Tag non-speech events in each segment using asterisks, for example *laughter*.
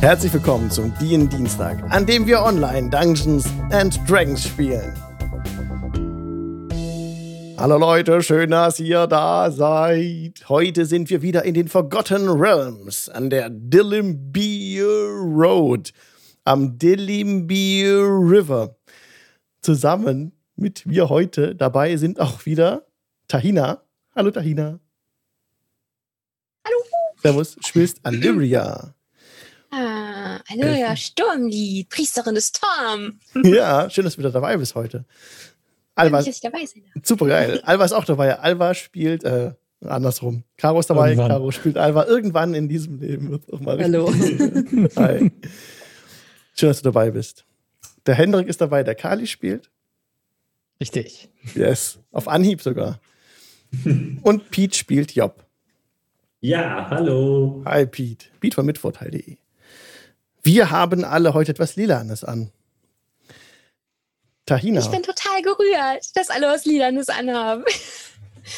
Herzlich willkommen zum DIN Dienstag, an dem wir online Dungeons and Dragons spielen. Hallo Leute, schön, dass ihr da seid. Heute sind wir wieder in den Forgotten Realms an der Dillimbir Road am Dillimbir River. Zusammen mit mir heute dabei sind auch wieder Tahina. Hallo Tahina. Hallo. Servus, spielst Alyria. Ah, Alyria Sturmlied, Priesterin des Storm. *laughs* Ja, schön, dass du wieder dabei bist heute. Alva, ich dabei sein super geil. *laughs* Alva ist auch dabei. Alva spielt, äh, andersrum. Caro ist dabei, Irgendwann. Caro spielt Alva. Irgendwann in diesem Leben wird auch mal Hallo. Hi. Schön, dass du dabei bist. Der Hendrik ist dabei, der Kali spielt. Richtig. Yes. Auf Anhieb sogar. Und Pete spielt Job. Ja, hallo. Hi, Pete. Pete von mitvorteil.de. Wir haben alle heute etwas Lilanes an. Tahina. Ich bin total gerührt, dass alle was Liedernes anhaben. *laughs*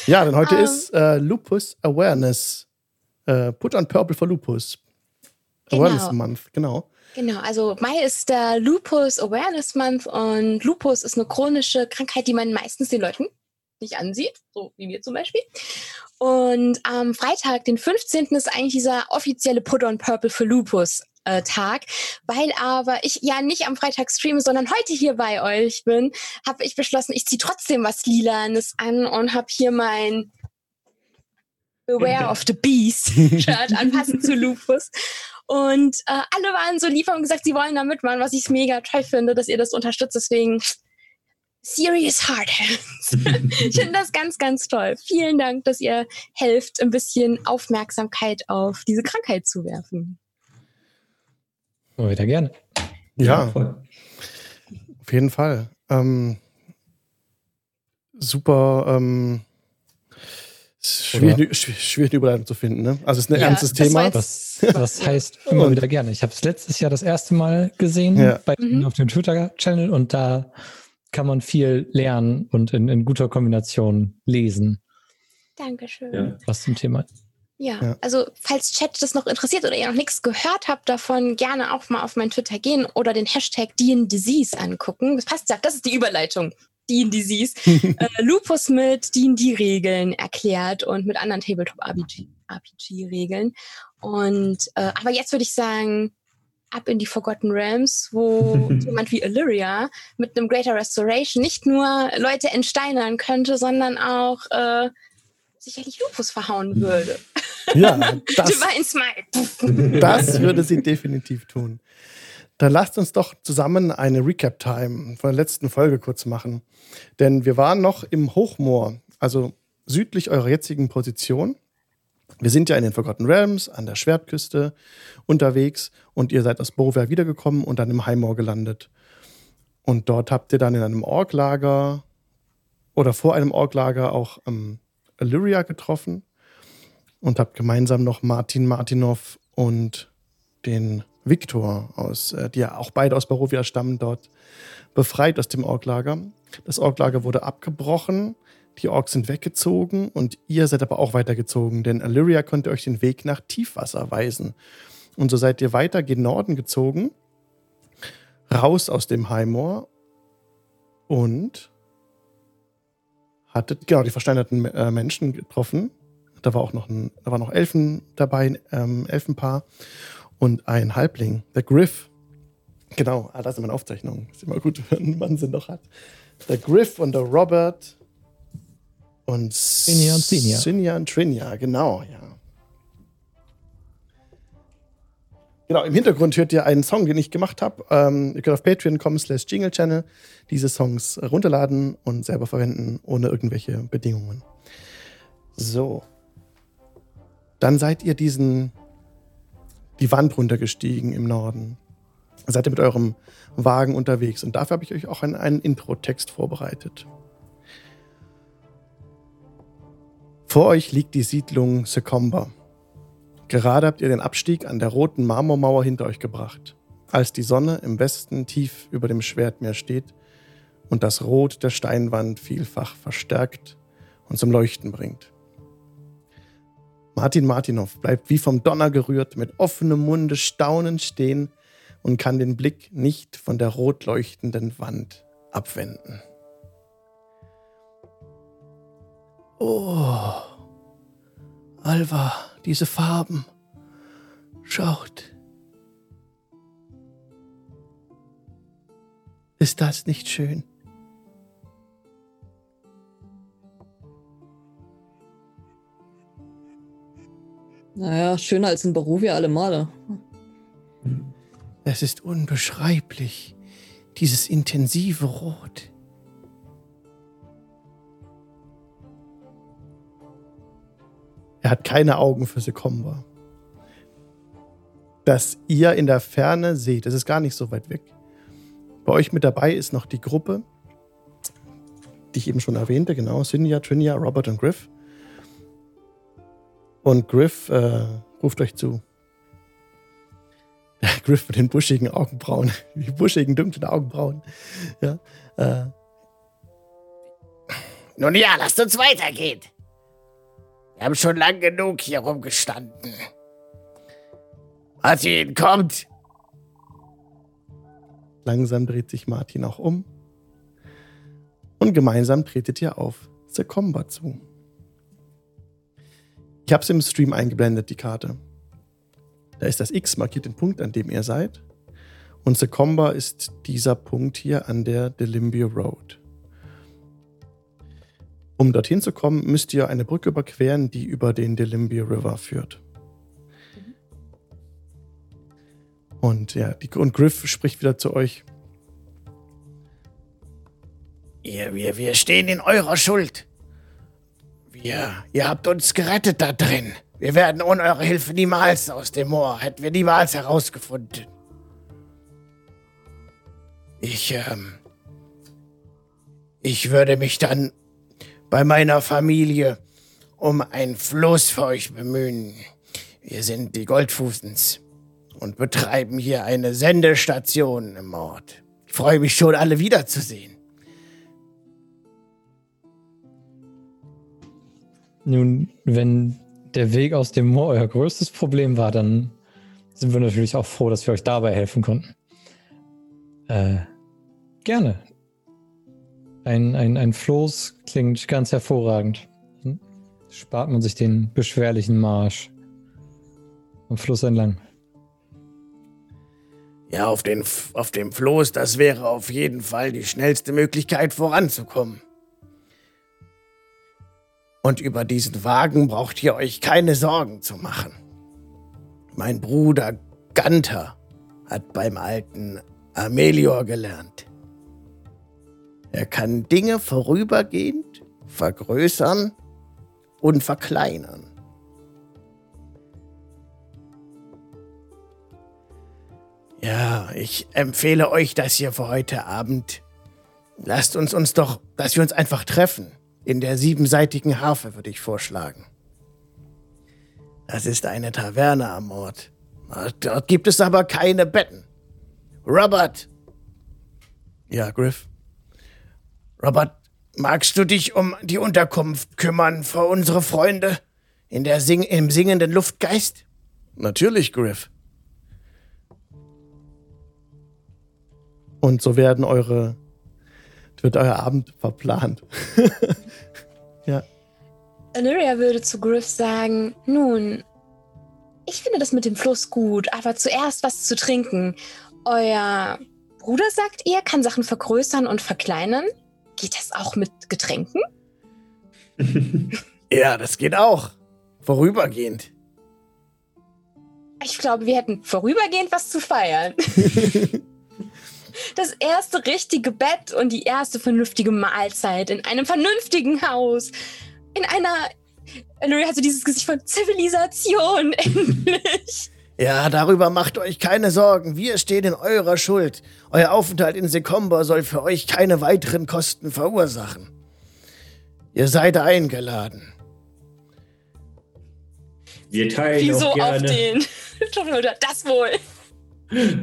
Ja, denn heute Ähm. ist äh, Lupus Awareness. Äh, Put on Purple for Lupus. Genau. Awareness Month, genau. Genau, also Mai ist der Lupus Awareness Month und Lupus ist eine chronische Krankheit, die man meistens den Leuten nicht ansieht, so wie mir zum Beispiel. Und am Freitag, den 15. ist eigentlich dieser offizielle Put on Purple für Lupus. Äh, Tag, weil aber ich ja nicht am Freitag streame, sondern heute hier bei euch bin, habe ich beschlossen, ich ziehe trotzdem was Lilanes an und habe hier mein Beware of the Beast Shirt *laughs* anpassend zu Lupus. Und äh, alle waren so lieb und gesagt, sie wollen da mitmachen, was ich mega toll finde, dass ihr das unterstützt. Deswegen Serious Hard Hands. *laughs* ich finde das ganz, ganz toll. Vielen Dank, dass ihr helft, ein bisschen Aufmerksamkeit auf diese Krankheit zu werfen. Immer wieder gerne. Ja, voll. auf jeden Fall. Ähm, super. Ähm, schwierig, schw- schwierig Überleitung zu finden, ne? Also es ist ein Ja, ernstes das Thema. Was, was heißt immer wieder gerne. Ich habe es letztes Jahr das erste Mal gesehen Ja. bei Mhm. Auf dem Twitter-Channel und da kann man viel lernen und in, in guter Kombination lesen, Dankeschön. Ja. was zum Thema Ja, Ja. also falls Chat das noch interessiert oder ihr noch nichts gehört habt davon, gerne auch mal auf mein Twitter gehen oder den Hashtag DNDisease angucken. Das passt ja, das ist die Überleitung. DNDisease. *laughs* äh, Lupus mit D&D-Regeln erklärt und mit anderen Tabletop-RPG-Regeln. Und äh, aber jetzt würde ich sagen, ab in die Forgotten Realms, wo *laughs* jemand wie Illyria mit einem Greater Restoration nicht nur Leute entsteinern könnte, sondern auch äh, sicherlich Lupus verhauen würde. *laughs* Ja, das, Divine Smite. das würde sie definitiv tun. Dann lasst uns doch zusammen eine Recap-Time von der letzten Folge kurz machen. Denn wir waren noch im Hochmoor, also südlich eurer jetzigen Position. Wir sind ja in den Forgotten Realms an der Schwertküste unterwegs und ihr seid aus Bovia wiedergekommen und dann im Highmoor gelandet. Und dort habt ihr dann in einem Orklager oder vor einem Orklager auch ähm, Illyria getroffen und habt gemeinsam noch Martin Martinov und den Viktor aus, äh, die ja auch beide aus Barovia stammen, dort befreit aus dem Orklager. Das Orklager wurde abgebrochen, die Orks sind weggezogen und ihr seid aber auch weitergezogen, denn Illyria konnte euch den Weg nach Tiefwasser weisen. Und so seid ihr weiter gen Norden gezogen, raus aus dem Highmoor und hattet genau die versteinerten äh, Menschen getroffen. Da war auch noch ein, da waren noch Elfen dabei, ein ähm, Elfenpaar und ein Halbling, der Griff. Genau, ah, das ist meine Aufzeichnung. Ist immer gut, *laughs* wenn man sie noch hat. Der Griff und der Robert und Sinja und Sinja. Sinja und Trinja, genau, ja. Genau, im Hintergrund hört ihr einen Song, den ich gemacht habe. Ähm, ihr könnt auf patreon.com slash jingle channel diese Songs runterladen und selber verwenden, ohne irgendwelche Bedingungen. So. Dann seid ihr diesen, die Wand runtergestiegen im Norden. Seid ihr mit eurem Wagen unterwegs. Und dafür habe ich euch auch einen, einen Intro-Text vorbereitet. Vor euch liegt die Siedlung Secomba. Gerade habt ihr den Abstieg an der roten Marmormauer hinter euch gebracht, als die Sonne im Westen tief über dem Schwertmeer steht und das Rot der Steinwand vielfach verstärkt und zum Leuchten bringt. Martin Martinov bleibt wie vom Donner gerührt, mit offenem Munde staunend stehen und kann den Blick nicht von der rot leuchtenden Wand abwenden. Oh, Alva, diese Farben. Schaut. Ist das nicht schön? Naja, schöner als in Barovia alle Male. Es ist unbeschreiblich, dieses intensive Rot. Er hat keine Augen für Sekomba. Dass ihr in der Ferne seht, es ist gar nicht so weit weg. Bei euch mit dabei ist noch die Gruppe, die ich eben schon erwähnte, genau, Sinja, Trinia, Robert und Griff. Und Griff äh, ruft euch zu. *laughs* Griff mit den buschigen Augenbrauen, *laughs* die buschigen, dunklen Augenbrauen. Ja, äh. Nun ja, lasst uns weitergehen. Wir haben schon lang genug hier rumgestanden. Martin, kommt! Langsam dreht sich Martin auch um. Und gemeinsam tretet ihr auf Sekomba zu. Ich habe es im Stream eingeblendet, die Karte. Da ist das X, markiert den Punkt, an dem ihr seid. Und Sekomba ist dieser Punkt hier an der Delimbia Road. Um dorthin zu kommen, müsst ihr eine Brücke überqueren, die über den Delimbia River führt. Und ja, die, und Griff spricht wieder zu euch. Ihr, wir, wir stehen in eurer Schuld. Wir, ihr habt uns gerettet da drin. Wir werden ohne eure Hilfe niemals aus dem Moor, hätten wir niemals herausgefunden. Ich, ähm, ich würde mich dann bei meiner Familie um ein Floß für euch bemühen. Wir sind die Goldfußens und betreiben hier eine Sendestation im Ort. Ich freue mich schon, alle wiederzusehen. Nun, wenn der Weg aus dem Moor euer größtes Problem war, dann sind wir natürlich auch froh, dass wir euch dabei helfen konnten. Äh, gerne. Ein, ein, ein Floß klingt ganz hervorragend. Hm? Spart man sich den beschwerlichen Marsch am Fluss entlang. Ja, auf, den, auf dem Floß, das wäre auf jeden Fall die schnellste Möglichkeit voranzukommen. Und über diesen Wagen braucht ihr euch keine Sorgen zu machen. Mein Bruder Ganter hat beim alten Amelior gelernt. Er kann Dinge vorübergehend vergrößern und verkleinern. Ja, ich empfehle euch das hier für heute Abend. Lasst uns uns doch, dass wir uns einfach treffen. In der siebenseitigen Harfe würde ich vorschlagen. Das ist eine Taverne am Ort. Dort gibt es aber keine Betten. Robert! Ja, Griff. Robert, magst du dich um die Unterkunft kümmern für unsere Freunde in der Sing im singenden Luftgeist? Natürlich, Griff. Und so werden eure wird euer Abend verplant. *laughs* ja. Illyria würde zu Griff sagen, nun, ich finde das mit dem Fluss gut, aber zuerst was zu trinken. Euer Bruder sagt, ihr kann Sachen vergrößern und verkleinern. Geht das auch mit Getränken? *laughs* ja, das geht auch. Vorübergehend. Ich glaube, wir hätten vorübergehend was zu feiern. *laughs* das erste richtige Bett und die erste vernünftige Mahlzeit in einem vernünftigen Haus. In einer. Lori hat so dieses Gesicht von Zivilisation, *laughs* endlich. Ja, darüber macht euch keine Sorgen. Wir stehen in eurer Schuld. Euer Aufenthalt in Sekomba soll für euch keine weiteren Kosten verursachen. Ihr seid eingeladen. Wir teilen Wieso auch gerne. auf den. *laughs* Das wohl.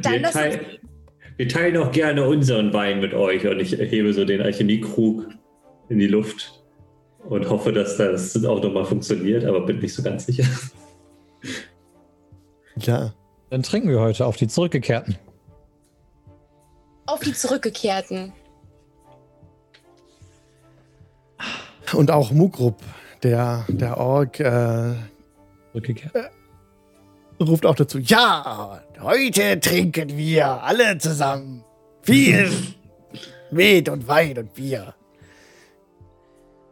Dann Wir, teil, wir teilen auch gerne unseren Wein mit euch und ich hebe so den Alchemiekrug in die Luft. und hoffe, dass das auch nochmal funktioniert, aber bin nicht so ganz sicher. Ja. Dann trinken wir heute auf die Zurückgekehrten. Auf die Zurückgekehrten. Und auch Mugrup, der, der Ork, äh, Zurückgekehrt. ruft auch dazu: Ja, heute trinken wir alle zusammen. Viel *laughs* Met und Wein und Bier.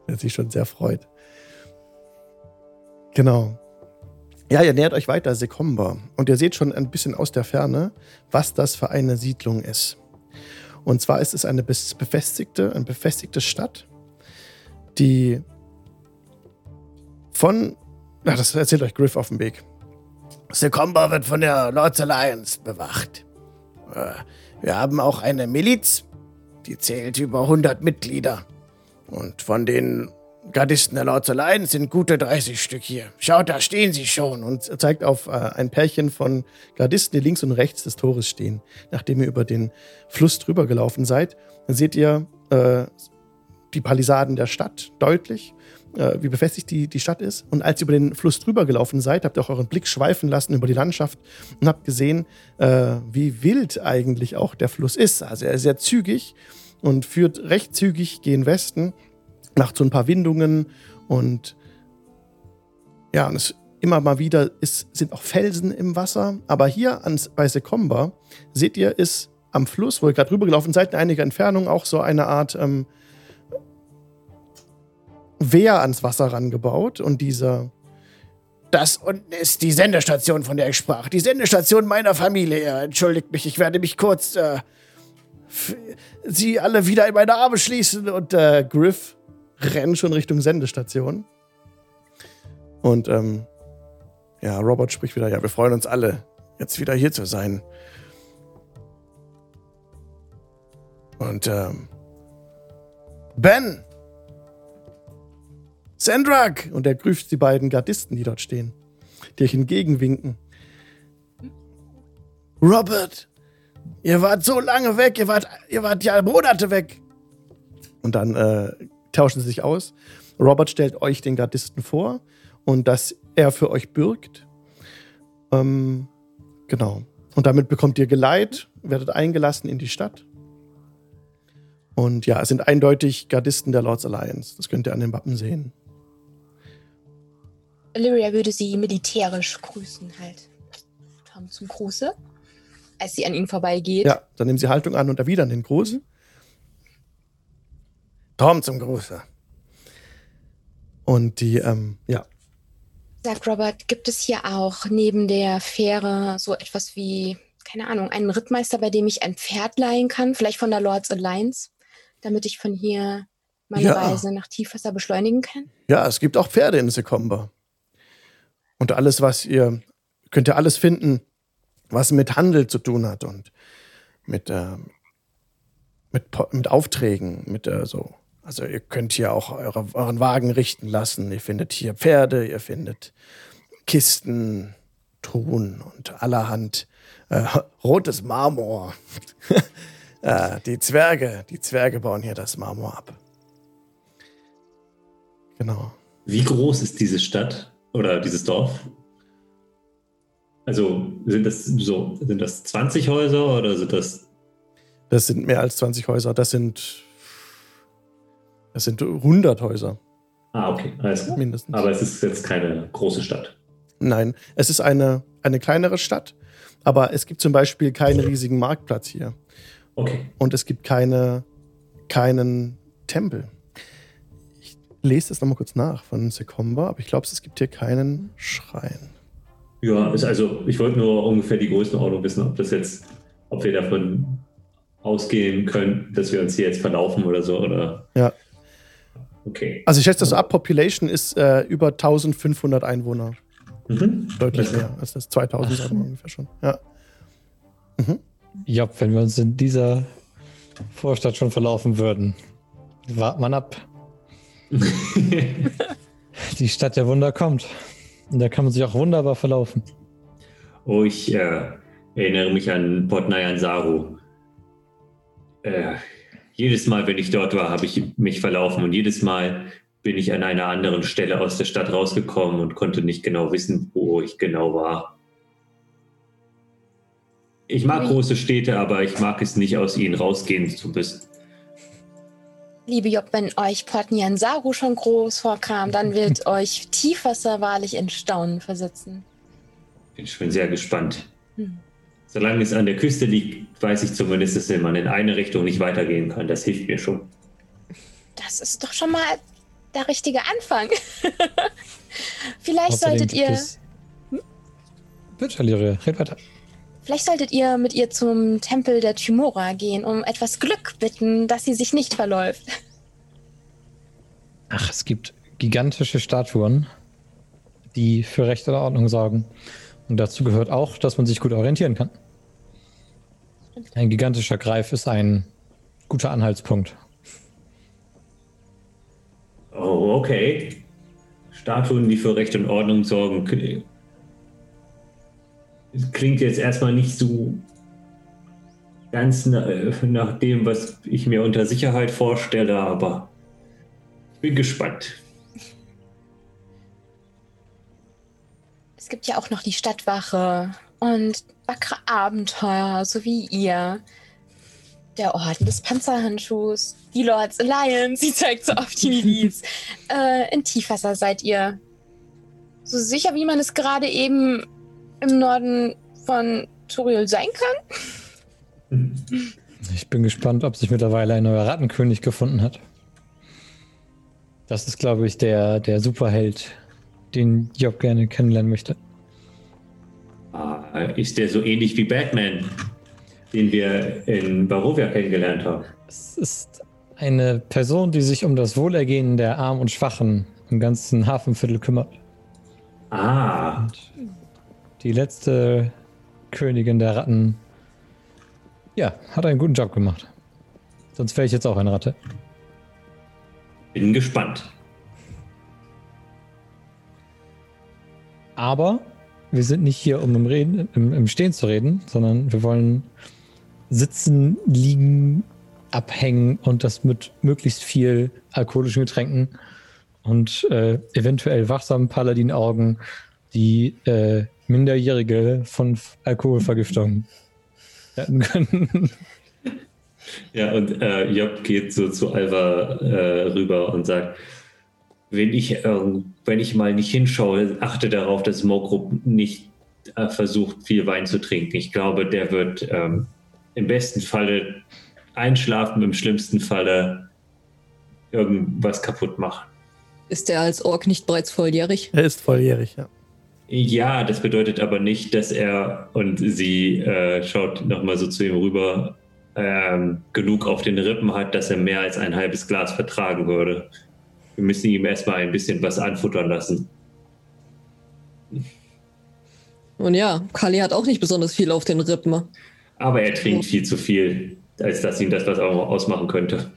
der sich schon sehr freut. Genau. Ja, ihr nähert euch weiter Sekomba und ihr seht schon ein bisschen aus der Ferne, was das für eine Siedlung ist. Und zwar ist es eine befestigte, eine befestigte Stadt, die von, ach, das erzählt euch Griff auf dem Weg. Sekomba wird von der Lords Alliance bewacht. Äh, Wir haben auch eine Miliz, die zählt über 100 Mitglieder. Und von den Gardisten der Lords Alliance sind gute 30 Stück hier. Schaut, da stehen sie schon. Und und zeigt auf äh, ein Pärchen von Gardisten, die links und rechts des Tores stehen. Nachdem ihr über den Fluss drüber gelaufen seid, dann seht ihr äh, die Palisaden der Stadt deutlich, äh, wie befestigt die, die Stadt ist. Und als ihr über den Fluss drüber gelaufen seid, habt ihr auch euren Blick schweifen lassen über die Landschaft und habt gesehen, äh, wie wild eigentlich auch der Fluss ist. Also er ist sehr zügig und führt recht zügig gen Westen, macht so ein paar Windungen und ja, und es immer mal wieder ist, sind auch Felsen im Wasser. Aber hier ans, bei Sekomba seht ihr, ist am Fluss, wo ihr gerade rübergelaufen seid, in einiger Entfernung auch so eine Art ähm, Wehr ans Wasser rangebaut. Und dieser, das unten ist die Sendestation, von der ich sprach. Die Sendestation meiner Familie. Entschuldigt mich, ich werde mich kurz äh, sie alle wieder in meine Arme schließen. Und äh, Griff rennt schon Richtung Sendestation. Und ähm, ja, Robert spricht wieder, ja, wir freuen uns alle, jetzt wieder hier zu sein. Und ähm, Ben! Sandrak! Und er grüßt die beiden Gardisten, die dort stehen, die euch entgegenwinken. Robert! Ihr wart so lange weg, ihr wart, ihr wart ja Monate weg. Und dann äh, tauschen sie sich aus. Robert stellt euch den Gardisten vor und dass er für euch bürgt. Ähm, genau. Und damit bekommt ihr Geleit, werdet eingelassen in die Stadt. Und ja, es sind eindeutig Gardisten der Lords Alliance. Das könnt ihr an den Wappen sehen. Lyria würde sie militärisch grüßen halt. Tom zum Gruße, als sie an ihn vorbeigeht. Ja, dann nehmen sie Haltung an und erwidern den Gruß. Tom zum Gruße. Und die, ähm, ja, Sagt Robert, gibt es hier auch neben der Fähre so etwas wie, keine Ahnung, einen Rittmeister, bei dem ich ein Pferd leihen kann? Vielleicht von der Lords Alliance, damit ich von hier meine Ja. Reise nach Tiefwasser beschleunigen kann? Ja, es gibt auch Pferde in Sekomba. Und alles, was ihr, könnt ihr alles finden, was mit Handel zu tun hat und mit, ähm, mit, mit Aufträgen, mit äh, so. Also ihr könnt hier auch eure, euren Wagen richten lassen. Ihr findet hier Pferde, ihr findet Kisten, Truhen und allerhand äh, rotes Marmor. *laughs* äh, die Zwerge, die Zwerge bauen hier das Marmor ab. Genau. Wie groß ist diese Stadt oder dieses Dorf? Also sind das so, sind das 20 Häuser oder sind das Das sind mehr als 20 Häuser. Das sind, das sind 100 Häuser Ah, okay, alles klar. mindestens. Aber es ist jetzt keine große Stadt. Nein, es ist eine, eine kleinere Stadt, aber es gibt zum Beispiel keinen riesigen Marktplatz hier. Okay. Und es gibt keine, keinen Tempel. Ich lese das nochmal kurz nach von Sekomba, aber ich glaube, es gibt hier keinen Schrein. Ja, also, ich wollte nur ungefähr die Größenordnung wissen, ob das jetzt, ob wir davon ausgehen können, dass wir uns hier jetzt verlaufen oder so, oder? Ja. Okay. Also ich schätze das ab, Population ist äh, über 1500 Einwohner. Mhm. Deutlich mehr als das 2000 sagen wir ungefähr schon. Ja. Ja, wenn wir uns in dieser Vorstadt schon verlaufen würden. Wart man ab. *laughs* Die Stadt der Wunder kommt. Und da kann man sich auch wunderbar verlaufen. Oh, ich äh, erinnere mich an Port Nayan Saru. Äh, jedes Mal, wenn ich dort war, habe ich mich verlaufen und jedes Mal bin ich an einer anderen Stelle aus der Stadt rausgekommen und konnte nicht genau wissen, wo ich genau war. Ich mag große Städte, aber ich mag es nicht, aus ihnen rausgehen zu müssen. Liebe Job, wenn euch Port Niansaru schon groß vorkam, dann wird *laughs* euch Tiefwasser wahrlich in Staunen versetzen. Bin schon sehr gespannt. Hm. Solange es an der Küste liegt, weiß ich zumindest, dass man in eine Richtung nicht weitergehen kann. Das hilft mir schon. Das ist doch schon mal der richtige Anfang. *laughs* Vielleicht Außerdem solltet ihr. Bitte, Lyria, red weiter. Vielleicht solltet ihr mit ihr zum Tempel der Tymora gehen, um etwas Glück bitten, dass sie sich nicht verläuft. Ach, es gibt gigantische Statuen, die für Recht oder Ordnung sorgen. Und dazu gehört auch, dass man sich gut orientieren kann. Ein gigantischer Greif ist ein guter Anhaltspunkt. Oh, okay. Statuen, die für Recht und Ordnung sorgen. Klingt jetzt erstmal nicht so ganz äh, nach dem, was ich mir unter Sicherheit vorstelle, aber ich bin gespannt. Es gibt ja auch noch die Stadtwache und wackere Abenteuer, so wie ihr. Der Orden des Panzerhandschuhs, die Lords Alliance, sie zeigt so auf die *laughs* Milis. äh, in Tiefwasser seid ihr. So sicher, wie man es gerade eben im Norden von Turiel sein kann. *laughs* Ich bin gespannt, ob sich mittlerweile ein neuer Rattenkönig gefunden hat. Das ist, glaube ich, der, der Superheld, den Job gerne kennenlernen möchte. Ah, ist der so ähnlich wie Batman, den wir in Barovia kennengelernt haben? Es ist eine Person, die sich um das Wohlergehen der Armen und Schwachen im ganzen Hafenviertel kümmert. Ah, Die letzte Königin der Ratten, ja, hat einen guten Job gemacht. Sonst wäre ich jetzt auch eine Ratte. bin gespannt. Aber wir sind nicht hier, um im, Reden, im, im Stehen zu reden, sondern wir wollen sitzen, liegen, abhängen und das mit möglichst viel alkoholischen Getränken und äh, eventuell wachsamen Paladin-Augen, die äh, Minderjährige von Alkoholvergiftung retten können. *laughs* Ja, und äh, Job geht so zu Alva äh, rüber und sagt, wenn ich, äh, wenn ich mal nicht hinschaue, achte darauf, dass Mogrup nicht äh, versucht, viel Wein zu trinken. Ich glaube, der wird ähm, im besten Falle einschlafen, im schlimmsten Falle irgendwas kaputt machen. Ist er als Ork nicht bereits volljährig? Er ist volljährig, ja. Ja, das bedeutet aber nicht, dass er, und sie äh, schaut nochmal so zu ihm rüber, ähm, genug auf den Rippen hat, dass er mehr als ein halbes Glas vertragen würde. Wir müssen ihm erstmal ein bisschen was anfuttern lassen. Und ja, Kali hat auch nicht besonders viel auf den Rippen. Aber er trinkt viel zu viel, als dass ihm das was auch ausmachen könnte.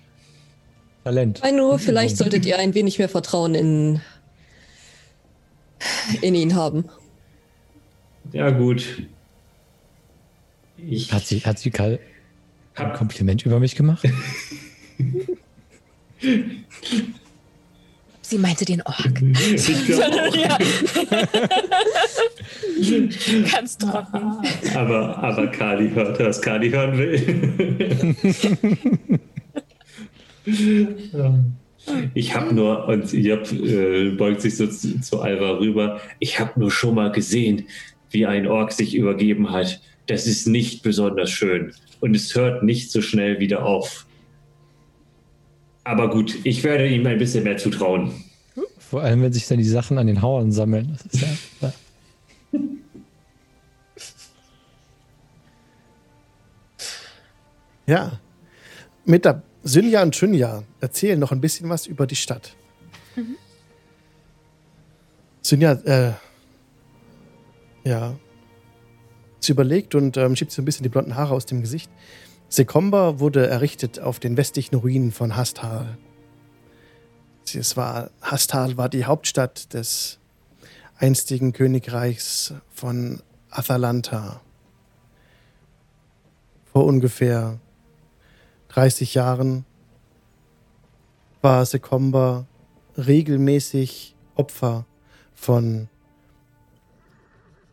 Talent. Ich meine nur, vielleicht solltet ihr ein wenig mehr Vertrauen in, in ihn haben. Ja, gut. Ich Hat sie, hat sie Karl ein Kompliment über mich gemacht? *laughs* Sie meinte den glaub, *laughs* *laughs* ja. *laughs* Ganz trocken. aber, aber Kali hört, was Kali hören will. Ich habe nur, und Job äh, beugt sich so zu, zu Alva rüber, ich habe nur schon mal gesehen, wie ein Ork sich übergeben hat. Das ist nicht besonders schön. Und es hört nicht so schnell wieder auf. Aber gut, ich werde ihm ein bisschen mehr zutrauen. Vor allem, wenn sich dann die Sachen an den Hauern sammeln. Das ist ja, ja. Ja. Mit der Synja und Chunja erzählen noch ein bisschen was über die Stadt. Synja, äh, ja, sie überlegt und ähm, schiebt so ein bisschen die blonden Haare aus dem Gesicht. Sekomba wurde errichtet auf den westlichen Ruinen von Hastal. Es war, Hastal war die Hauptstadt des einstigen Königreichs von Athalanta. Vor ungefähr 30 Jahren war Sekomba regelmäßig Opfer von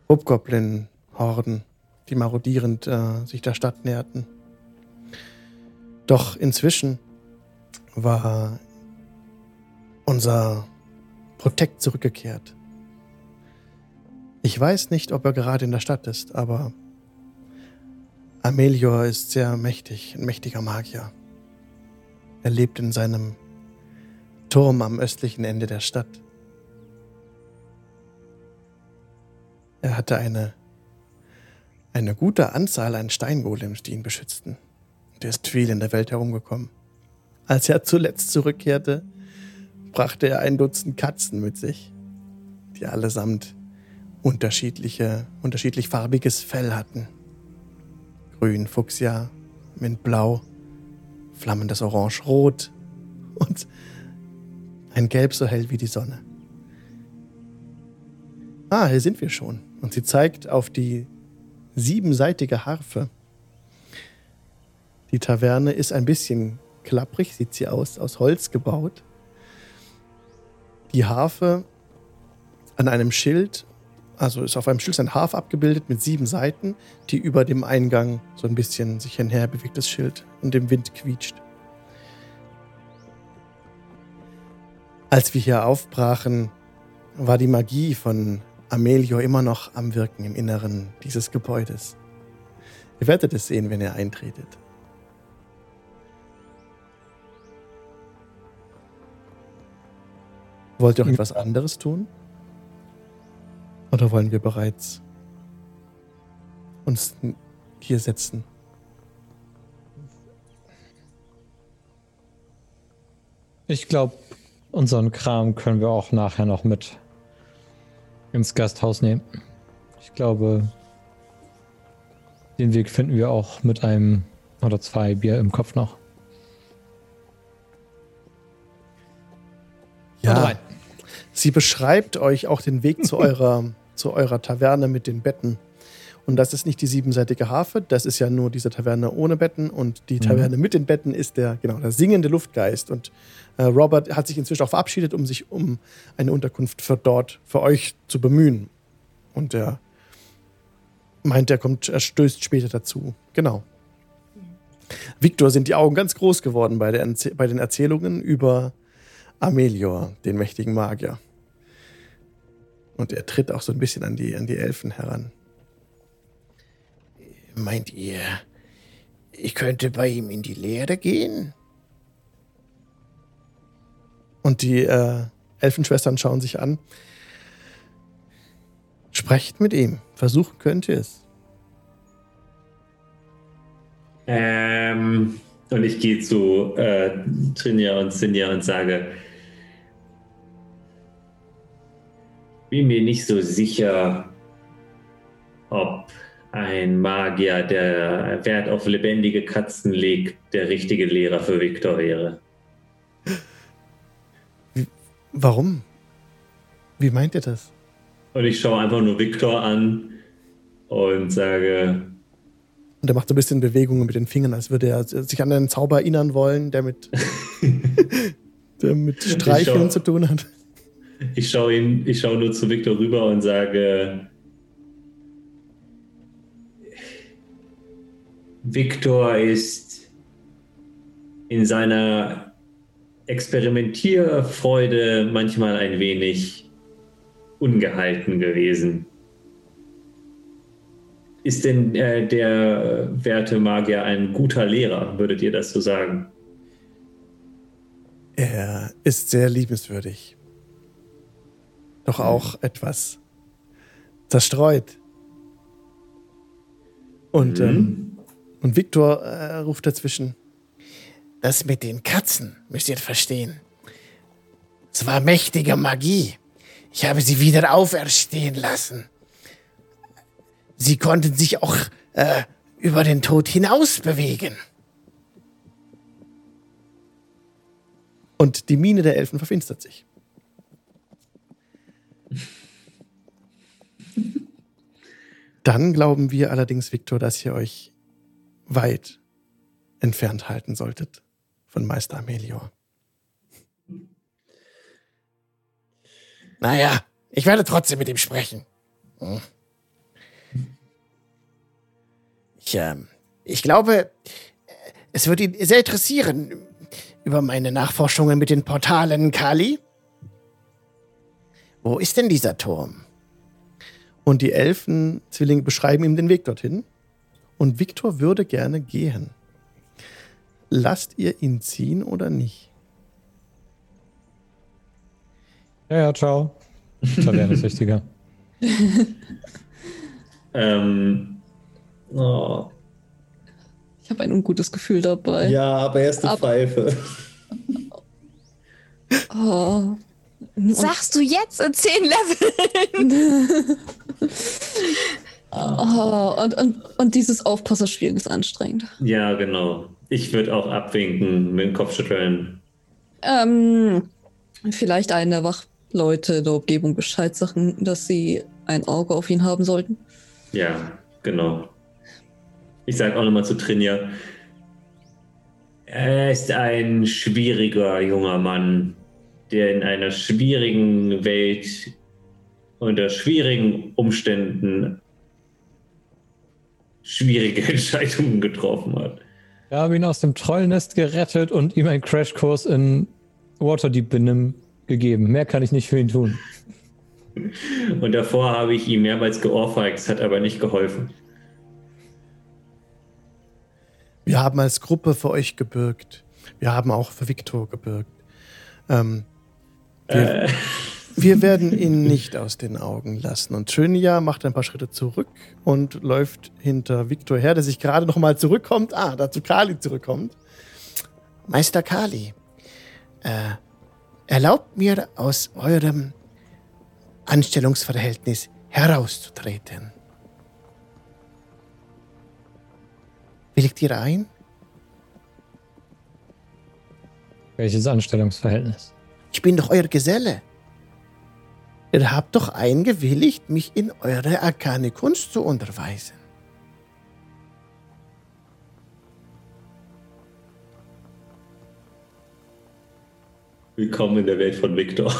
Hobgoblin-Horden, die marodierend äh, sich der Stadt näherten. Doch inzwischen war unser Protekt zurückgekehrt. Ich weiß nicht, ob er gerade in der Stadt ist, aber Amelior ist sehr mächtig, ein mächtiger Magier. Er lebt in seinem Turm am östlichen Ende der Stadt. Er hatte eine, eine gute Anzahl an Steingolems, die ihn beschützten. Und er ist viel in der Welt herumgekommen. Als er zuletzt zurückkehrte, brachte er ein Dutzend Katzen mit sich, die allesamt unterschiedliche, unterschiedlich farbiges Fell hatten. Grün, Fuchsia, Mintblau, flammendes Orange-Rot und ein Gelb so hell wie die Sonne. Ah, hier sind wir schon. Und sie zeigt auf die siebenseitige Harfe. Die Taverne ist ein bisschen klapprig, sieht sie aus, aus Holz gebaut. Die Harfe an einem Schild also ist auf einem Schild ein Haf abgebildet mit sieben Seiten, die über dem Eingang so ein bisschen sich hinher bewegt, das Schild, und im Wind quietscht. Als wir hier aufbrachen, war die Magie von Amelio immer noch am Wirken im Inneren dieses Gebäudes. Ihr werdet es sehen, wenn ihr eintretet. Wollt ihr auch etwas anderes tun? Oder wollen wir bereits uns hier setzen? Ich glaube, unseren Kram können wir auch nachher noch mit ins Gasthaus nehmen. Ich glaube, den Weg finden wir auch mit einem oder zwei Bier im Kopf noch. Ja. Sie beschreibt euch auch den Weg zu *laughs* eurer zu eurer Taverne mit den Betten. Und das ist nicht die siebenseitige Harfe, das ist ja nur diese Taverne ohne Betten. Und die mhm. Taverne mhm. mit den Betten ist der, genau, der singende Luftgeist. Und äh, Robert hat sich inzwischen auch verabschiedet, um sich um eine Unterkunft für dort, für euch zu bemühen. Und er meint, er kommt, er stößt später dazu. Genau. Victor sind die Augen ganz groß geworden bei, der, bei den Erzählungen über Amelior, den mächtigen Magier. Und er tritt auch so ein bisschen an die, an die Elfen heran. Meint ihr, ich könnte bei ihm in die Lehre gehen? Und die äh, Elfenschwestern schauen sich an. Sprecht mit ihm. Versuchen könnt ihr es. Ähm, und ich gehe zu äh, Trinja und Sinja und sage, bin mir nicht so sicher, ob ein Magier, der Wert auf lebendige Katzen legt, der richtige Lehrer für Viktor wäre. Warum? Wie meint ihr das? Und ich schaue einfach nur Viktor an und sage. Und er macht so ein bisschen Bewegungen mit den Fingern, als würde er sich an einen Zauber erinnern wollen, der mit, *laughs* der mit Streicheln zu tun hat. Ich schaue ihn, ich schaue nur zu Victor rüber und sage, Victor ist in seiner Experimentierfreude manchmal ein wenig ungehalten gewesen. Ist denn äh, der werte Magier ein guter Lehrer, würdet ihr das so sagen? Er ist sehr liebenswürdig doch auch etwas zerstreut. Und, mhm. ähm, und Viktor äh, ruft dazwischen. Das mit den Katzen, müsst ihr verstehen. Es war mächtige Magie. Ich habe sie wieder auferstehen lassen. Sie konnten sich auch äh, über den Tod hinaus bewegen. Und die Miene der Elfen verfinstert sich. *laughs* Dann glauben wir allerdings, Viktor, dass ihr euch weit entfernt halten solltet von Meister Amelior. Naja, ich werde trotzdem mit ihm sprechen. Hm. Ich, äh, ich glaube, es würde ihn sehr interessieren über meine Nachforschungen mit den Portalen, Kali. Wo ist denn dieser Turm? Und die Elfenzwillinge beschreiben ihm den Weg dorthin. Und Viktor würde gerne gehen. Lasst ihr ihn ziehen oder nicht? Ja, ja, ciao. Taverne ist *laughs* wichtiger. ähm, oh. Ich habe ein ungutes Gefühl dabei. Ja, aber er ist eine Pfeife. Oh. Sagst du jetzt in zehn Leveln? *laughs* Oh, und, und, und dieses Aufpasserspielen ist anstrengend. Ja, genau. Ich würde auch abwinken, mit dem Kopf schütteln. Ähm, vielleicht einen der Wachleute in der Umgebung Bescheid sagen, dass sie ein Auge auf ihn haben sollten. Ja, genau. Ich sage auch nochmal zu Trinja. Er ist ein schwieriger junger Mann, der in einer schwierigen Welt unter schwierigen Umständen schwierige *laughs* Entscheidungen getroffen hat. Wir haben ihn aus dem Trollnest gerettet und ihm einen Crashkurs in Waterdeep Benimm gegeben. Mehr kann ich nicht für ihn tun. *laughs* Und davor habe ich ihm mehrmals geohrfeigt, es hat aber nicht geholfen. Wir haben als Gruppe für euch gebürgt. Wir haben auch für Viktor gebürgt. Ähm, wir, wir werden ihn nicht aus den Augen lassen. Und Trinja macht ein paar Schritte zurück und läuft hinter Viktor her, der sich gerade noch mal zurückkommt. Ah, dazu Kali zurückkommt. Meister Kali, äh, erlaubt mir aus eurem Anstellungsverhältnis herauszutreten. Willigt ihr ein? Welches Anstellungsverhältnis? Ich bin doch euer Geselle. Ihr habt doch eingewilligt, mich in eure arkane Kunst zu unterweisen. Willkommen in der Welt von Viktor. *laughs*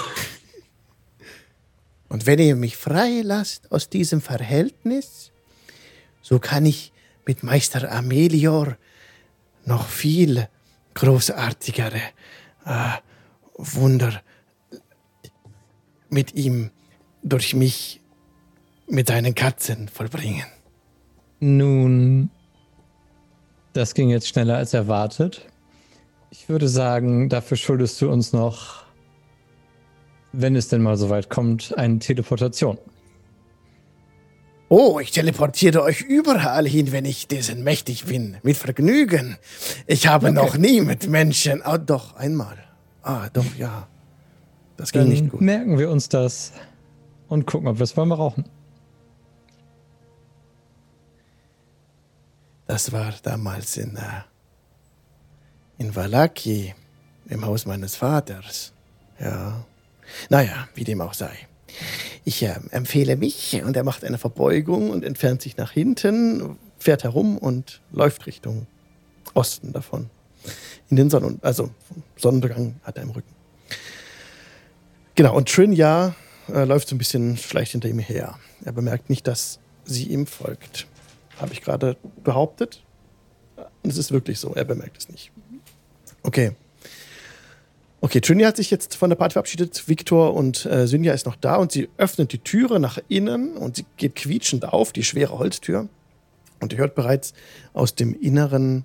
Und wenn ihr mich frei lasst aus diesem Verhältnis, so kann ich mit Meister Amelior noch viel großartigere äh, Wunder mit ihm durch mich mit seinen Katzen vollbringen. Nun, das ging jetzt schneller als erwartet. Ich würde sagen, dafür schuldest du uns noch, wenn es denn mal so weit kommt, eine Teleportation. Oh, ich teleportiere euch überall hin, wenn ich dessen mächtig bin. Mit Vergnügen. Ich habe noch nie mit Menschen. Oh, doch, einmal. Ah, doch, ja. Das ging Dann nicht gut. merken wir uns das und gucken, ob wir es wollen brauchen. Das war damals in, äh, in Valaki, im Haus meines Vaters. Ja. Naja, wie dem auch sei. Ich äh, empfehle mich und er macht eine Verbeugung und entfernt sich nach hinten, fährt herum und läuft Richtung Osten davon. In den Sonnen, also Sonnenuntergang hat er im Rücken. Genau, und Trinja äh, läuft so ein bisschen vielleicht hinter ihm her. Er bemerkt nicht, dass sie ihm folgt. Habe ich gerade behauptet? Es ist wirklich so, er bemerkt es nicht. Okay. Okay, Trinja hat sich jetzt von der Party verabschiedet. Victor und äh, Synja ist noch da und sie öffnet die Türe nach innen und sie geht quietschend auf, die schwere Holztür. Und ihr hört bereits aus dem Inneren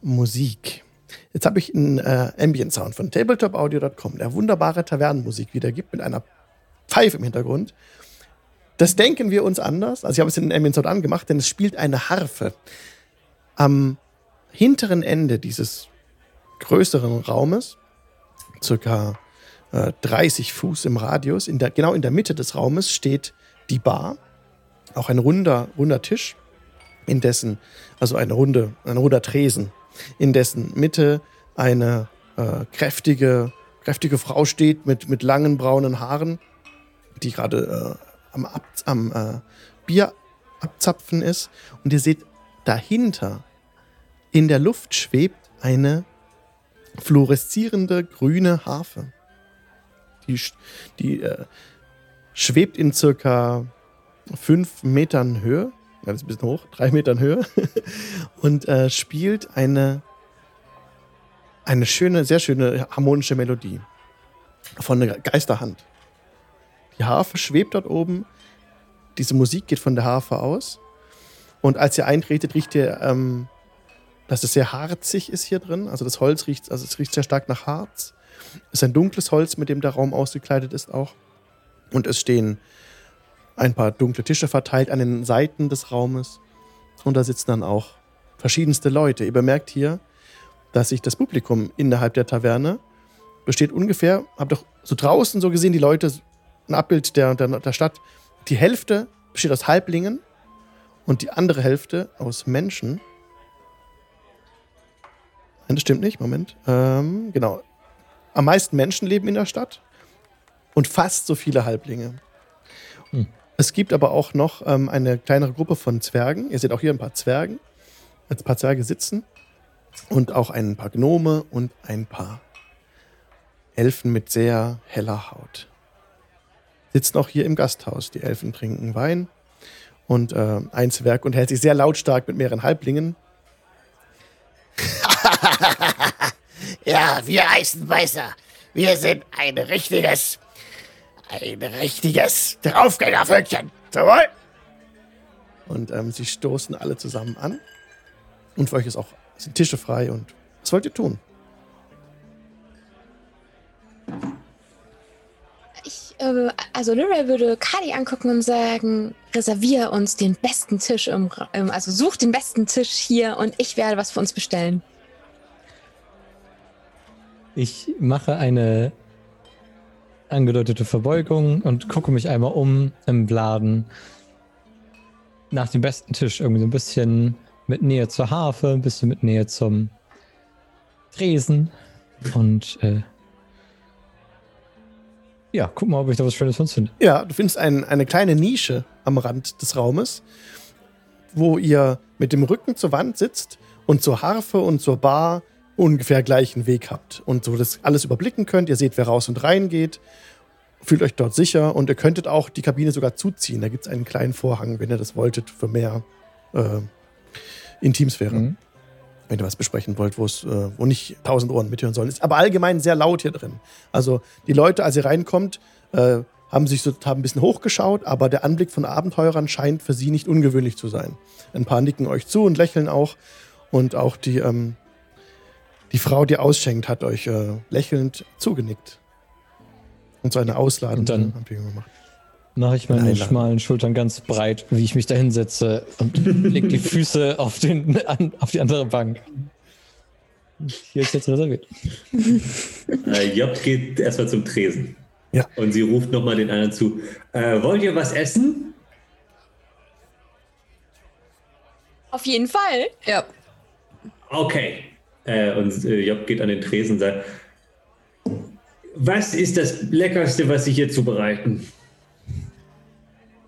Musik. Jetzt habe ich einen äh, Ambient Sound von tabletopaudio.com, der wunderbare Tavernenmusik wiedergibt mit einer Pfeife im Hintergrund. Das denken wir uns anders. Also ich habe es in den Ambient Sound angemacht, denn es spielt eine Harfe. Am hinteren Ende dieses größeren Raumes, circa äh, 30 Fuß im Radius, in der, genau in der Mitte des Raumes steht die Bar, auch ein runder, runder Tisch, in dessen, also eine runde, ein runder Tresen, in dessen Mitte eine äh, kräftige, kräftige Frau steht mit, mit langen braunen Haaren, die gerade äh, am, Ab am äh, Bier abzapfen ist. Und ihr seht dahinter in der Luft schwebt eine fluoreszierende grüne Harfe. Die, die äh, schwebt in circa fünf Metern Höhe, ja, ein bisschen hoch, drei Metern Höhe, *laughs* und äh, spielt eine, eine schöne, sehr schöne harmonische Melodie von der Geisterhand. Die Harfe schwebt dort oben, diese Musik geht von der Harfe aus. Und als ihr eintretet, riecht ihr, ähm, dass es sehr harzig ist hier drin. Also das Holz riecht, also es riecht sehr stark nach Harz. Es ist ein dunkles Holz, mit dem der Raum ausgekleidet ist auch. Und es stehen ein paar dunkle Tische verteilt an den Seiten des Raumes. Und da sitzen dann auch verschiedenste Leute. Ihr bemerkt hier, dass sich das Publikum innerhalb der Taverne besteht ungefähr, habt doch so draußen so gesehen, die Leute, ein Abbild der, der, der Stadt, die Hälfte besteht aus Halblingen und die andere Hälfte aus Menschen. Nein, das stimmt nicht, Moment. Ähm, genau. Am meisten Menschen leben in der Stadt und fast so viele Halblinge. Hm. Es gibt aber auch noch ähm, eine kleinere Gruppe von Zwergen. Ihr seht auch hier ein paar Zwergen. Ein paar Zwerge sitzen. Und auch ein paar Gnome und ein paar Elfen mit sehr heller Haut. Sitzen auch hier im Gasthaus. Die Elfen trinken Wein und äh, ein Zwerg unterhält sich sehr lautstark mit mehreren Halblingen. *laughs* ja, wir Eisenbeißer, wir sind ein richtiges ein richtiges Draufgängervölkchen. Jawohl. Und ähm, sie stoßen alle zusammen an. Und für euch ist auch, sind Tische frei. Und was wollt ihr tun? Ich, äh, also Lyra würde Kali angucken und sagen, reservier uns den besten Tisch im, im, also such den besten Tisch hier und ich werde was für uns bestellen. Ich mache eine angedeutete Verbeugung und gucke mich einmal um im Laden nach dem besten Tisch. Irgendwie so ein bisschen mit Nähe zur Harfe, ein bisschen mit Nähe zum Tresen. Und äh, ja, guck mal, ob ich da was Schönes von finde. Ja, du findest ein, eine kleine Nische am Rand des Raumes, wo ihr mit dem Rücken zur Wand sitzt und zur Harfe und zur Bar ungefähr gleichen Weg habt und so das alles überblicken könnt. Ihr seht, wer raus und rein geht. Fühlt euch dort sicher und ihr könntet auch die Kabine sogar zuziehen. Da gibt es einen kleinen Vorhang, wenn ihr das wolltet, für mehr äh, Intimsphäre. Mhm. Wenn ihr was besprechen wollt, wo es, äh, wo nicht tausend Ohren mithören sollen. Ist aber allgemein sehr laut hier drin. Also die Leute, als ihr reinkommt, äh, haben sich so haben ein bisschen hochgeschaut, aber der Anblick von Abenteurern scheint für sie nicht ungewöhnlich zu sein. Ein paar nicken euch zu und lächeln auch. Und auch die, ähm, die Frau, die ausschenkt, hat euch äh, lächelnd zugenickt. Und so eine ausladende Anbewegung gemacht. Mache ich meine schmalen Schultern ganz breit, wie ich mich da hinsetze und *laughs* leg die Füße auf, den, an, auf die andere Bank. Hier ist jetzt reserviert. äh, Job geht erstmal zum Tresen. Ja. Und sie ruft nochmal den anderen zu. Äh, wollt ihr was essen? Auf jeden Fall. Ja. Okay. Äh, und äh, Job geht an den Tresen und sagt, was ist das Leckerste, was Sie hier zubereiten?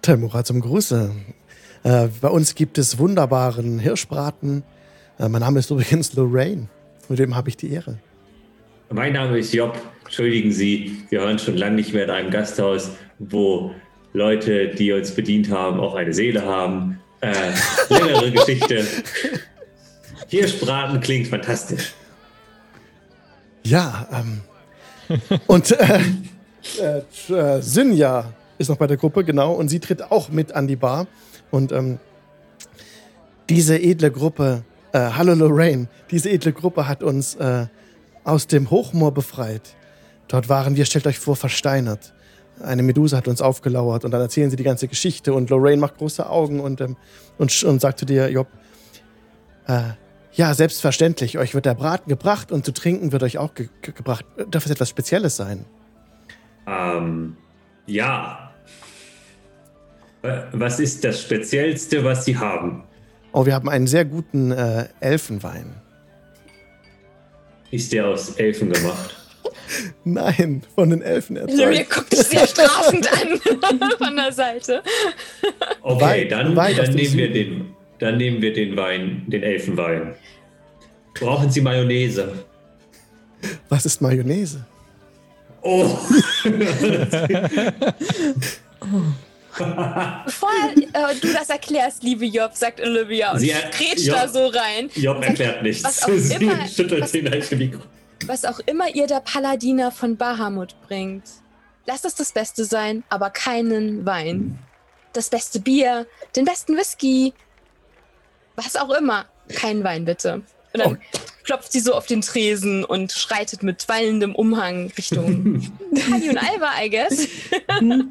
Telmura zum Gruße. Äh, bei uns gibt es wunderbaren Hirschbraten. Äh, mein Name ist übrigens Lorraine. Mit dem habe ich die Ehre. Mein Name ist Job. Entschuldigen Sie, wir hören schon lange nicht mehr in einem Gasthaus, wo Leute, die uns bedient haben, auch eine Seele haben. Äh, längere Geschichte. *laughs* Hirschbraten klingt fantastisch. Ja, ähm. und äh, äh, Synja ist noch bei der Gruppe, genau, und sie tritt auch mit an die Bar. Und ähm, diese edle Gruppe, äh, hallo Lorraine, diese edle Gruppe hat uns äh, aus dem Hochmoor befreit. Dort waren wir, stellt euch vor, versteinert. Eine Medusa hat uns aufgelauert und dann erzählen sie die ganze Geschichte und Lorraine macht große Augen und, ähm, und, und sagt zu dir, Job, äh, ja, selbstverständlich. Euch wird der Braten gebracht und zu trinken wird euch auch ge ge gebracht. Darf es etwas Spezielles sein? Ähm, ja. Was ist das Speziellste, was Sie haben? Oh, wir haben einen sehr guten äh, Elfenwein. Ist der aus Elfen gemacht? *laughs* Nein, von den Elfen erzeugt. Julia guckt dich sehr strafend an *laughs* von der Seite. Okay, dann, Wein dann nehmen wir den dann nehmen wir den Wein, den Elfenwein. Brauchen Sie Mayonnaise? Was ist Mayonnaise? Oh! *laughs* Bevor äh, du das erklärst, liebe Job, sagt Olivia und Sie- grätscht Job- da so rein. Job erklärt nichts. was auch *laughs* Sie immer- schüttelt was-. Was auch immer ihr der Paladiner von Bahamut bringt. Lasst es das Beste sein, aber keinen Wein. Das beste Bier, den besten Whisky, was auch immer. Kein Wein, bitte. Und dann klopft sie so auf den Tresen und schreitet mit wallendem Umhang Richtung *laughs* Kali und Alba, I guess. *laughs*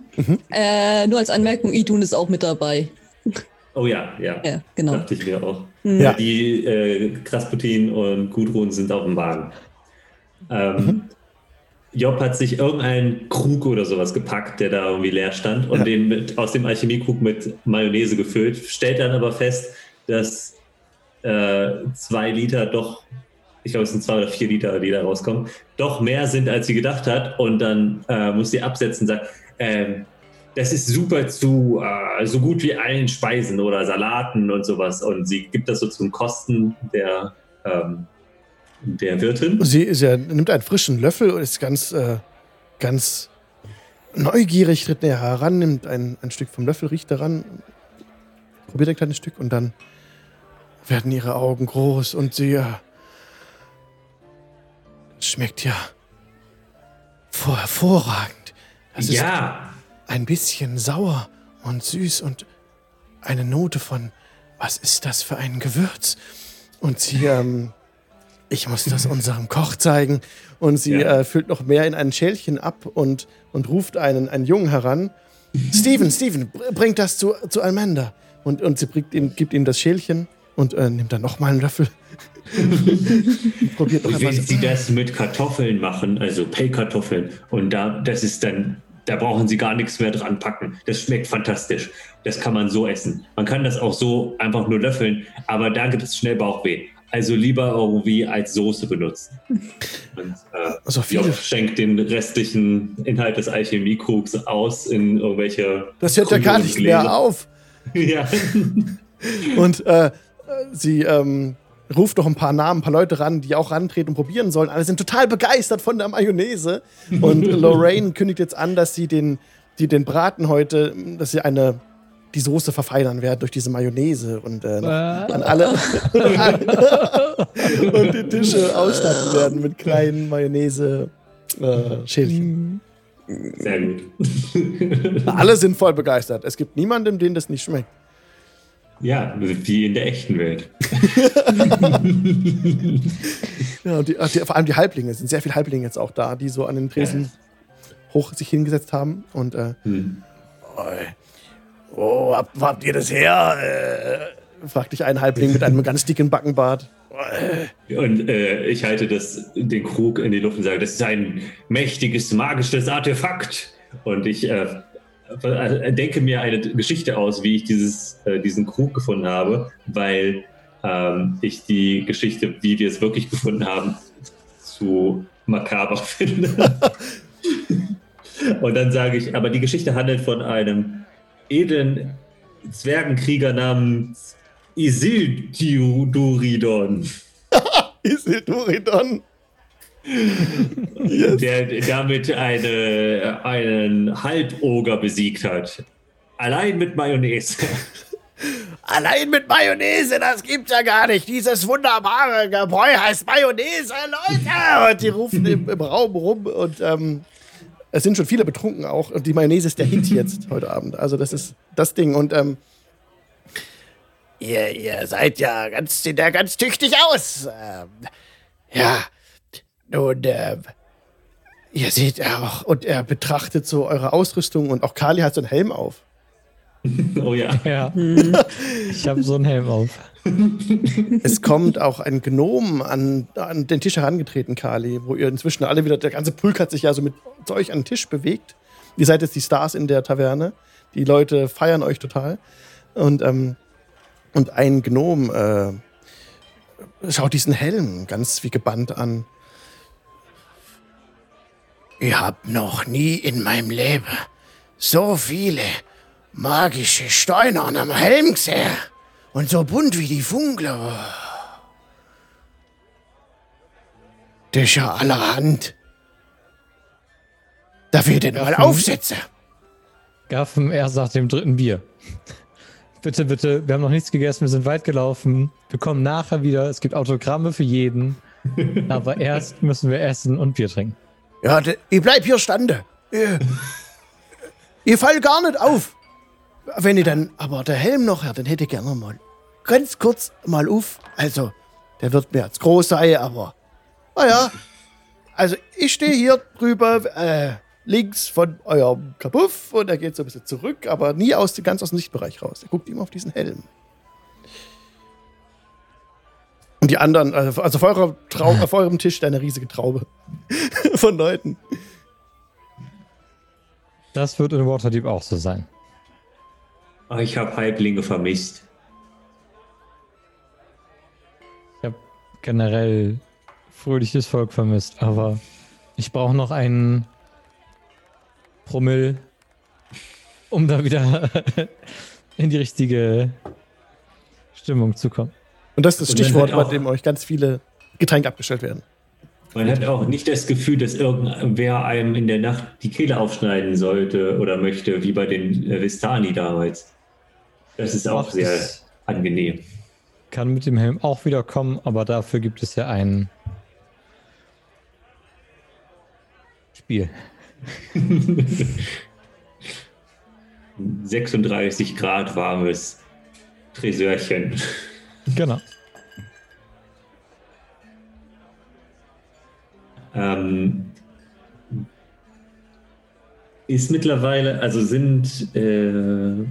Äh, nur als Anmerkung, Idun ist auch mit dabei. Oh ja, ja. Ja, genau. Dachte ich mir auch. Mhm. Ja. Die äh, Krasputin und Gudrun sind auf dem Wagen. Ähm, Job hat sich irgendeinen Krug oder sowas gepackt, der da irgendwie leer stand und Ja. den mit, aus dem Alchemiekrug mit Mayonnaise gefüllt, stellt dann aber fest, dass äh, zwei Liter doch, ich glaube es sind zwei oder vier Liter, die da rauskommen, doch mehr sind, als sie gedacht hat und dann äh, muss sie absetzen und sagt, ähm, das ist super zu äh, so gut wie allen Speisen oder Salaten und sowas. Und sie gibt das so zum Kosten der, ähm, der Wirtin. Sie ja, nimmt einen frischen Löffel und ist ganz, äh, ganz neugierig, tritt näher heran, nimmt ein, ein Stück vom Löffel, riecht daran, probiert ein kleines Stück und dann werden ihre Augen groß und sie äh, schmeckt ja vor hervorragend. Das ist Ja, ein bisschen sauer und süß und eine Note von, was ist das für ein Gewürz? Und sie, *laughs* ähm, ich muss das unserem Koch zeigen. Und sie Ja. äh, füllt noch mehr in ein Schälchen ab und, und ruft einen, einen Jungen heran. *laughs* Steven, Steven, br- bringt das zu, zu Amanda. Und, und sie bringt ihm, gibt ihm das Schälchen und äh, nimmt dann noch mal einen Löffel. und *laughs* probiert noch und wenn sie das mit Kartoffeln machen, also Pellkartoffeln, und da, das ist dann, da brauchen sie gar nichts mehr dran packen. Das schmeckt fantastisch. Das kann man so essen. Man kann das auch so einfach nur löffeln, aber da gibt es schnell Bauchweh. Also lieber irgendwie als Soße benutzen. Und, äh, So viele. Job schenkt den restlichen Inhalt des Alchemiekrugs aus in irgendwelche. Das hört ja gar nicht mehr auf. *laughs* ja. Und äh, sie ähm, ruft noch ein paar Namen, ein paar Leute ran, die auch rantreten und probieren sollen. Alle sind total begeistert von der Mayonnaise. Und *laughs* Lorraine kündigt jetzt an, dass sie den, die den Braten heute, dass sie eine die Soße verfeinern werden durch diese Mayonnaise und äh, an alle *laughs* und die Tische ausstatten werden mit kleinen Mayonnaise äh, Schälchen. Sehr gut. Alle sind voll begeistert. Es gibt niemanden, dem das nicht schmeckt. Ja, wie in der echten Welt. *laughs* Ja, und die, die, vor allem die Halblinge, es sind sehr viele Halblinge jetzt auch da, die so an den Tresen hoch sich hingesetzt haben. Und äh, Hm. wo, habt, wo habt ihr das her? Äh, fragte ich einen Halbling mit einem *laughs* ganz dicken Backenbart. Und äh, ich halte das, den Krug in die Luft und sage, das ist ein mächtiges, magisches Artefakt. Und ich äh, denke mir eine Geschichte aus, wie ich dieses, äh, diesen Krug gefunden habe, weil ähm, ich die Geschichte, wie wir es wirklich gefunden haben, zu makaber *laughs* finde. und dann sage ich, aber die Geschichte handelt von einem edlen Zwergenkrieger namens Isilduridon. *laughs* Isilduridon. *laughs* der damit eine, einen Halboger besiegt hat. Allein mit Mayonnaise. *laughs* Allein mit Mayonnaise, das gibt's ja gar nicht. Dieses wunderbare Gebräu heißt Mayonnaise, Leute. Und die rufen im, im Raum rum und ähm, es sind schon viele betrunken auch. Und die Mayonnaise ist der Hit jetzt *laughs* heute Abend. Also das ist das Ding. Und ähm, Ihr, ihr seid ja ganz, seht ja ganz tüchtig aus. Ähm, ja, nun, ähm, ihr seht auch, und er betrachtet so eure Ausrüstung und auch Kali hat so einen Helm auf. *laughs* Oh ja. Ja. *laughs* Ich habe so einen Helm auf. Es kommt auch ein Gnom an, an den Tisch herangetreten, Kali, wo ihr inzwischen alle wieder, der ganze Pulk hat sich ja so mit zu euch an den Tisch bewegt. Ihr seid jetzt die Stars in der Taverne. Die Leute feiern euch total. Und, ähm, und ein Gnom äh, schaut diesen Helm ganz wie gebannt an. Ich hab noch nie in meinem Leben so viele magische Steine an einem Helm gesehen. Und so bunt wie die Funkel. Das ist ja allerhand. Darf ich den mal aufsetzen? Gaffen erst nach dem dritten Bier. *laughs* Bitte, bitte, wir haben noch nichts gegessen, wir sind weit gelaufen. Wir kommen nachher wieder. Es gibt Autogramme für jeden. *laughs* Aber erst müssen wir essen und Bier trinken. Ja, ich bleib hier stande. Ihr, ihr fallt gar nicht auf. Wenn ihr dann aber der Helm noch her, dann hätte ich gerne mal ganz kurz mal auf. Also, der wird mir jetzt groß sein, aber naja. Also, ich stehe hier drüber, äh, links von eurem Kabuff und er geht so ein bisschen zurück, aber nie aus, ganz aus dem Sichtbereich raus. Er guckt immer auf diesen Helm. Und die anderen, also, also auf, eurer Trau auf eurem Tisch eine riesige Traube *laughs* von Leuten. Das wird in Waterdeep auch so sein. Ah, Ich habe Halblinge vermisst. Ich habe generell fröhliches Volk vermisst, aber ich brauche noch einen Promille, um da wieder *laughs* in die richtige Stimmung zu kommen. Und das ist das Und Stichwort, bei dem euch ganz viele Getränke abgestellt werden. Man hat auch nicht das Gefühl, dass irgendwer einem in der Nacht die Kehle aufschneiden sollte oder möchte, wie bei den Vistani damals. Das ist auch sehr angenehm. kann mit dem Helm auch wieder kommen, aber dafür gibt es ja ein Spiel. *laughs* 36 Grad warmes Tresörchen. Genau. Ähm, ist mittlerweile, also sind äh,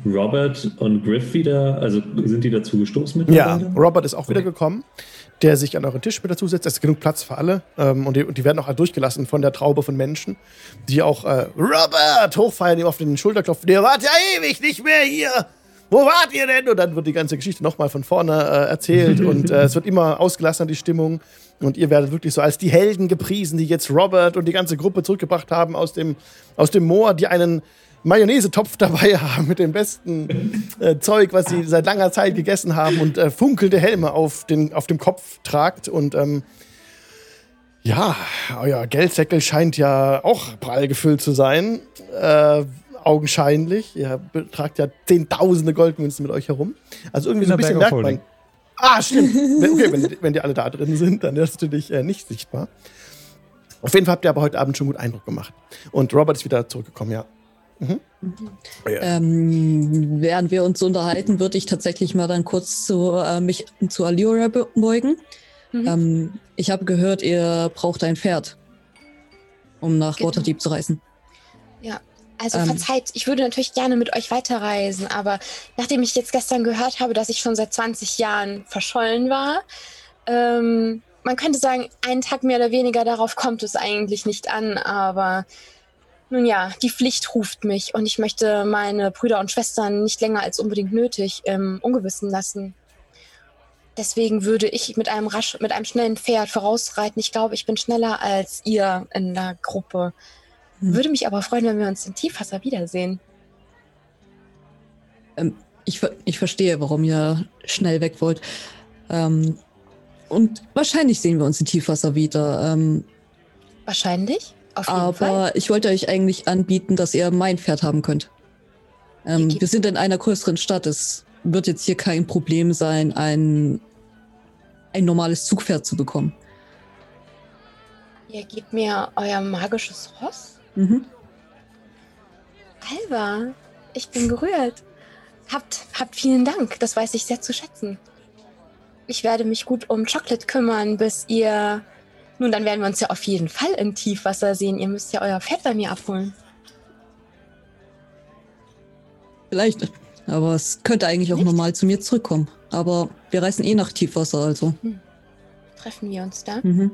Robert und Griff wieder, also sind die dazu gestoßen Ja, mittlerweile? Robert ist auch wieder Okay. gekommen, der sich an euren Tisch mit dazu setzt. Es ist genug Platz für alle. Ähm, und, die, und die werden auch durchgelassen von der Traube von Menschen, die auch äh, Robert hochfeiern, ihm auf den Schulter klopfen. Ihr wart ja ewig nicht mehr hier. Wo wart ihr denn? Und dann wird die ganze Geschichte nochmal von vorne äh, erzählt *laughs* und äh, es wird immer ausgelassener, die Stimmung. Und ihr werdet wirklich so als die Helden gepriesen, die jetzt Robert und die ganze Gruppe zurückgebracht haben aus dem, aus dem Moor, die einen Mayonnaisetopf *laughs* dabei haben mit dem besten äh, Zeug, was sie seit langer Zeit gegessen haben und äh, funkelnde Helme auf, den, auf dem Kopf tragt. Und ähm, ja, euer Geldsäckel scheint ja auch prall gefüllt zu sein. Äh, augenscheinlich. Ihr tragt ja zehntausende Goldmünzen mit euch herum. Also irgendwie so ein bisschen merkt man. Ah, stimmt. Wenn- okay, wenn, die- wenn die alle da drin sind, dann ist natürlich äh, nicht sichtbar. Auf jeden Fall habt ihr aber heute Abend schon gut Eindruck gemacht. Und Robert ist wieder zurückgekommen, ja. Ähm, während wir uns unterhalten, würde ich tatsächlich mal dann kurz zu, äh, mich zu Allura be- beugen. Mhm. Ähm, ich habe gehört, ihr braucht ein Pferd, um nach Genau. Waterdeep zu reisen. Also Ähm. verzeiht, ich würde natürlich gerne mit euch weiterreisen, aber nachdem ich jetzt gestern gehört habe, dass ich schon seit 20 Jahren verschollen war, ähm, man könnte sagen, einen Tag mehr oder weniger darauf kommt es eigentlich nicht an, aber nun ja, die Pflicht ruft mich und ich möchte meine Brüder und Schwestern nicht länger als unbedingt nötig im Ungewissen lassen. Deswegen würde ich mit einem rasch, mit einem schnellen Pferd vorausreiten. Ich glaube, ich bin schneller als ihr in der Gruppe. Würde mich aber freuen, wenn wir uns im Tiefwasser wiedersehen. Ich, ver- ich verstehe, warum ihr schnell weg wollt. Ähm, und wahrscheinlich sehen wir uns in Tiefwasser wieder. Ähm, Wahrscheinlich. Auf jeden Fall. aber ich wollte euch eigentlich anbieten, dass ihr mein Pferd haben könnt. Ähm, wir sind in einer größeren Stadt. Es wird jetzt hier kein Problem sein, ein, ein normales Zugpferd zu bekommen. Ihr gebt mir euer magisches Ross? Mhm. Alba, ich bin gerührt. Habt, habt vielen Dank. Das weiß ich sehr zu schätzen. Ich werde mich gut um Chocolate kümmern, bis ihr. Nun, dann werden wir uns ja auf jeden Fall im Tiefwasser sehen. Ihr müsst ja euer Pferd bei mir abholen. Vielleicht. Aber es könnte eigentlich auch Nicht? normal zu mir zurückkommen. Aber wir reisen eh nach Tiefwasser, also. Treffen wir uns da? Mhm.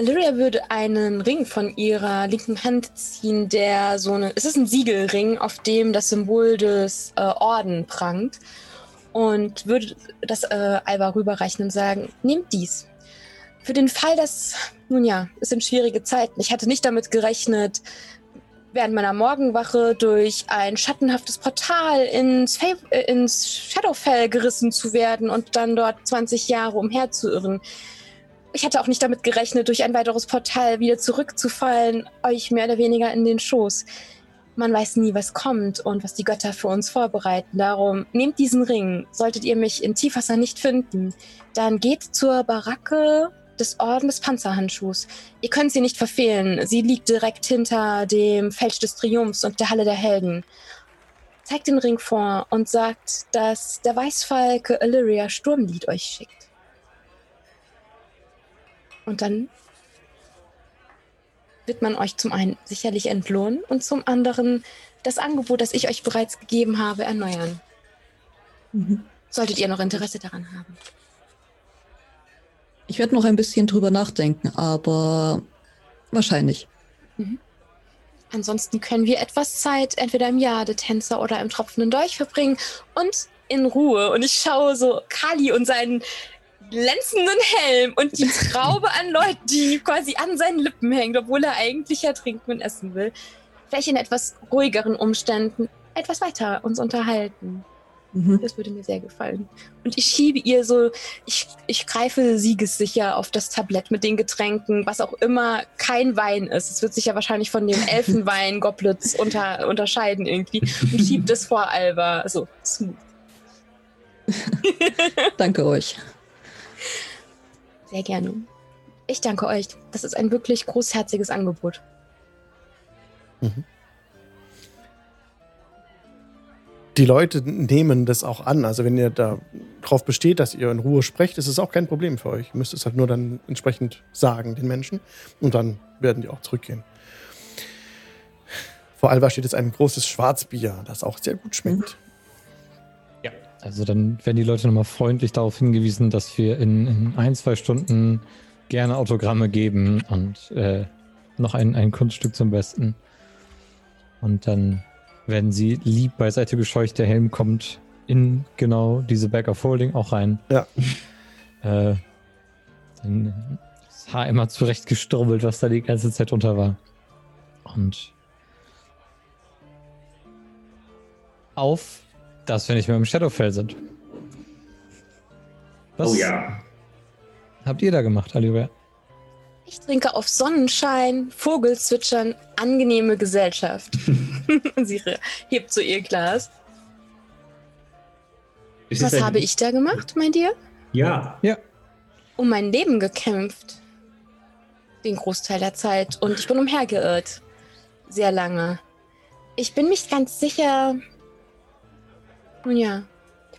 Lyria würde einen Ring von ihrer linken Hand ziehen, der so eine. Es ist ein Siegelring, auf dem das Symbol des äh, Orden prangt. Und würde das äh, Alba rüberreichen und sagen: Nehmt dies. Für den Fall, dass. Nun ja, es sind schwierige Zeiten. Ich hatte nicht damit gerechnet, während meiner Morgenwache durch ein schattenhaftes Portal ins, Fa äh, ins Shadowfell gerissen zu werden und dann dort 20 Jahre umherzuirren. Ich hatte auch nicht damit gerechnet, durch ein weiteres Portal wieder zurückzufallen, euch mehr oder weniger in den Schoß. man weiß nie, was kommt und was die Götter für uns vorbereiten. Darum nehmt diesen Ring. Solltet ihr mich in Tiefwasser nicht finden, dann geht zur Baracke des Orden des Panzerhandschuhs. Ihr könnt sie nicht verfehlen. Sie liegt direkt hinter dem Feld des Triumphs und der Halle der Helden. Zeigt den Ring vor und sagt, dass der Weißfalke Illyria Sturmlied euch schickt. Und dann wird man euch zum einen sicherlich entlohnen und zum anderen das Angebot, das ich euch bereits gegeben habe, erneuern. Mhm. Solltet ihr noch Interesse daran haben. Ich werde noch ein bisschen drüber nachdenken, aber wahrscheinlich. Ansonsten können wir etwas Zeit entweder im Jadetänzer oder im tropfenden Dolch verbringen und in Ruhe. Und ich schaue so Kali und seinen glänzenden Helm und die Traube an Leuten, die quasi an seinen Lippen hängt, obwohl er eigentlich ja trinken und essen will. Vielleicht in etwas ruhigeren Umständen etwas weiter uns unterhalten. Mhm. Das würde mir sehr gefallen. Und ich schiebe ihr so, ich, ich greife siegessicher auf das Tablett mit den Getränken, was auch immer kein Wein ist. Es wird sich ja wahrscheinlich von dem Elfenwein-Goblets *laughs* unter, unterscheiden irgendwie. Und schiebe das vor Alba. So, smooth. *laughs* Danke euch. Sehr gerne. Ich danke euch. Das ist ein wirklich großherziges Angebot. Die Leute nehmen das auch an. Also wenn ihr darauf besteht, dass ihr in Ruhe sprecht, ist es auch kein Problem für euch. Ihr müsst es halt nur dann entsprechend sagen den Menschen und dann werden die auch zurückgehen. Vor Alba steht jetzt ein großes Schwarzbier, das auch sehr gut schmeckt. Ja, also dann werden die Leute nochmal freundlich darauf hingewiesen, dass wir in, in ein, zwei Stunden gerne Autogramme geben und äh, noch ein, ein Kunststück zum Besten. Und dann werden sie lieb beiseite gescheucht. Der Helm kommt in genau diese Bag of Holding auch rein. Ja. Äh, dann das Haar immer zurechtgestrubbelt, was da die ganze Zeit drunter war. Und auf, dass wir nicht mehr im Shadowfell sind. Was Oh ja. habt ihr da gemacht, Alibert? Ich trinke auf Sonnenschein, Vogelzwitschern, angenehme Gesellschaft. *laughs* Und sie hebt so ihr Glas. Ist Was habe ich da gemacht, meint ihr? Ja. Ja. Um mein Leben gekämpft. Den Großteil der Zeit. Und ich bin umhergeirrt. Sehr lange. Ich bin nicht ganz sicher. Nun ja.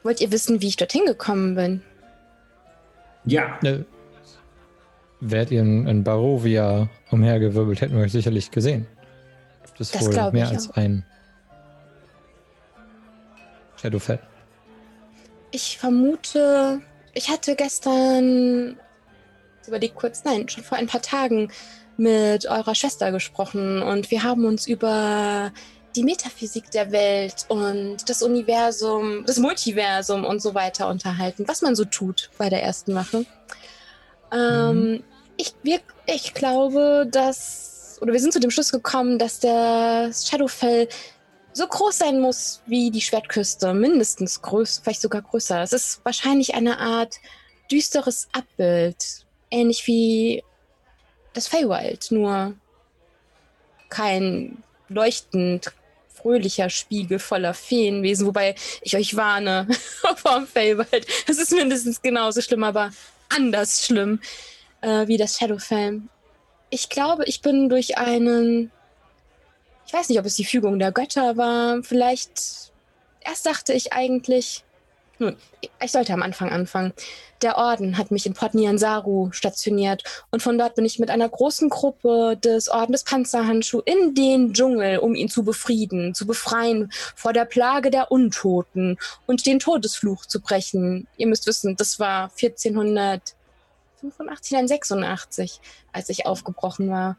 Wollt ihr wissen, wie ich dorthin gekommen bin? Ja. Äh, wärt ihr in, in Barovia umhergewirbelt, hätten wir euch sicherlich gesehen. Gibt es Das wohl mehr ich als auch. ein Shadowfell? Ich vermute, ich hatte gestern, überleg kurz, nein, schon vor ein paar Tagen mit eurer Schwester gesprochen und wir haben uns über die Metaphysik der Welt und das Universum, das Multiversum und so weiter unterhalten, was man so tut bei der ersten Wache. Ähm, ich, wir, ich glaube, dass, oder wir sind zu dem Schluss gekommen, dass der Shadowfell so groß sein muss wie die Schwertküste, mindestens größer, vielleicht sogar größer. Es ist wahrscheinlich eine Art düsteres Abbild, ähnlich wie das Feywild, nur kein leuchtend fröhlicher Spiegel voller Feenwesen, wobei ich euch warne *laughs* vom Feywild. Es ist mindestens genauso schlimm, aber anders schlimm äh, wie das Shadowfell. Ich glaube, ich bin durch einen ich weiß nicht, ob es die Fügung der Götter war. Vielleicht. Erst dachte ich eigentlich. Nun, ich sollte am Anfang anfangen. Der Orden hat mich in Port Niansaru stationiert und von dort bin ich mit einer großen Gruppe des Orden des Panzerhandschuh in den Dschungel, um ihn zu befrieden, zu befreien vor der Plage der Untoten und den Todesfluch zu brechen. Ihr müsst wissen, das war 1485, nein 86, als ich aufgebrochen war.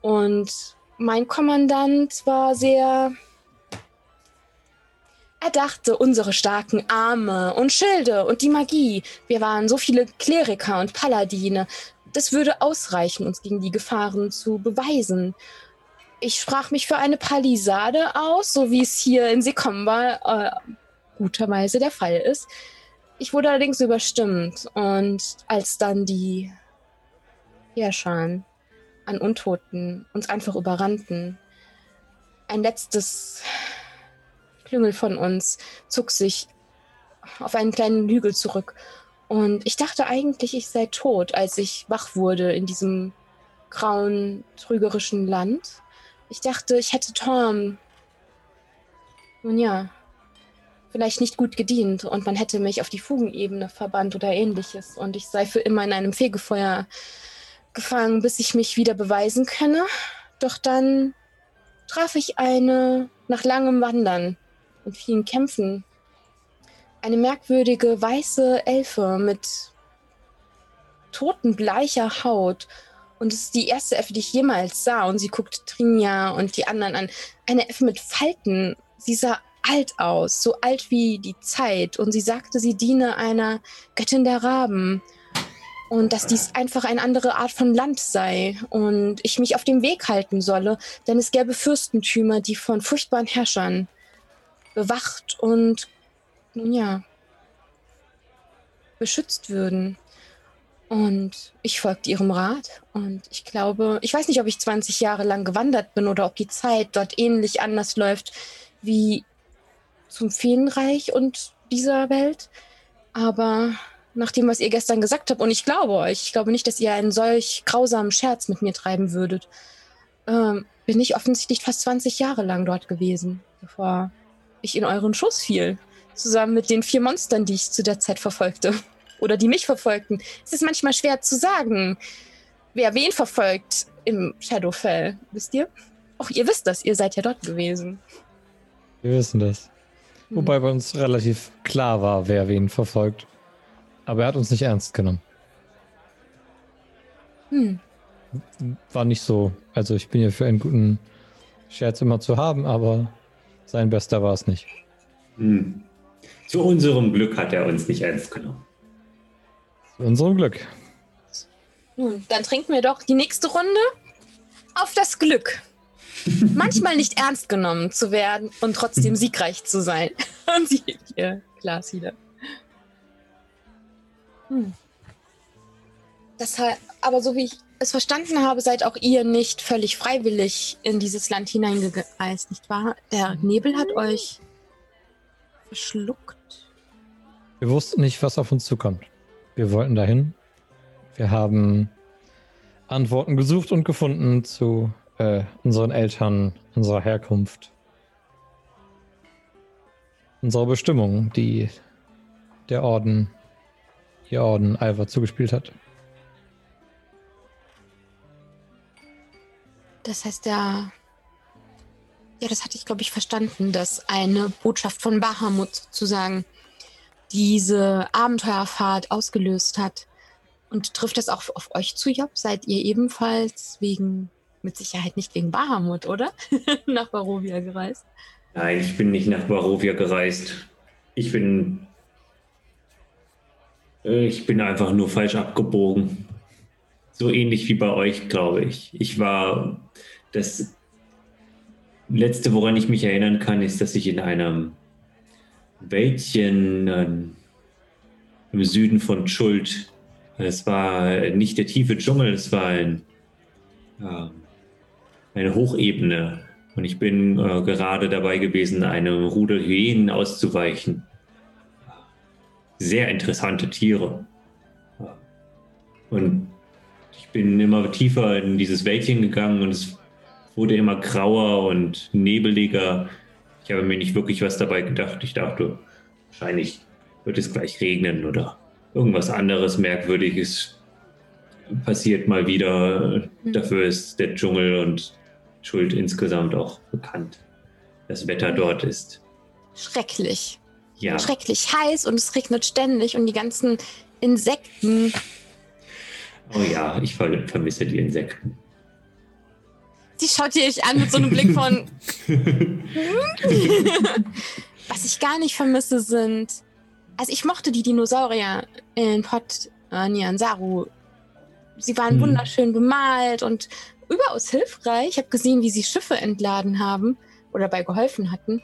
Und mein Kommandant war sehr. Er dachte, unsere starken Arme und Schilde und die Magie. Wir waren so viele Kleriker und Paladine. Das würde ausreichen, uns gegen die Gefahren zu beweisen. Ich sprach mich für eine Palisade aus, so wie es hier in Sekomba äh, guterweise der Fall ist. Ich wurde allerdings überstimmt und als dann die Herrscher an Untoten uns einfach überrannten, ein letztes Klüngel von uns zog sich auf einen kleinen Hügel zurück. Und ich dachte eigentlich, ich sei tot, als ich wach wurde in diesem grauen, trügerischen Land. Ich dachte, ich hätte Tom, nun ja, vielleicht nicht gut gedient und man hätte mich auf die Fugenebene verbannt oder ähnliches und ich sei für immer in einem Fegefeuer gefangen, bis ich mich wieder beweisen könne. Doch dann traf ich eine nach langem Wandern und vielen Kämpfen eine merkwürdige weiße Elfe mit totenbleicher Haut. Und es ist die erste Elfe, die ich jemals sah. Und sie guckt Trinja und die anderen an. Eine Elfe mit Falten. Sie sah alt aus, so alt wie die Zeit. Und sie sagte, sie diene einer Göttin der Raben. Und dass dies einfach eine andere Art von Land sei. Und ich mich auf dem Weg halten solle, denn es gäbe Fürstentümer, die von furchtbaren Herrschern bewacht und, nun ja, beschützt würden. Und ich folgte ihrem Rat. Und ich glaube, ich weiß nicht, ob ich 20 Jahre lang gewandert bin oder ob die Zeit dort ähnlich anders läuft wie zum Feenreich und dieser Welt. Aber nach dem, was ihr gestern gesagt habt, und ich glaube euch, ich glaube nicht, dass ihr einen solch grausamen Scherz mit mir treiben würdet, ähm, bin ich offensichtlich fast 20 Jahre lang dort gewesen, bevor ich in euren Schoß fiel. Zusammen mit den vier Monstern, die ich zu der Zeit verfolgte. Oder die mich verfolgten. Es ist manchmal schwer zu sagen, wer wen verfolgt im Shadowfell. Wisst ihr? Auch ihr wisst das, ihr seid ja dort gewesen. Wir wissen das. Hm. Wobei bei uns relativ klar war, wer wen verfolgt. Aber er hat uns nicht ernst genommen. Hm. War nicht so. Also ich bin ja für einen guten Scherz immer zu haben, aber sein bester war es nicht. Hm. Zu unserem Glück hat er uns nicht ernst genommen. Zu unserem Glück. Nun, dann trinken wir doch die nächste Runde auf das Glück. *laughs* Manchmal nicht ernst genommen zu werden und trotzdem *laughs* siegreich zu sein. *laughs* Und sie hebt ihr Glas wieder. Hm. Das, aber so wie ich es verstanden habe, seid auch ihr nicht völlig freiwillig in dieses Land hineingereist, nicht wahr? Der Nebel hat euch verschluckt. Wir wussten nicht, was auf uns zukommt. Wir wollten dahin. Wir haben Antworten gesucht und gefunden zu äh, unseren Eltern, unserer Herkunft, unserer Bestimmung, die der Orden, ihr Orden Alva zugespielt hat. Das heißt, der. Ja, das hatte ich, glaube ich, verstanden, dass eine Botschaft von Bahamut sozusagen diese Abenteuerfahrt ausgelöst hat. Und trifft das auch auf euch zu, Job? Seid ihr ebenfalls wegen, mit Sicherheit nicht wegen Bahamut, oder? *laughs* nach Barovia gereist? Nein, ich bin nicht nach Barovia gereist. Ich bin. Ich bin einfach nur falsch abgebogen so ähnlich wie bei euch, glaube ich. Ich war das letzte, woran ich mich erinnern kann, ist, dass ich in einem Wäldchen äh, im Süden von Schuld, es war nicht der tiefe Dschungel, es war ein, äh, eine Hochebene. Und ich bin äh, gerade dabei gewesen, einem Rudel Hyänen auszuweichen. Sehr interessante Tiere. Und bin immer tiefer in dieses Wäldchen gegangen und es wurde immer grauer und nebeliger. Ich habe mir nicht wirklich was dabei gedacht. Ich dachte, wahrscheinlich wird es gleich regnen oder irgendwas anderes Merkwürdiges passiert mal wieder. Mhm. Dafür ist der Dschungel und Schuld insgesamt auch bekannt. Das Wetter dort ist schrecklich. Ja. Schrecklich heiß und es regnet ständig und die ganzen Insekten Oh ja, ich vermisse die Insekten. Sie schaut ihr euch an mit so einem Blick von. *laughs* Was ich gar nicht vermisse sind. Also ich mochte die Dinosaurier in Pot äh, Nianzaru. Sie waren hm. wunderschön bemalt und überaus hilfreich. Ich habe gesehen, wie sie Schiffe entladen haben oder dabei geholfen hatten.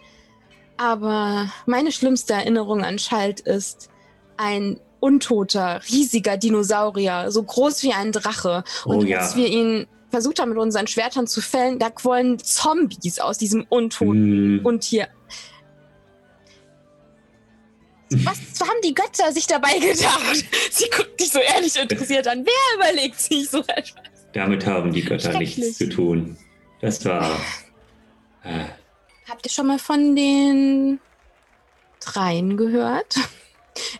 Aber meine schlimmste Erinnerung an Schalt ist ein untoter, riesiger Dinosaurier, so groß wie ein Drache. Und oh, ja. als wir ihn versucht haben, mit unseren Schwertern zu fällen, da quollen Zombies aus diesem untoten Hm, Untier. Was haben die Götter sich dabei gedacht? *laughs* Sie guckt dich so ehrlich interessiert an. Wer überlegt sich so etwas? damit haben die Götter nichts zu tun. Das war. Äh, Habt ihr schon mal von den dreien gehört?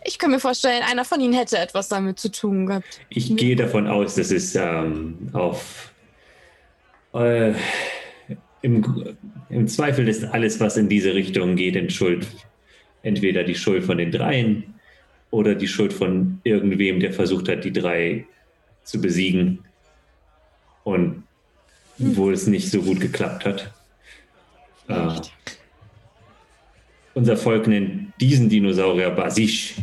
Ich kann mir vorstellen, einer von ihnen hätte etwas damit zu tun gehabt. ich gehe davon aus, dass es ähm, auf. Äh, im, Im Zweifel ist alles, was in diese Richtung geht, in Schuld. Entweder die Schuld von den Dreien oder die Schuld von irgendwem, der versucht hat, die drei zu besiegen. Und wo es nicht so gut geklappt hat. Äh, Echt? Unser Volk nennt diesen Dinosaurier Basisch.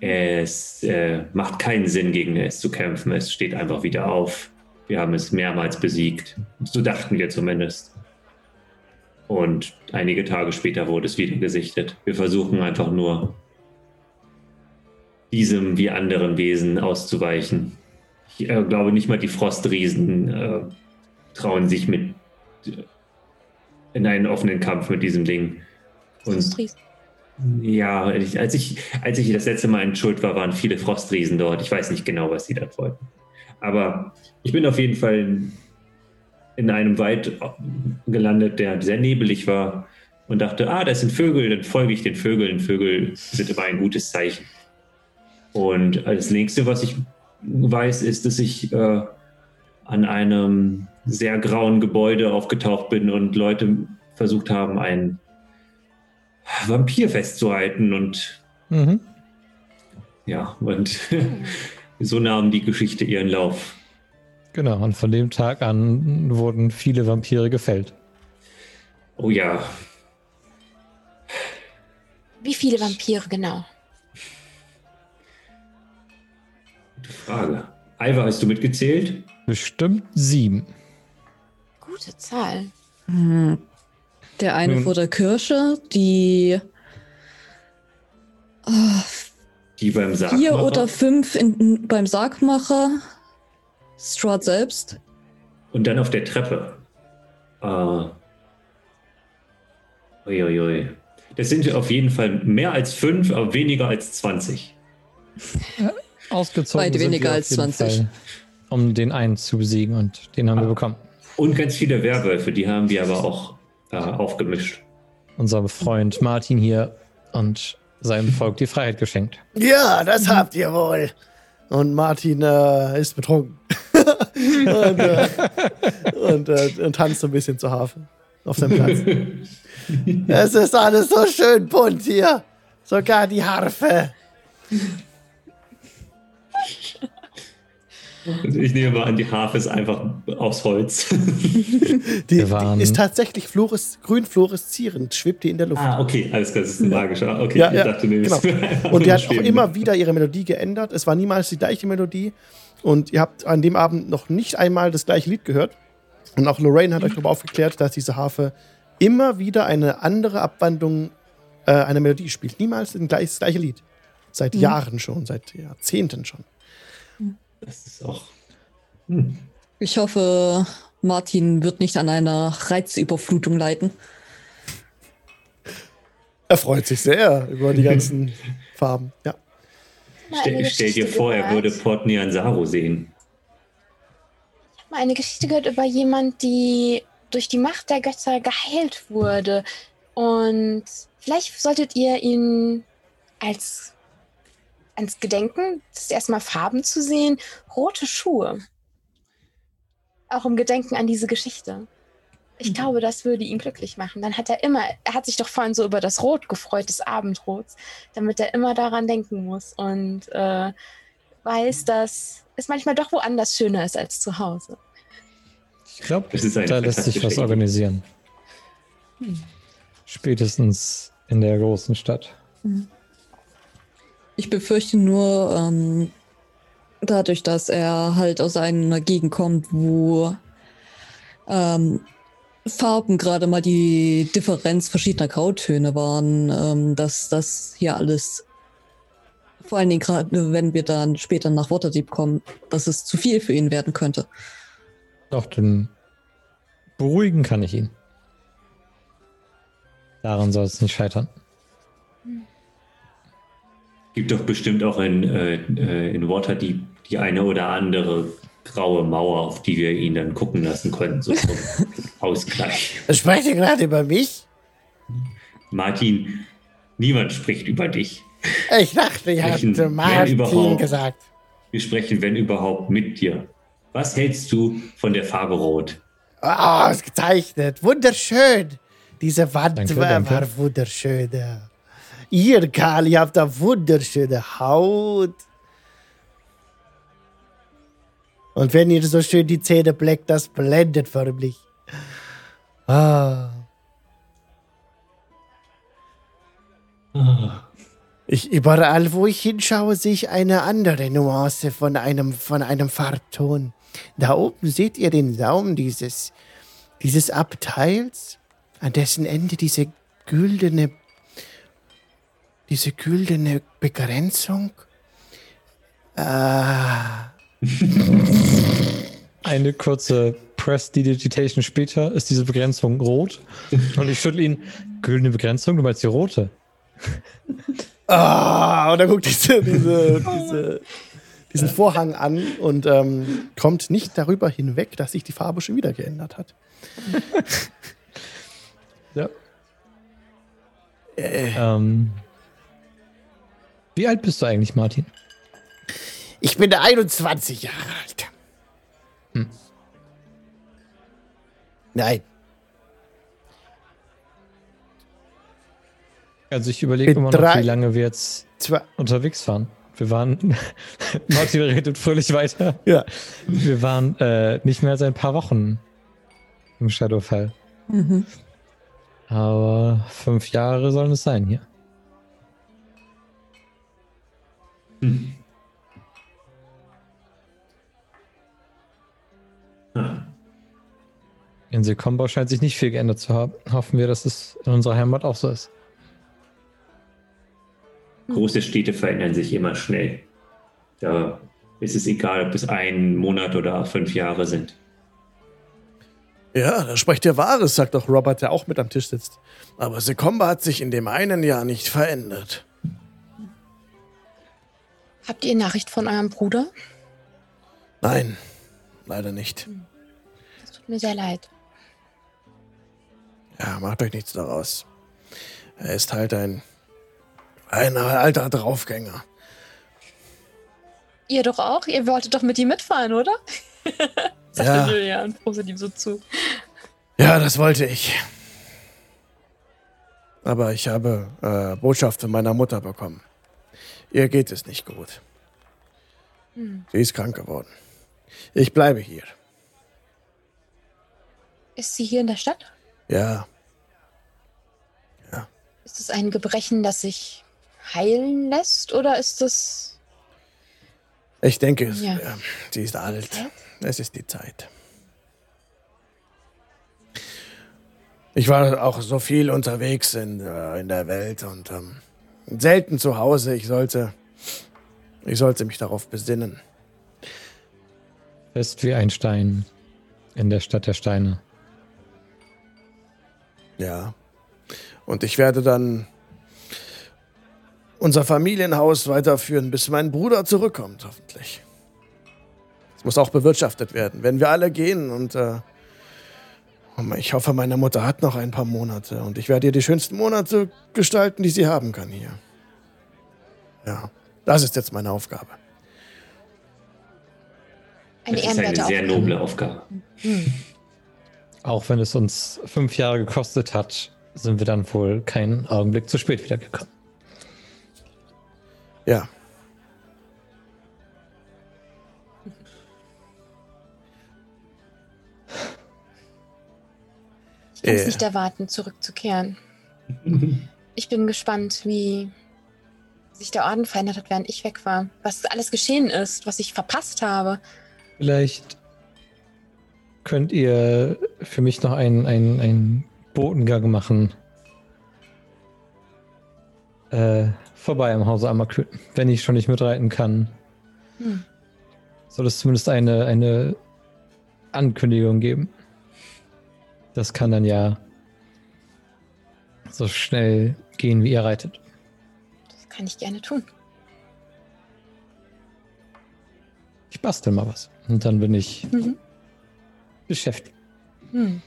Es äh, macht keinen Sinn, gegen es zu kämpfen. Es steht einfach wieder auf. Wir haben es mehrmals besiegt. So dachten wir zumindest. Und einige Tage später wurde es wieder gesichtet. Wir versuchen einfach nur, diesem wie anderen Wesen auszuweichen. Ich äh, glaube nicht mal die Frostriesen äh, trauen sich mit äh, in einen offenen Kampf mit diesem Ding. Und Frostries. ja, als, ich, als ich das letzte Mal in Schuld war, waren viele Frostriesen dort. Ich weiß nicht genau, was sie dort wollten. Aber ich bin auf jeden Fall in, in einem Wald gelandet, der sehr nebelig war und dachte, ah, das sind Vögel, dann folge ich den Vögeln. Vögel sind immer ein gutes Zeichen. Und das nächste, was ich weiß, ist, dass ich äh, an einem sehr grauen Gebäude aufgetaucht bin und Leute versucht haben, einen Vampir festzuhalten und Mhm. ja, und *laughs* so nahm die Geschichte ihren Lauf. Genau, und von dem Tag an wurden viele Vampire gefällt. Oh ja, Wie viele Vampire genau? gute Frage. Alva, hast du mitgezählt? Bestimmt sieben. Gute Zahl. Hm. Der eine Nun- vor der Kirche, die ah, Die beim Sarg. vier oder fünf in, beim Sargmacher, Strahd selbst. Und dann auf der Treppe. Äh, uiuiui. Das sind auf jeden Fall mehr als fünf, aber weniger als 20. *laughs* Ausgezogen Weit sind weniger wir auf als jeden 20. Fall, um den einen zu besiegen und den haben wir Ah. bekommen. Und ganz viele Werwölfe, die haben wir aber auch äh, aufgemischt. Unser Freund Martin hier und seinem Volk die Freiheit geschenkt. Ja, das habt ihr wohl. Und Martin äh, ist betrunken. *laughs* und, äh, und, äh, und tanzt so ein bisschen zur Harfe auf seinem Platz. *laughs* Es ist alles so schön bunt hier. Sogar die Harfe. Ich nehme mal an, die Harfe ist einfach aus Holz. *laughs* Die, die ist tatsächlich fluores, grün fluoreszierend, schwebt die in der Luft. ah, okay, alles klar, das ist ein magischer. Okay, Ja, ich ja, dachte, nee, genau. *laughs* Und die hat auch immer wieder ihre Melodie geändert. Es war niemals die gleiche Melodie. Und ihr habt an dem Abend noch nicht einmal das gleiche Lied gehört. Und auch Lorraine hat euch darüber aufgeklärt, dass diese Harfe immer wieder eine andere Abwandlung äh, einer Melodie spielt. Niemals das gleiche Lied. Seit Jahren schon, seit Jahrzehnten schon. Das ist auch. Hm. Ich hoffe, Martin wird nicht an einer Reizüberflutung leiden. Er freut sich sehr über die ganzen *laughs* Farben. Ja. Mal Stell, dir vor, er gehört. würde Port Nianzaro sehen. mal eine Geschichte gehört über jemand, die durch die Macht der Götter geheilt wurde. Und vielleicht solltet ihr ihn als ans Gedenken, das ist erstmal Farben zu sehen, rote Schuhe. Auch im Gedenken an diese Geschichte. Ich glaube, das würde ihn glücklich machen. Dann hat er immer, er hat sich doch vorhin so über das Rot gefreut, des Abendrots, damit er immer daran denken muss und äh, weiß, dass es manchmal doch woanders schöner ist als zu Hause. Ich glaube, da lässt sich was organisieren. Spätestens in der großen Stadt. Ich befürchte nur, ähm, dadurch, dass er halt aus einer Gegend kommt, wo ähm, Farben gerade mal die Differenz verschiedener Grautöne waren, ähm, dass das hier alles, vor allen Dingen gerade, wenn wir dann später nach Waterdeep kommen, dass es zu viel für ihn werden könnte. Doch, dann beruhigen kann ich ihn. Daran soll es nicht scheitern. Gibt doch bestimmt auch in, äh, in Waterdeep die eine oder andere graue Mauer, auf die wir ihn dann gucken lassen können, so zum *laughs* Ausgleich. Sprecht ihr gerade über mich? Martin, niemand spricht über dich. Ich dachte, Sprechen, wenn Martin gesagt. Wir sprechen, wenn überhaupt, mit dir. Was hältst du von der Farbe Rot? Ah, ausgezeichnet. Wunderschön. Diese Wand Danke, war, danke. war wunderschön. ja. Ihr, Karl, ihr habt da wunderschöne Haut. Und wenn ihr so schön die Zähne bleckt, das blendet förmlich. Ah. Ich, überall, wo ich hinschaue, sehe ich eine andere Nuance von einem, von einem Farbton. Da oben seht ihr den Saum dieses, dieses Abteils, an dessen Ende diese güldene, diese güldene Begrenzung. Ah, Eine kurze Press-Digitation später ist diese Begrenzung rot. Und ich schüttle ihn. Güldene Begrenzung, du meinst die rote? *laughs* Ah, und dann guckt diese, diese, diese, diesen Vorhang an und ähm, kommt nicht darüber hinweg, dass sich die Farbe schon wieder geändert hat. *laughs* Ja. Ähm, wie alt bist du eigentlich, Martin? ich bin 21 Jahre alt. Hm. Nein, Also ich überlege immer noch, wie lange wir jetzt zwei, unterwegs waren. Wir waren, *laughs* Martin redet fröhlich weiter. Ja. Wir waren äh, nicht mehr als ein paar Wochen im Shadowfall. Mhm. Aber fünf Jahre sollen es sein hier. Ah, In Sekombau scheint sich nicht viel geändert zu haben. Hoffen wir, dass es in unserer Heimat auch so ist. Große Städte verändern sich immer schnell. Da ist es egal, ob es ein Monat oder fünf Jahre sind. Ja, da spricht ihr Wahres, sagt doch Robert, der auch mit am Tisch sitzt. Aber Sekomba hat sich in dem einen Jahr nicht verändert. Habt ihr Nachricht von eurem Bruder? Nein, leider nicht. Das tut mir sehr leid. Ja, macht euch nichts daraus. Er ist halt ein, ein alter Draufgänger. Ihr doch auch? Ihr wolltet doch mit ihm mitfahren, oder? *laughs* Sagt Ja. Julian positiv so zu. Ja, das wollte ich. Aber ich habe äh, Botschaft von meiner Mutter bekommen. Ihr geht es nicht gut. Sie ist krank geworden. Ich bleibe hier. Ist sie hier in der Stadt? Ja, Ist es ein Gebrechen, das sich heilen lässt? Oder ist es. ich denke, es, Ja. ja, sie ist alt. Zeit? Es ist die Zeit. Ich war auch so viel unterwegs in, äh, in der Welt und ähm, selten zu Hause. Ich sollte, ich sollte mich darauf besinnen. Fest wie ein Stein in der Stadt der Steine. Ja. Und ich werde dann unser Familienhaus weiterführen, bis mein Bruder zurückkommt, hoffentlich. Es muss auch bewirtschaftet werden. Wenn wir alle gehen und äh, ich hoffe, meine Mutter hat noch ein paar Monate und ich werde ihr die schönsten Monate gestalten, die sie haben kann hier. Ja, das ist jetzt meine Aufgabe. Eine Das ist eine sehr noble Aufgabe. Auch wenn es uns fünf Jahre gekostet hat, sind wir dann wohl keinen Augenblick zu spät wiedergekommen. Ja. Kann es Äh. nicht erwarten, zurückzukehren. *laughs* Ich bin gespannt, wie sich der Orden verändert hat, während ich weg war. Was alles geschehen ist, was ich verpasst habe. Vielleicht könnt ihr für mich noch einen, einen, einen Botengang machen. Äh, vorbei am Hause Amakül, wenn ich schon nicht mitreiten kann. Hm. Soll es zumindest eine, eine Ankündigung geben. Das kann dann ja so schnell gehen, wie ihr reitet. Das kann ich gerne tun. Ich bastel mal was. Und dann bin ich Mhm. beschäftigt. Hm.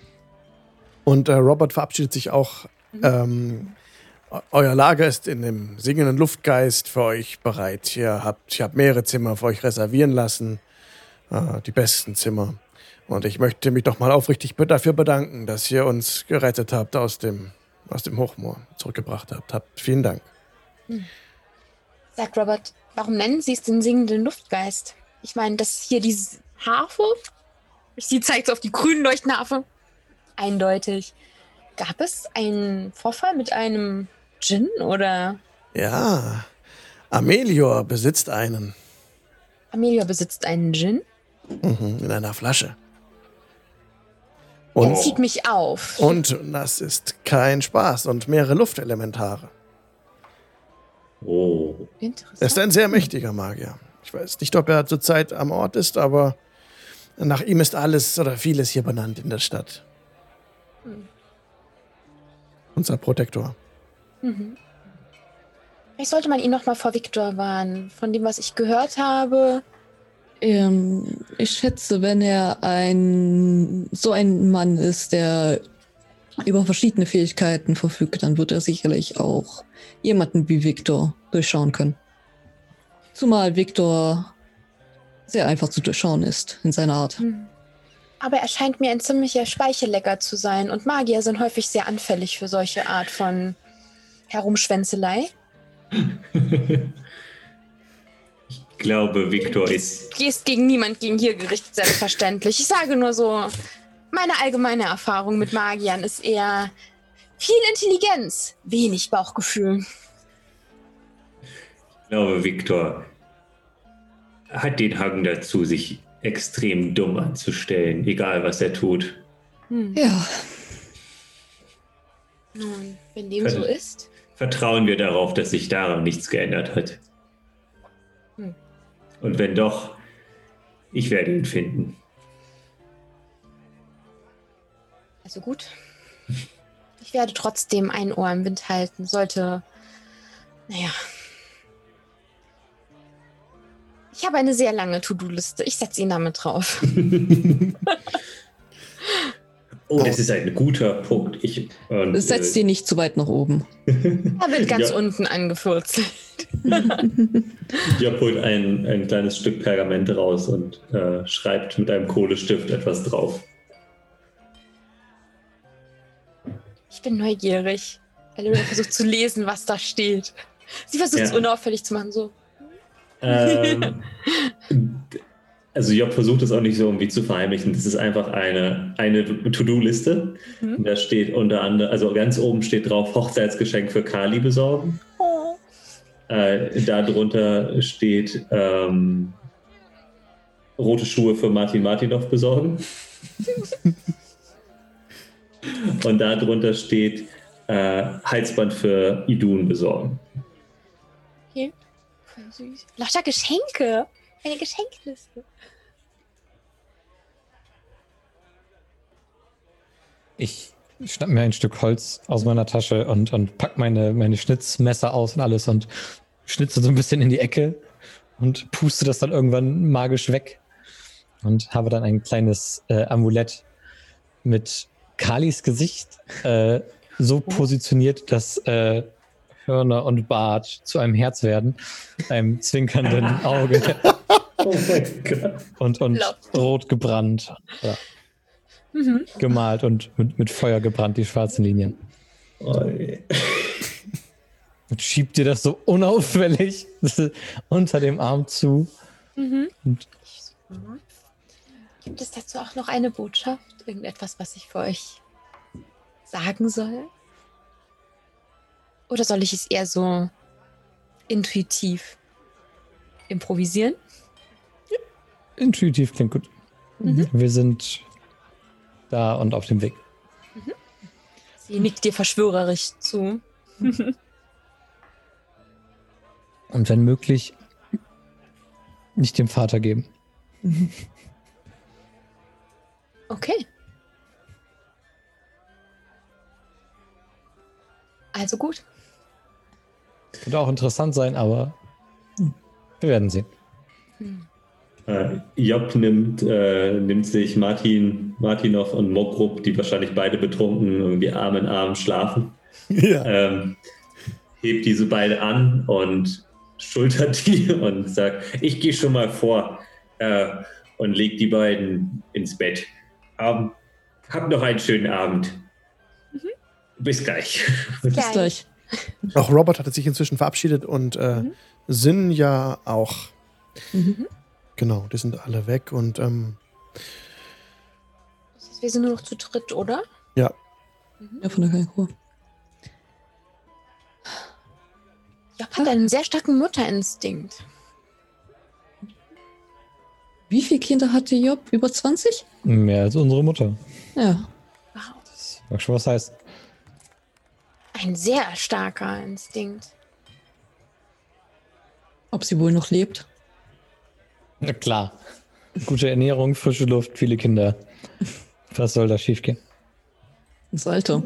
Und äh, Robert verabschiedet sich auch. Ähm, eu- euer Lager ist in dem singenden Luftgeist für euch bereit. Ihr habt, ich habe mehrere Zimmer für euch reservieren lassen. Äh, die besten Zimmer. Und ich möchte mich doch mal aufrichtig dafür bedanken, dass ihr uns gerettet habt aus dem, aus dem Hochmoor, zurückgebracht habt. habt. Vielen Dank. Sagt Robert, warum nennen Sie es den singenden Luftgeist? Ich meine, das hier diese Harfe. Sie zeigt auf die grün leuchtende Harfe. Eindeutig. Gab es einen Vorfall mit einem Djinn oder Ja, Amelior besitzt einen. Amelia besitzt einen Djinn? Mhm, in einer Flasche. Er Und, zieht mich auf. und das ist kein Spaß und mehrere Luftelementare. Oh. Er ist Interessant. ein sehr mächtiger Magier. Ich weiß nicht, ob er zurzeit am Ort ist, aber nach ihm ist alles oder vieles hier benannt in der Stadt. Unser Protektor. Vielleicht sollte man ihn noch mal vor Viktor warnen. Von dem, was ich gehört habe. Ähm, ich schätze, wenn er ein so ein Mann ist, der über verschiedene Fähigkeiten verfügt, dann wird er sicherlich auch jemanden wie Victor durchschauen können. Zumal Victor sehr einfach zu durchschauen ist in seiner Art. Hm. Aber er scheint mir ein ziemlicher Speichellecker zu sein. Und Magier sind häufig sehr anfällig für solche Art von Herumschwänzelei. *laughs* Ich glaube, Viktor ist. Gehst gegen niemand gegen hier gerichtet, selbstverständlich. Ich sage nur so, meine allgemeine Erfahrung mit Magiern ist eher viel Intelligenz, wenig Bauchgefühl. Ich glaube, Viktor hat den Hang dazu, sich extrem dumm anzustellen, egal was er tut. Hm. Ja, Nun, wenn dem so ist. Vertrauen wir darauf, dass sich daran nichts geändert hat. Und wenn doch, ich werde ihn finden. Also gut. Ich werde trotzdem ein Ohr im Wind halten. Sollte. Naja. Ich habe eine sehr lange To-Do-Liste. Ich setze ihn damit drauf. *laughs* *laughs* Oh, das ist ein guter Punkt. Ich, und, setzt äh, ihn nicht zu weit nach oben. *laughs* Er wird ganz Ja. unten angefurzelt. Job *laughs* holt ein, ein kleines Stück Pergament raus und äh, schreibt mit einem Kohlestift etwas drauf. Ich bin neugierig. Elena versucht zu lesen, was da steht. Sie versucht es Ja. unauffällig zu machen, so. Ähm, *laughs* also Job versucht es auch nicht so irgendwie zu verheimlichen. Das ist einfach eine, eine To-Do-Liste. Mhm. Da steht unter anderem, also ganz oben steht drauf, Hochzeitsgeschenk für Kali besorgen. Oh. Äh, darunter steht ähm, rote Schuhe für Martin Martinov besorgen. *laughs* Und darunter steht äh, Halsband für Idun besorgen. Voll süß. Lauter Geschenke. Eine Geschenkliste. Ich schnapp mir ein Stück Holz aus meiner Tasche und, und pack meine, meine Schnitzmesser aus und alles und schnitze so ein bisschen in die Ecke und puste das dann irgendwann magisch weg und habe dann ein kleines äh, Amulett mit Kalis Gesicht äh, so positioniert, dass äh, Hörner und Bart zu einem Herz werden, einem zwinkernden *laughs* Auge Oh mein Gott. und, und rot gebrannt. Ja, Mhm. gemalt und mit, mit Feuer gebrannt, die schwarzen Linien. Oh, je. *laughs* Und schiebt dir das so unauffällig *laughs* unter dem Arm zu. Mhm. Gibt es dazu auch noch eine Botschaft? Irgendetwas, was ich für euch sagen soll? Oder soll ich es eher so intuitiv improvisieren? intuitiv klingt gut. Mhm. Wir sind da und auf dem Weg. Sie nickt dir verschwörerisch zu. *laughs* Und wenn möglich, nicht dem Vater geben. *laughs* Okay. Also gut. Könnte auch interessant sein, aber wir werden sehen. Äh, Job nimmt, äh, nimmt sich Martin, Martinov und Mokrup, die wahrscheinlich beide betrunken irgendwie Arm in Arm schlafen, *laughs* Ja. ähm, hebt diese beide an und schultert die *laughs* und sagt, ich gehe schon mal vor äh, und legt die beiden ins Bett. Ähm, habt noch einen schönen Abend. Bis *laughs* gleich. Bis gleich. Auch Robert hatte sich inzwischen verabschiedet und äh, Sinn ja auch. Mhm. Genau, die sind alle weg und ähm, Das heißt, wir sind nur noch zu dritt, oder? ja, Ja, von der Kalkur. Job hat einen sehr starken Muterinstinkt. Wie viele Kinder hatte Job? Über 20? Mehr als unsere Mutter. Ja. Wow. Das mag schon was heißt. Ein sehr starker Instinkt. Ob sie wohl noch lebt? Na klar. Gute Ernährung, frische Luft, viele Kinder. Was soll da schiefgehen? Das Alter.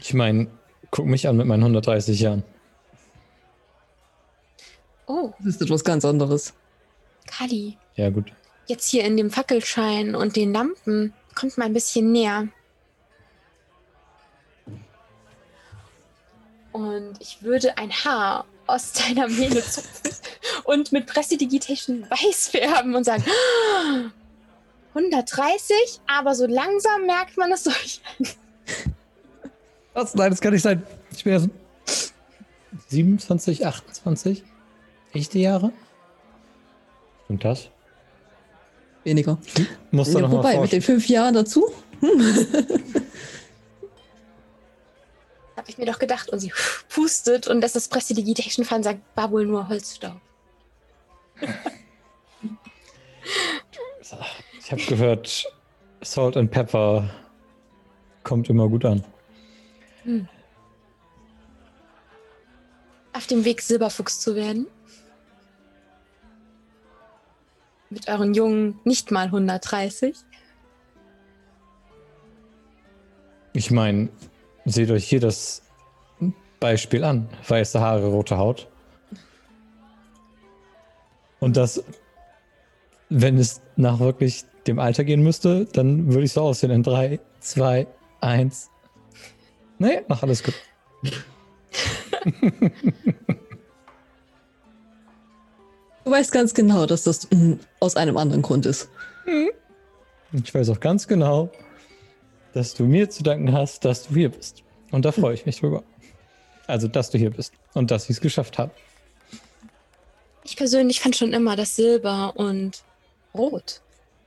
Ich meine, guck mich an mit meinen 130 Jahren. Oh, Das ist etwas ganz anderes. Kali. Ja, gut. Jetzt hier in dem Fackelschein und den Lampen kommt mal ein bisschen näher. Und ich würde ein Haar aus deiner Mähne *laughs* zupfen und mit Prestidigitation weiß *laughs* färben und sagen, "Ah, 130, aber so langsam merkt man es durch. Was? Nein, das kann nicht sein. Ich bin ja so 27, 28. Echte Jahre? Stimmt das? Weniger. Muss da Ja, noch mal wobei, mit den fünf Jahren dazu? Habe ich mir doch gedacht. Und sie pustet und dass das Prestidigitation fan sagt, wohl nur Holzstaub. Ich habe gehört, Salt and Pepper kommt immer gut an. auf dem Weg, Silberfuchs zu werden? Mit euren Jungen nicht mal 130? Ich meine, seht euch hier das Beispiel an. Weiße Haare, rote Haut. Und das, wenn es nach wirklich dem Alter gehen müsste, dann würde ich so aussehen in 3, 2, 1. Nee, mach alles gut. Du weißt ganz genau, dass das aus einem anderen Grund ist. Ich weiß auch ganz genau, dass du mir zu danken hast, dass du hier bist. Und da freue ich mich drüber. Also, dass du hier bist und dass ich es geschafft habe. Ich persönlich fand schon immer, dass Silber und Rot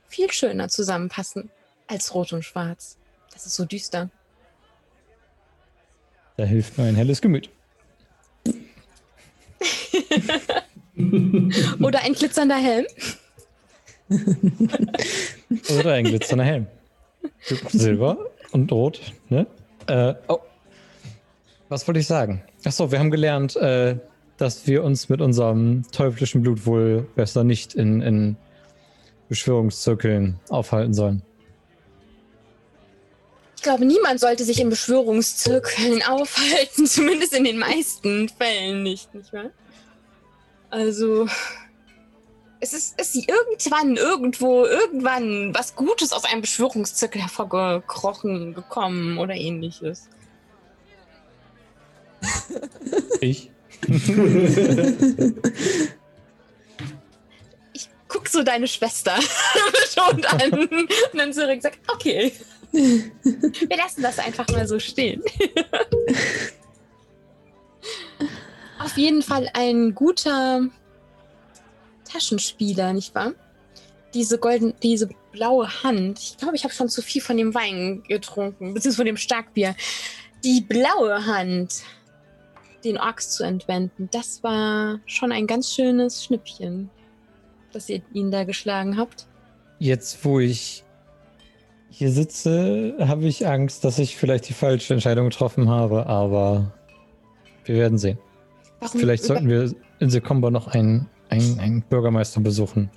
viel schöner zusammenpassen als Rot und Schwarz. Das ist so düster. Da hilft mir ein helles Gemüt. *laughs* Oder ein glitzernder Helm. *laughs* Oder ein glitzernder Helm. Silber und Rot, ne? Äh, oh. Was wollte ich sagen? Achso, wir haben gelernt, äh, dass wir uns mit unserem teuflischen Blut wohl besser nicht in, in Beschwörungszirkeln aufhalten sollen. Ich glaube, niemand sollte sich in Beschwörungszirkeln aufhalten, *laughs* zumindest in den meisten Fällen nicht, nicht wahr? Also, es ist, ist irgendwann, irgendwo, irgendwann was Gutes aus einem Beschwörungszirkel hervorgekrochen, gekommen oder ähnliches. Ich? Ich guck so deine Schwester *laughs* betont an und dann zurück sagt, okay, wir lassen das einfach mal so stehen. Auf jeden Fall ein guter Taschenspieler, nicht wahr? Diese golden, diese blaue Hand. Ich glaube, ich habe schon zu viel von dem Wein getrunken, beziehungsweise von dem Starkbier. Die blaue Hand, den Orks zu entwenden, das war schon ein ganz schönes Schnippchen, dass ihr ihn da geschlagen habt. Jetzt, wo ich hier sitze, habe ich Angst, dass ich vielleicht die falsche Entscheidung getroffen habe, aber wir werden sehen. Warum Vielleicht sollten wir in Sekomba noch einen, einen, einen Bürgermeister besuchen.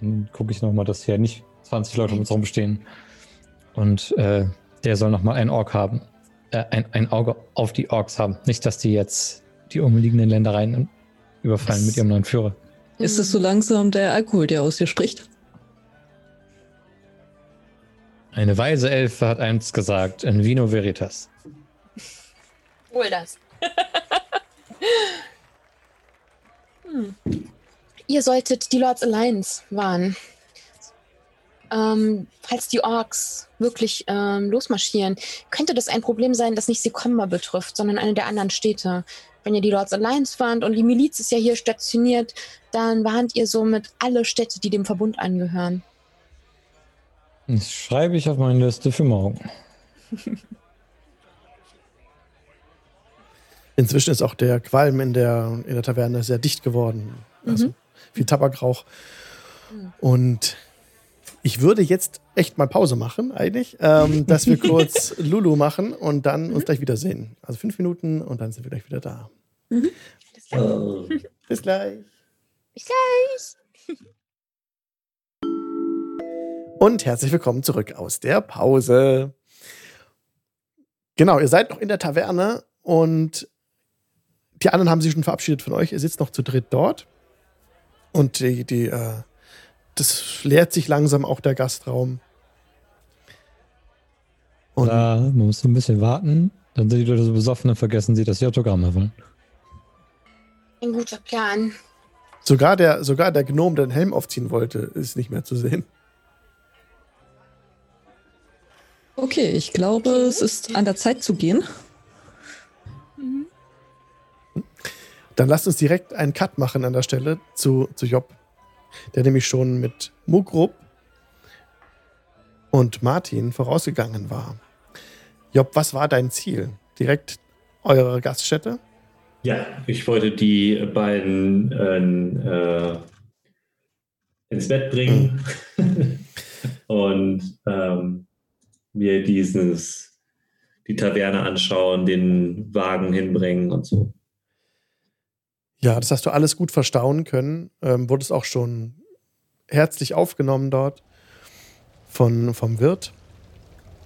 Dann gucke ich nochmal, dass hier nicht 20 Leute um uns herum stehen. Und äh, der soll nochmal ein Ork haben. Äh, ein, ein Auge auf die Orks haben. Nicht, dass die jetzt die umliegenden Ländereien überfallen Das- mit ihrem neuen Führer. Ist es so langsam der Alkohol, der aus dir spricht? Eine weise Elfe hat einst gesagt, in Vino Veritas. Wohl das. *laughs* hm. Ihr solltet die Lords Alliance warnen. Ähm, falls die Orks wirklich ähm, losmarschieren, könnte das ein Problem sein, das nicht Sekomba betrifft, sondern eine der anderen Städte. Wenn ihr die Lords Alliance warnt und die Miliz ist ja hier stationiert, dann warnt ihr somit alle Städte, die dem Verbund angehören. Das schreibe ich auf meine Liste für morgen. *laughs* Inzwischen ist auch der Qualm in der, in der Taverne sehr dicht geworden. Also viel Tabakrauch. Und ich würde jetzt echt mal Pause machen, eigentlich, ähm, dass wir *laughs* kurz Lulu machen und dann uns gleich wiedersehen. Also fünf Minuten und dann sind wir gleich wieder da. Oh. *laughs* Bis gleich. Bis gleich. Und herzlich willkommen zurück aus der Pause. Genau, ihr seid noch in der Taverne und die anderen haben sich schon verabschiedet von euch. Ihr sitzt noch zu dritt dort. Und die, die, äh, das leert sich langsam auch der Gastraum. Und Da, man muss so ein bisschen warten. Dann sind die Leute so besoffen und vergessen sie, dass sie Autogramme wollen. Ein guter Plan. sogar der, sogar der Gnom, der den Helm aufziehen wollte, ist nicht mehr zu sehen. Okay, ich glaube, es ist an der Zeit zu gehen. Dann lasst uns direkt einen Cut machen an der Stelle zu, zu Job, der nämlich schon mit Mugrub und Martin vorausgegangen war. Job, was war dein Ziel? Direkt eure Gaststätte? Ja, ich wollte die beiden äh, ins Bett bringen *laughs* und ähm, mir dieses, die Taverne anschauen, den Wagen hinbringen und so. Ja, das hast du alles gut verstauen können. Ähm, wurdest auch schon herzlich aufgenommen dort von, vom Wirt.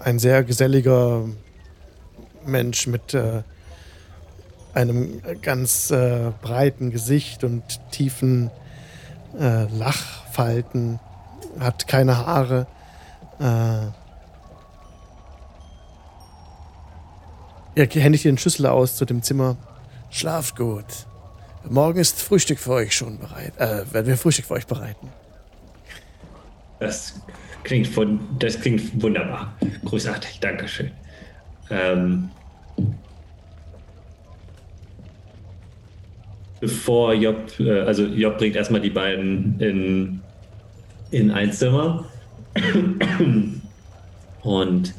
Ein sehr geselliger Mensch mit äh, einem ganz äh, breiten Gesicht und tiefen äh, Lachfalten. Hat keine Haare. Äh, er händigt dir den Schlüssel aus zu dem Zimmer. Schlaft gut. Morgen ist Frühstück für euch schon bereit. Äh, werden wir Frühstück für euch bereiten. Das klingt, von, das klingt wunderbar. Großartig, Dankeschön. Ähm, bevor Job, äh, also Job bringt erstmal die beiden in, in ein Zimmer *coughs* und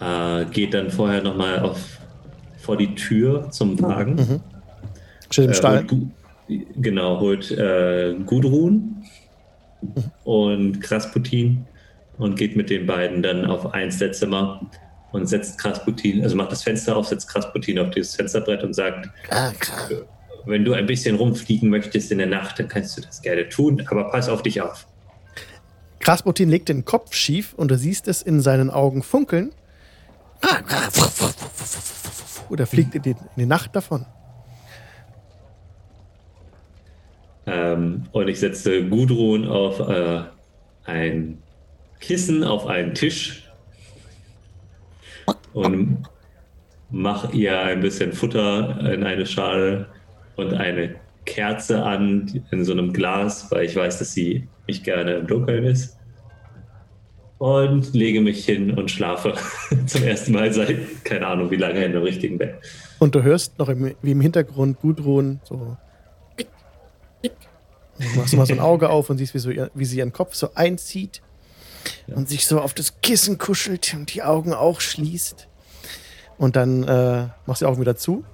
äh, geht dann vorher nochmal auf vor die Tür zum Wagen. Mhm. Steht im Äh, Stall. holt genau, holt äh, Gudrun und Krasputin und geht mit den beiden dann auf eins der Zimmer und setzt Krasputin, also macht das Fenster auf, setzt Krasputin auf dieses Fensterbrett und sagt, wenn du ein bisschen rumfliegen möchtest in der Nacht, dann kannst du das gerne tun, aber pass auf dich auf. Krasputin legt den Kopf schief und du siehst es in seinen Augen funkeln. Oder fliegt in die, in die Nacht davon. Ähm, und ich setze Gudrun auf äh, ein Kissen, auf einen Tisch und mache ihr ein bisschen Futter in eine Schale und eine Kerze an in so einem Glas, weil ich weiß, dass sie nicht gerne im Dunkeln ist. Und lege mich hin und schlafe *laughs* zum ersten Mal seit keine Ahnung wie lange in einem richtigen Bett. Und du hörst noch im, wie im Hintergrund Gudrun so. Du machst mal so ein Auge auf und siehst, wie, so ihr, wie sie ihren Kopf so einzieht und sich so auf das Kissen kuschelt und die Augen auch schließt. Und dann äh, machst du die Augen wieder zu.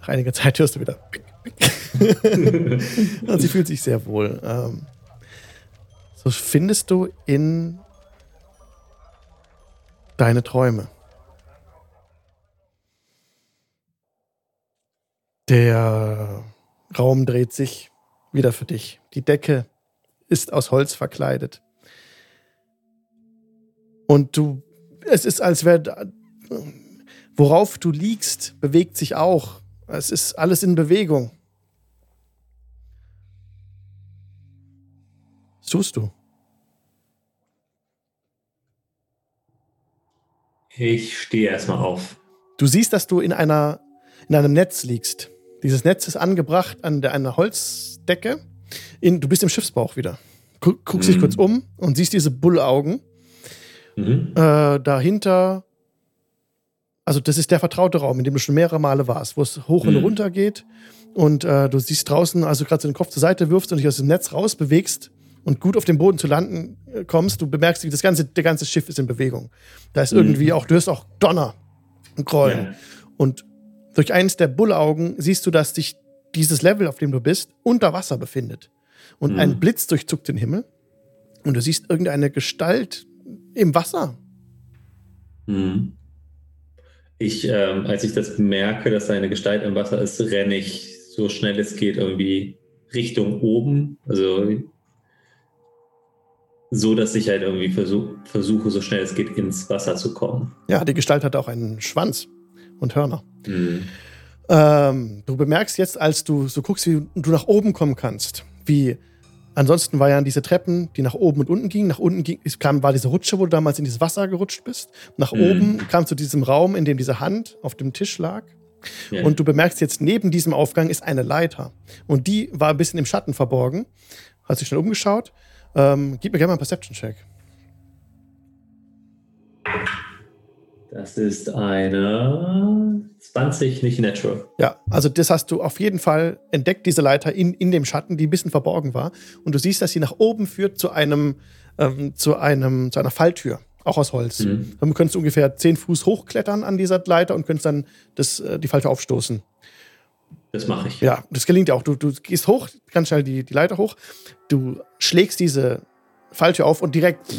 Nach einiger Zeit hörst du wieder. *laughs* Und sie fühlt sich sehr wohl. Ähm, so findest du in deine Träume. Der Raum dreht sich wieder für dich. Die Decke ist aus Holz verkleidet. Und du, es ist, als wäre, worauf du liegst, bewegt sich auch. Es ist alles in Bewegung. Was tust du? Ich stehe erstmal auf. Du siehst, dass du in einer in einem Netz liegst. Dieses Netz ist angebracht an der, einer Holzdecke. In, du bist im Schiffsbauch wieder. Guck, guckst dich Mhm. kurz um und siehst diese Bullaugen. Mhm. Äh, dahinter, also das ist der vertraute Raum, in dem du schon mehrere Male warst, wo es hoch und Mhm. runter geht. Und äh, du siehst draußen, also gerade so den Kopf zur Seite wirfst und dich aus dem Netz rausbewegst und gut auf den Boden zu landen äh, kommst, du bemerkst, wie das ganze, der ganze Schiff ist in Bewegung. Da ist Mhm. irgendwie auch, du hörst auch Donner und Grollen. Ja. Und durch eines der Bullaugen siehst du, dass sich dieses Level, auf dem du bist, unter Wasser befindet. Und Mhm. ein Blitz durchzuckt den Himmel. Und du siehst irgendeine Gestalt im Wasser. Mhm. Ich, ähm, als ich das merke, dass seine Gestalt im Wasser ist, renne ich so schnell es geht irgendwie Richtung oben. Also so, dass ich halt irgendwie versuch, versuche, so schnell es geht, ins Wasser zu kommen. Ja, die Gestalt hat auch einen Schwanz und Hörner. Mhm. Ähm, du bemerkst jetzt, als du so guckst, wie du nach oben kommen kannst, wie ansonsten waren ja diese Treppen, die nach oben und unten gingen. Nach unten ging, kam, war diese Rutsche, wo du damals in dieses Wasser gerutscht bist. Nach Mhm. oben kamst du zu diesem Raum, in dem diese Hand auf dem Tisch lag. Ja. Und du bemerkst jetzt, neben diesem Aufgang ist eine Leiter. Und die war ein bisschen im Schatten verborgen. Hast dich schnell umgeschaut. Ähm, gib mir gerne mal einen Perception-Check. Das ist eine 20, nicht natural. Ja, also das hast du auf jeden Fall entdeckt, diese Leiter in, in dem Schatten, die ein bisschen verborgen war. Und du siehst, dass sie nach oben führt zu einem, ähm, zu einem, zu einer Falltür, auch aus Holz. Mhm. Dann könntest du ungefähr 10 Fuß hochklettern an dieser Leiter und könntest dann das, äh, die Falltür aufstoßen. Das mache ich. Ja, das gelingt ja auch. Du, du gehst hoch, ganz schnell die, die Leiter hoch, du schlägst diese Falltür auf und direkt.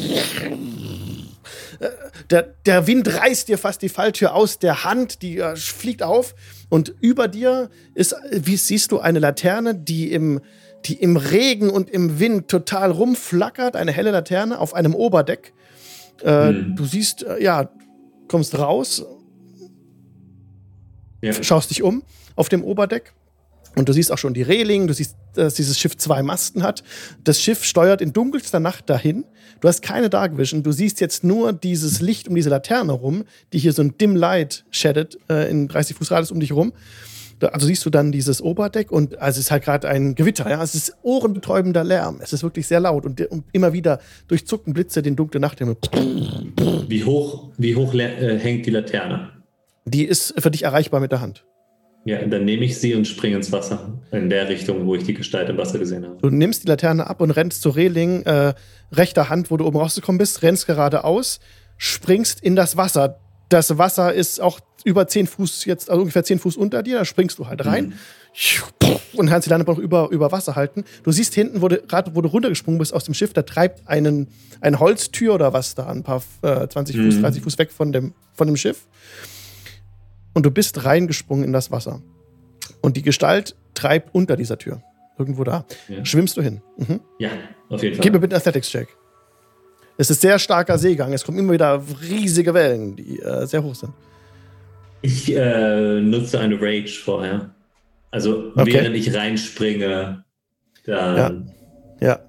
Äh, Der, der Wind reißt dir fast die Falltür aus der Hand, die äh, fliegt auf und über dir ist, wie siehst du, eine Laterne, die im, die im Regen und im Wind total rumflackert, eine helle Laterne auf einem Oberdeck. Äh, Hm. Du siehst, äh, ja, kommst raus, Ja. schaust dich um auf dem Oberdeck und du siehst auch schon die Reling, du siehst, dass dieses Schiff zwei Masten hat. Das Schiff steuert in dunkelster Nacht dahin. Du hast keine Dark Vision, du siehst jetzt nur dieses Licht um diese Laterne rum, die hier so ein Dim Light shaded äh, in 30 Fuß Radius um dich rum. Also siehst du dann dieses Oberdeck und also es ist halt gerade ein Gewitter, ja. Es ist ohrenbetäubender Lärm. Es ist wirklich sehr laut und, und immer wieder durchzucken Blitze den dunklen Nachthimmel. Wie hoch, wie hoch äh, hängt die Laterne? Die ist für dich erreichbar mit der Hand. Ja, dann nehme ich sie und springe ins Wasser. In der Richtung, wo ich die Gestalt im Wasser gesehen habe. Du nimmst die Laterne ab und rennst zur Reling, äh, rechter Hand, wo du oben rausgekommen bist, rennst geradeaus, springst in das Wasser. Das Wasser ist auch über 10 Fuß, jetzt also ungefähr 10 Fuß unter dir, da springst du halt rein und kannst die Laterne noch über, über Wasser halten. Du siehst hinten, wo du, gerade wo du runtergesprungen bist aus dem Schiff, da treibt einen, eine Holztür oder was da, ein paar äh, 20 Fuß, Mhm. 30 Fuß weg von dem, von dem Schiff. Und du bist reingesprungen in das Wasser. Und die Gestalt treibt unter dieser Tür. Irgendwo da. Ja. Schwimmst du hin. Mhm. Ja, auf jeden Fall. Gib mir bitte einen Athletics-Check. Es ist sehr starker Seegang. Es kommen immer wieder riesige Wellen, die äh, sehr hoch sind. Ich äh, nutze eine Rage vorher. Also Okay. während ich reinspringe, dann Ja.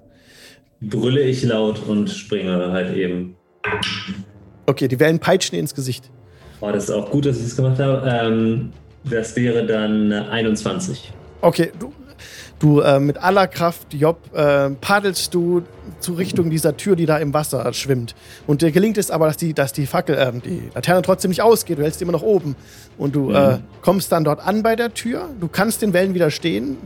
brülle ich laut und springe halt eben. Okay, die Wellen peitschen dir ins Gesicht. Oh, das ist auch gut, dass ich das gemacht habe. Ähm, das wäre dann äh, 21. Okay, du, du äh, mit aller Kraft, Job, äh, paddelst du zu Richtung dieser Tür, die da im Wasser schwimmt. Und dir gelingt es aber, dass die, dass die Fackel, äh, die Laterne trotzdem nicht ausgeht. Du hältst die immer noch oben. Und du äh, Mhm. kommst dann dort an bei der Tür. Du kannst den Wellen widerstehen.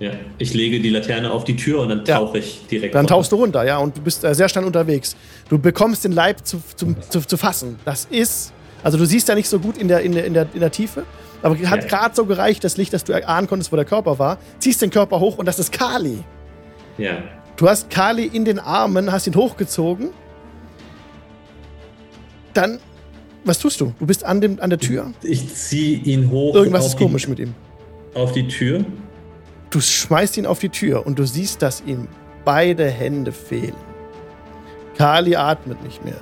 Ja, ich lege die Laterne auf die Tür und dann Ja. tauche ich direkt. Dann runter. tauchst du runter, ja, und du bist äh, sehr schnell unterwegs. Du bekommst den Leib zu, zu, zu, zu fassen. Das ist, also du siehst ja nicht so gut in der, in der, in der, in der Tiefe, aber hat Ja. gerade so gereicht, das Licht, dass du erahnen konntest, wo der Körper war. Ziehst den Körper hoch und das ist Kali. Ja. Du hast Kali in den Armen, hast ihn hochgezogen. Dann, was tust du? Du bist an, dem, an der Tür. Ich ziehe ihn hoch. Irgendwas ist komisch mit ihm. Die, auf die Tür. Du schmeißt ihn auf die Tür und du siehst, dass ihm beide Hände fehlen. Kali atmet nicht mehr.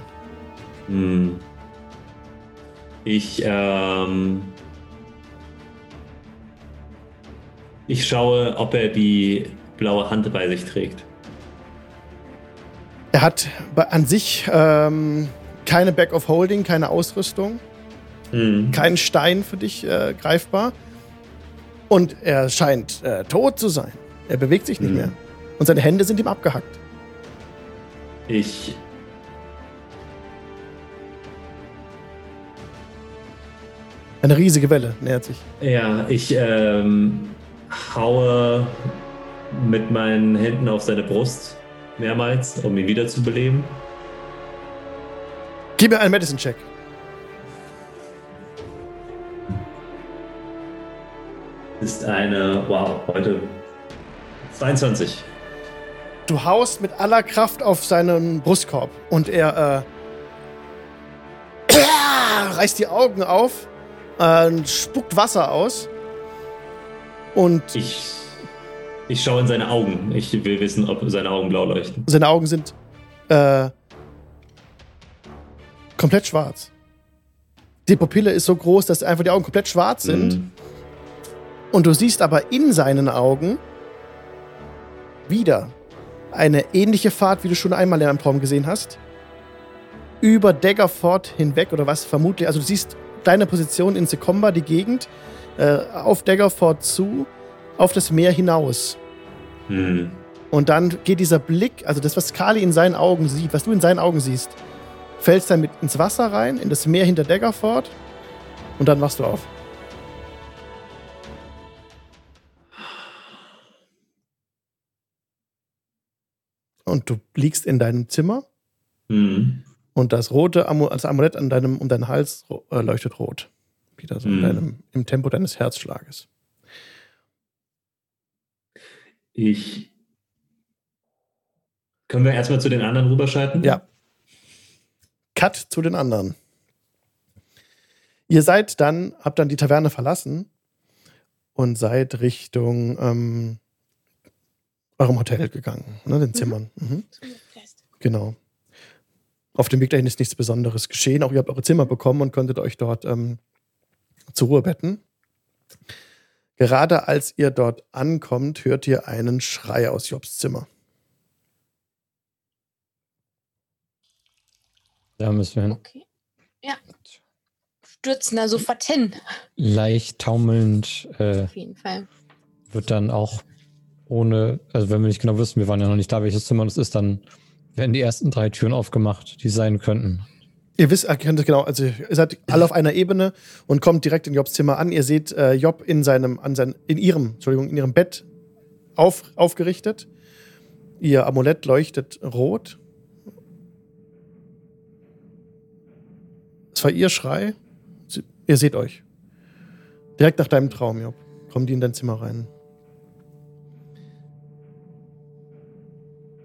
Hm. Ich, ähm, ich schaue, ob er die blaue Hand bei sich trägt. Er hat an sich ähm, keine Back of Holding, keine Ausrüstung, Hm. kein Stein für dich äh, greifbar. Und er scheint äh, tot zu sein. Er bewegt sich nicht Mhm. mehr. Und seine Hände sind ihm abgehackt. Ich Eine riesige Welle nähert sich. Ja, ich ähm, haue mit meinen Händen auf seine Brust mehrmals, um ihn wiederzubeleben. Gib mir einen Medicine-Check. Ist eine, wow, heute 22. Du haust mit aller Kraft auf seinen Brustkorb und er äh, *coughs* reißt die Augen auf, äh, spuckt Wasser aus und Ich, ich schaue in seine Augen. Ich will wissen, ob seine Augen blau leuchten. seine Augen sind äh, komplett schwarz. Die Pupille ist so groß, dass einfach die Augen komplett schwarz sind. Mhm. Und du siehst aber in seinen Augen wieder eine ähnliche Fahrt, wie du schon einmal in einem Traum gesehen hast. Über Daggerford hinweg oder was vermutlich. Also du siehst deine Position in Secomba, die Gegend, äh, auf Daggerford zu, auf das Meer hinaus. Mhm. Und dann geht dieser Blick, also das, was Kali in seinen Augen sieht, was du in seinen Augen siehst, fällst dann mit ins Wasser rein, in das Meer hinter Daggerford und dann wachst du auf. Und du liegst in deinem Zimmer Mhm. und das rote Amu das Amulett an deinem, um deinen Hals äh, leuchtet rot. Wieder so Mhm. deinem, im Tempo deines Herzschlages. Ich. Können wir erstmal zu den anderen rüberschalten? Ja. Cut zu den anderen. Ihr seid dann, habt dann die Taverne verlassen und seid Richtung ähm, eurem Hotel gegangen, ne, den Zimmern. Mhm. Genau. Auf dem Weg dahin ist nichts Besonderes geschehen. Auch ihr habt eure Zimmer bekommen und konntet euch dort ähm, zur Ruhe betten. Gerade als ihr dort ankommt, hört ihr einen Schrei aus Jobs Zimmer. Da müssen wir hin. Okay. Ja. Stürzen da sofort hin. Leicht taumelnd äh, Auf jeden Fall. wird dann auch ohne, also wenn wir nicht genau wissen, wir waren ja noch nicht da, welches Zimmer das ist, dann werden die ersten drei Türen aufgemacht, die sein könnten. Ihr wisst, ihr kennt es genau, also ihr seid alle auf einer Ebene und kommt direkt in Jobs Zimmer an. Ihr seht äh, Job in seinem, an sein, in ihrem, Entschuldigung, in ihrem Bett auf, aufgerichtet. Ihr Amulett leuchtet rot. Es war ihr Schrei. Sie, ihr seht euch. Direkt nach deinem Traum, Job. Kommen die in dein Zimmer rein.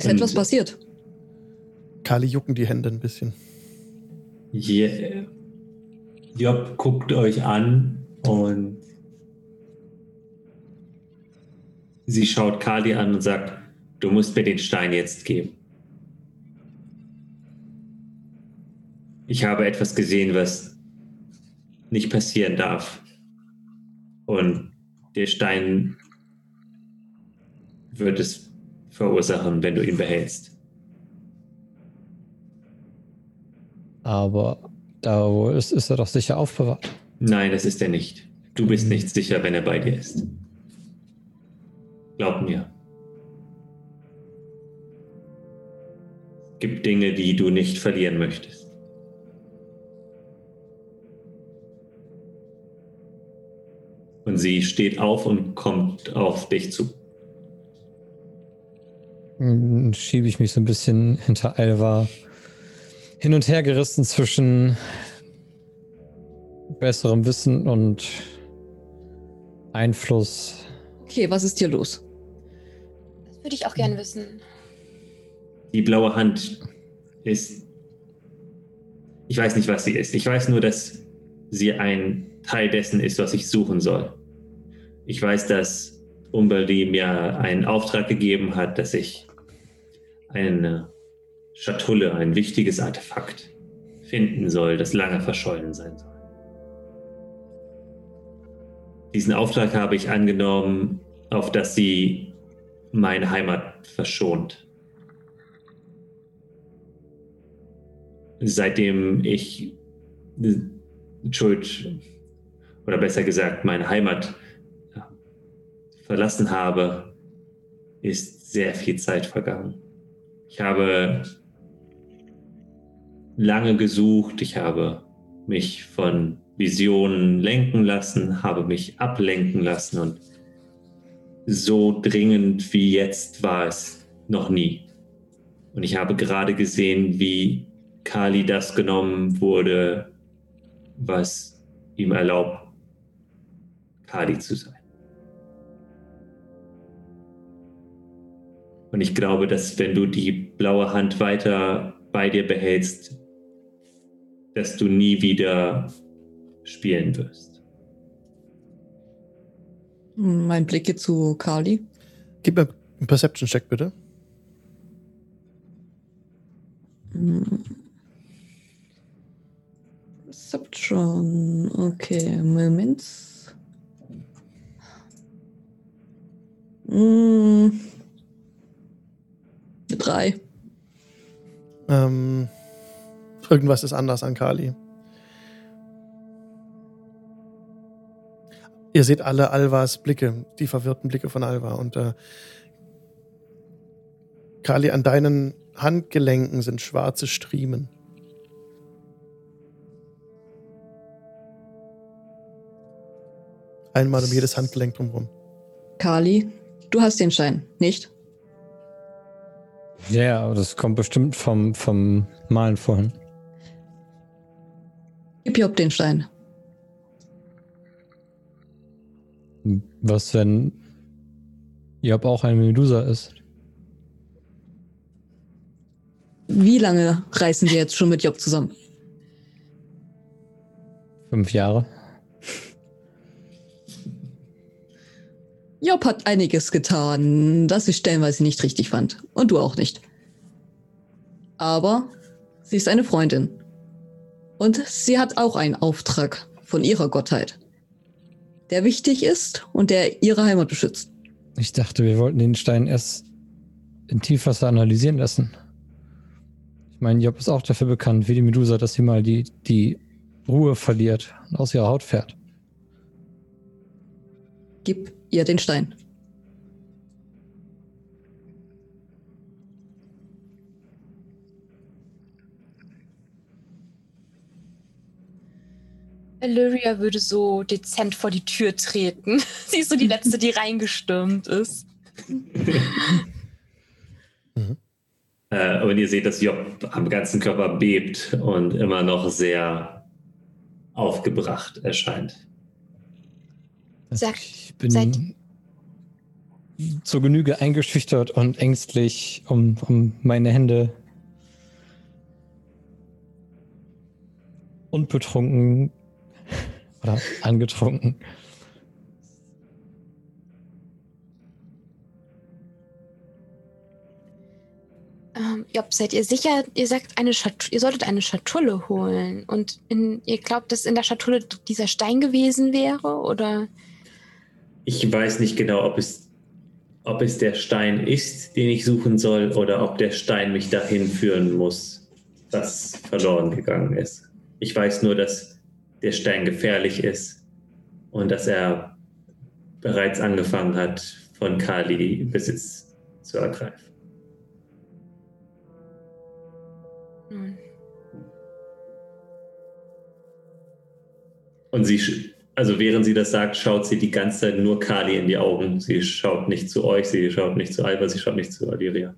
Ist etwas passiert? Kali jucken die Hände ein bisschen. Je- Job guckt euch an und sie schaut Kali an und sagt, du musst mir den Stein jetzt geben. Ich habe etwas gesehen, was nicht passieren darf. Und der Stein wird es verursachen, wenn du ihn behältst. Aber da wo ist, ist er doch sicher aufbewahrt. Nein, das ist er nicht. Du bist nicht sicher, wenn er bei dir ist. Glaub mir. Es gibt Dinge, die du nicht verlieren möchtest. Und sie steht auf und kommt auf dich zu. Schiebe ich mich so ein bisschen hinter Alva hin und her gerissen zwischen besserem Wissen und Einfluss. Okay, was ist hier los? Das würde ich auch gerne wissen. Die blaue Hand ist. Ich weiß nicht, was sie ist. Ich weiß nur, dass sie ein Teil dessen ist, was ich suchen soll. Ich weiß, dass Umberly mir einen Auftrag gegeben hat, dass ich eine Schatulle, ein wichtiges Artefakt finden soll, das lange verschollen sein soll. Diesen Auftrag habe ich angenommen, auf dass sie meine Heimat verschont. Seitdem ich Schuld, oder besser gesagt, meine Heimat verlassen habe, ist sehr viel Zeit vergangen. Ich habe lange gesucht, ich habe mich von Visionen lenken lassen, habe mich ablenken lassen und so dringend wie jetzt war es noch nie. Und ich habe gerade gesehen, wie Kali das genommen wurde, was ihm erlaubt, Kali zu sein. Und ich glaube, dass wenn du die blaue Hand weiter bei dir behältst, dass du nie wieder spielen wirst. Mein Blick geht zu Kali. Gib mir einen Perception-Check, bitte. Perception. Okay, Moment. Hm. Drei. Ähm, irgendwas ist anders an Kali. Ihr seht alle Alvas Blicke, die verwirrten Blicke von Alva. Und äh, Kali, an deinen Handgelenken sind schwarze Striemen. Einmal um jedes Handgelenk drumherum. Kali, du hast den Schein, nicht? Ja, aber das kommt bestimmt vom, vom Malen vorhin. Gib Job den Stein. Was, wenn Job auch ein Medusa ist? Wie lange reisen wir jetzt schon mit Job zusammen? Fünf Jahre? Job hat einiges getan, das ich stellenweise nicht richtig fand. Und du auch nicht. Aber sie ist eine Freundin. Und sie hat auch einen Auftrag von ihrer Gottheit, der wichtig ist und der ihre Heimat beschützt. Ich dachte, wir wollten den Stein erst in Tiefwasser analysieren lassen. Ich meine, Job ist auch dafür bekannt, wie die Medusa, dass sie mal die, die Ruhe verliert und aus ihrer Haut fährt. Gib ihr den Stein. Illyria würde so dezent vor die Tür treten. *laughs* Sie ist so die Letzte, die reingestürmt ist. mhm. äh, und ihr seht, dass Job am ganzen Körper bebt und immer noch sehr aufgebracht erscheint. Sag, ich bin seid zur Genüge eingeschüchtert und ängstlich um, um meine Hände und betrunken *laughs* oder angetrunken. Ähm, Job, seid ihr sicher, ihr sagt, eine ihr solltet eine Schatulle holen und in, ihr glaubt, dass in der Schatulle dieser Stein gewesen wäre, oder? Ich weiß nicht genau, ob es, ob es der Stein ist, den ich suchen soll, oder ob der Stein mich dahin führen muss, was verloren gegangen ist. Ich weiß nur, dass der Stein gefährlich ist und dass er bereits angefangen hat, von Kali Besitz zu ergreifen. Und sie, also während sie das sagt, schaut sie die ganze Zeit nur Kali in die Augen. Sie schaut nicht zu euch, sie schaut nicht zu Alba, sie schaut nicht zu Aliria.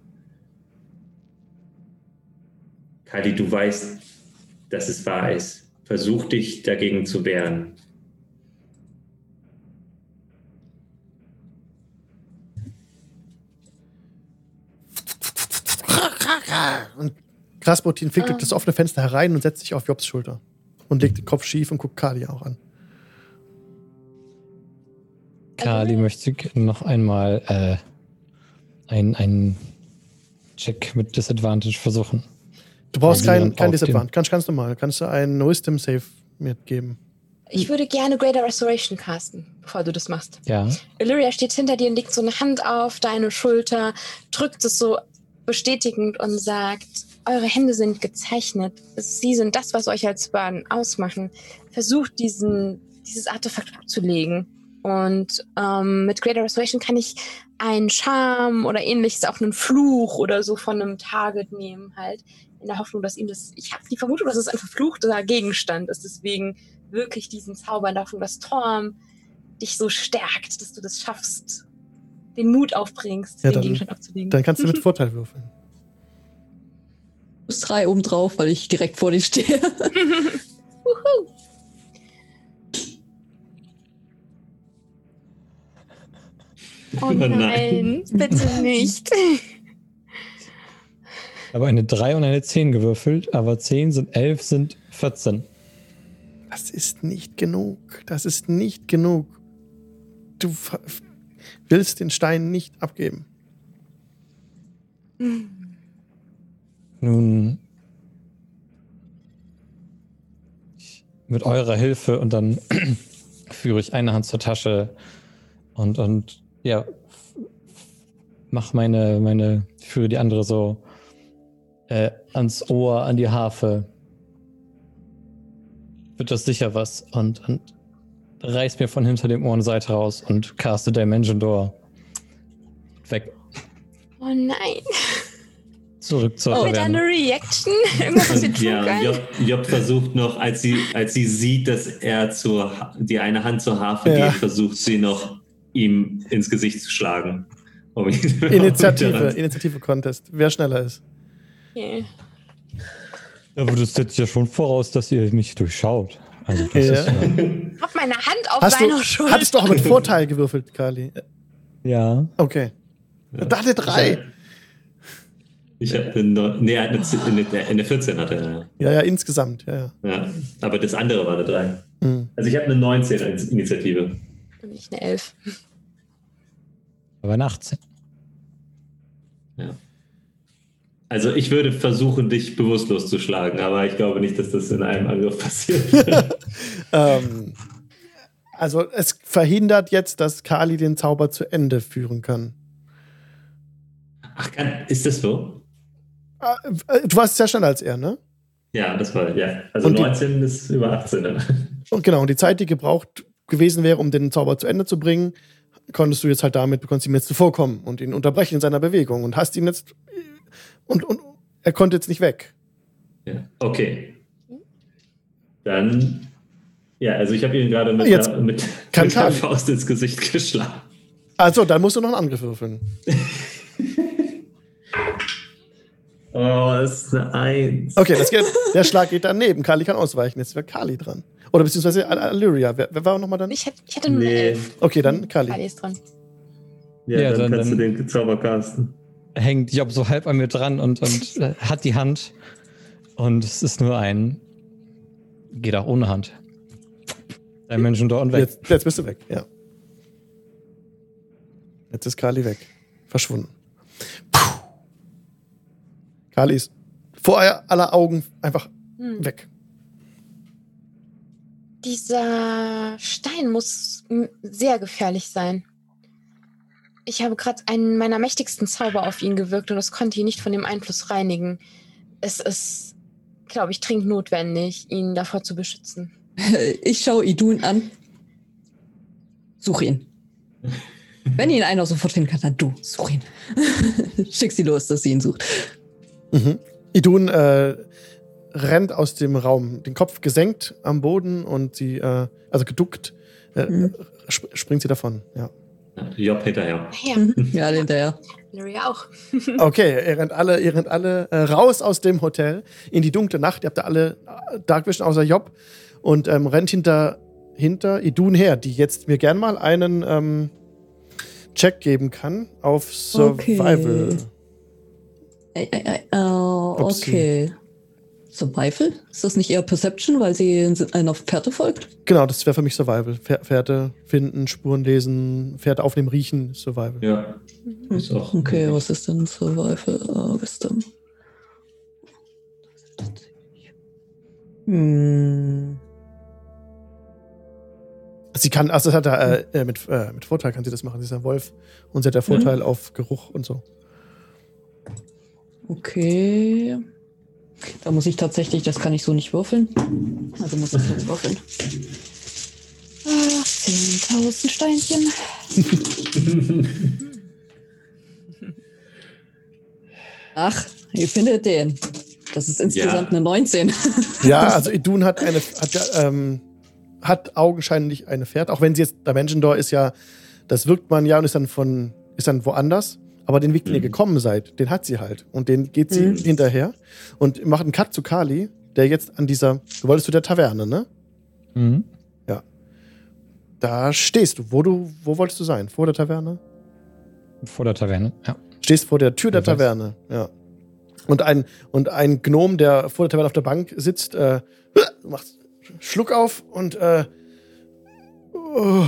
Kali, du weißt, dass es wahr ist. Versuch dich dagegen zu wehren. Und Krasputin fliegt durch das offene Fenster herein und setzt sich auf Jobs Schulter. Und legt den Kopf schief und guckt Kali auch an. Kali möchte noch einmal äh, ein, ein Check mit Disadvantage versuchen. Du brauchst Also kein, kein Disadvantage. Ganz, ganz normal. Kannst du einen Wisdom Save mitgeben? Ich würde gerne Greater Restoration casten, bevor du das machst. Ja. Illyria steht hinter dir und legt so eine Hand auf deine Schulter, drückt es so bestätigend und sagt, eure Hände sind gezeichnet. Sie sind das, was euch als Burn ausmachen. Versucht diesen, dieses Artefakt abzulegen. Und ähm, mit Greater Restoration kann ich einen Charme oder ähnliches, auch einen Fluch oder so von einem Target nehmen, halt. In der Hoffnung, dass ihm das. Ich habe die Vermutung, dass es ein verfluchter Gegenstand ist. Deswegen wirklich diesen Zauber in der Hoffnung, dass Torm dich so stärkt, dass du das schaffst, den Mut aufbringst, Ja, den dann- Gegenstand abzulegen. Dann kannst du mit *laughs* Vorteil würfeln. Plus drei oben drauf, weil ich direkt vor dir stehe. *laughs* *laughs* Wuhu. Oh nein. nein, bitte nicht. Aber eine 3 und eine 10 gewürfelt, aber 10 sind 11, sind 14. Das ist nicht genug. Das ist nicht genug. Du willst den Stein nicht abgeben. Nun, mit eurer Hilfe und dann *clears throat* führe ich eine Hand zur Tasche und, und ja, mach meine, meine, führe die andere so äh, ans Ohr, an die Harfe. Wird das sicher was? Und, und reiß mir von hinter dem Ohrenseite raus und caste Dimension Door. Weg. Oh nein. Zurück zur Oh, mit einer Reaction? *laughs* Irgendwas, was wir tun ja? Job, Job versucht noch, als sie, als sie sieht, dass er zur, die eine Hand zur Harfe Ja. geht, versucht sie noch, ihm ins Gesicht zu schlagen. Um *laughs* Initiative, Initiative Contest. Wer schneller ist. Okay. Aber das setzt ja schon voraus, dass ihr mich durchschaut. Also das Ja. ist ja. Ich hab meine Hand auf Hast seiner du, Schulter. hattest du auch mit Vorteil gewürfelt, Kali? ja. Okay. Da hatte drei. Ich habe eine, Neu- nee, er eine, eine, eine 14 hatte er. Ja, ja, insgesamt. Ja, ja. Ja, aber das andere war eine 3. Mhm. Also ich habe eine 19 als Initiative. Und ich eine Elf. Aber eine 18. Ja. Also ich würde versuchen, dich bewusstlos zu schlagen, aber ich glaube nicht, dass das in einem Angriff passiert. *laughs* Ähm, also es verhindert jetzt, dass Kali den Zauber zu Ende führen kann. Ach, ist das so? Ah, äh, Du warst sehr schneller als er, ne? Ja, das war, ja. Also Und die- 19 ist über 18. dann. Und genau, und die Zeit, die gebraucht gewesen wäre, um den Zauber zu Ende zu bringen, konntest du jetzt halt damit, du konntest ihm jetzt zuvorkommen und ihn unterbrechen in seiner Bewegung und hast ihn jetzt und, und er konnte jetzt nicht weg. Ja. Okay. Dann, ja, also ich habe ihn gerade mit, Jetzt der, mit, kann *laughs* mit der. Faust ins Gesicht geschlagen. Also, dann musst du noch einen Angriff würfeln. *laughs* Oh, das ist eine Eins. Okay, das geht, der Schlag geht daneben. Kali kann ausweichen. Jetzt wäre Kali dran. Oder beziehungsweise Al- Alyria. Wer, wer war nochmal dann? Ich, hätte- ich hatte nur Nee. Elf. Okay, dann Kali. Kali ist dran. Ja, Ja, dann, dann- kannst dann- du den Zauber casten. Hängt Job so halb an mir dran und, und äh, hat die Hand. Und es ist nur ein. Geht auch ohne Hand. Dimension Door und weg. Jetzt, jetzt bist du weg, ja. Jetzt ist Kali weg. Verschwunden. Puh. Kali ist vor aller Augen einfach Hm. weg. Dieser Stein muss sehr gefährlich sein. Ich habe gerade einen meiner mächtigsten Zauber auf ihn gewirkt und das konnte ihn nicht von dem Einfluss reinigen. Es ist, glaube ich, dringend notwendig, ihn davor zu beschützen. *laughs* Ich schaue Idun an. Such ihn. *laughs* Wenn ihn einer sofort finden kann, dann du. Such ihn. *laughs* Schick sie los, dass sie ihn sucht. Mhm. Idun äh, rennt aus dem Raum, den Kopf gesenkt am Boden und sie, äh, also geduckt, äh, Mhm. sp springt sie davon. Ja. Ja, Job hinterher. Ja, *laughs* Ja, hinterher. Larry auch. *laughs* Okay, ihr rennt alle, ihr rennt alle äh, raus aus dem Hotel in die dunkle Nacht. Ihr habt da alle äh, Dark Vision außer Job und ähm, rennt hinter, hinter Idun her, die jetzt mir gern mal einen ähm, Check geben kann auf Survival. Okay. Äh, äh, äh, oh, okay. Survival? Ist das nicht eher Perception, weil sie einer Pferde folgt? Genau, das wäre für mich Survival. Pfer- Pferde finden, Spuren lesen, Pferde aufnehmen, riechen, Survival. Ja. Ist auch. Okay, was ist denn Survival? Uh, Wisdom. Hm. Sie kann, also das hat er äh, mit, äh, mit Vorteil kann sie das machen. Sie ist ein Wolf und sie hat der Vorteil auf Geruch und so. Okay. Da muss ich tatsächlich, das kann ich so nicht würfeln. Also muss ich jetzt würfeln. Ah, 10.000 Steinchen. Ach, ihr findet den. Das ist insgesamt Ja. eine 19. Ja, also Idun hat eine, hat, ja, ähm, hat augenscheinlich eine Pferd, auch wenn sie jetzt Dimension Door ist ja, das wirkt man ja und ist dann von, ist dann woanders. Aber den Weg, den ihr Mhm. gekommen seid, den hat sie halt. Und den geht sie Mhm. hinterher und macht einen Cut zu Kali, der jetzt an dieser, du wolltest zu der Taverne, ne? Mhm. Da stehst du. Wo du, wo wolltest du sein? Vor der Taverne? Vor der Taverne, ja. Stehst vor der Tür der. Taverne, ja. Und ein, und ein Gnom, der vor der Taverne auf der Bank sitzt, äh, macht Schluck auf und äh, oh,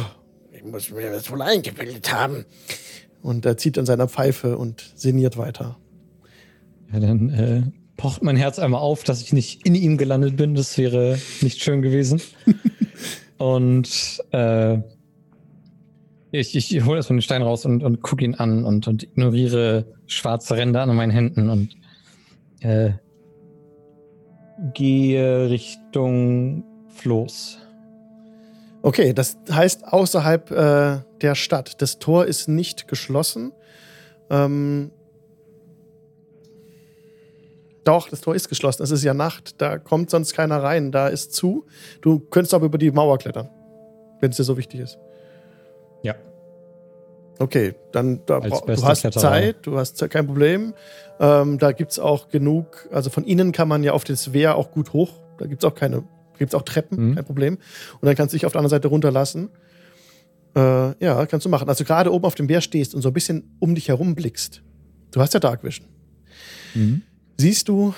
ich muss mir das wohl eingebildet haben. Und er zieht an seiner Pfeife und sinniert weiter. ja dann äh, pocht mein Herz einmal auf, dass ich nicht in ihm gelandet bin. Das wäre nicht schön gewesen. *laughs* und äh, ich, ich hole erstmal den Stein raus und, und gucke ihn an und, und ignoriere schwarze Ränder an meinen Händen und äh, gehe Richtung Floß. Okay, das heißt außerhalb äh, der Stadt. Das Tor ist nicht geschlossen. Ähm, doch, das Tor ist geschlossen. Es ist ja Nacht. Da kommt sonst keiner rein. Da ist zu. Du könntest aber über die Mauer klettern, wenn es dir so wichtig ist. Ja. Okay, dann da, du hast Kletterer. Zeit, du hast kein Problem. Ähm, da gibt es auch genug, also von innen kann man ja auf das Wehr auch gut hoch. Da gibt es auch keine, gibt auch Treppen, Mhm. kein Problem. Und dann kannst du dich auf der anderen Seite runterlassen. Äh, ja, kannst du machen. Also gerade oben auf dem Wehr stehst und so ein bisschen um dich herum blickst. Du hast ja Dark Vision. Mhm. Siehst du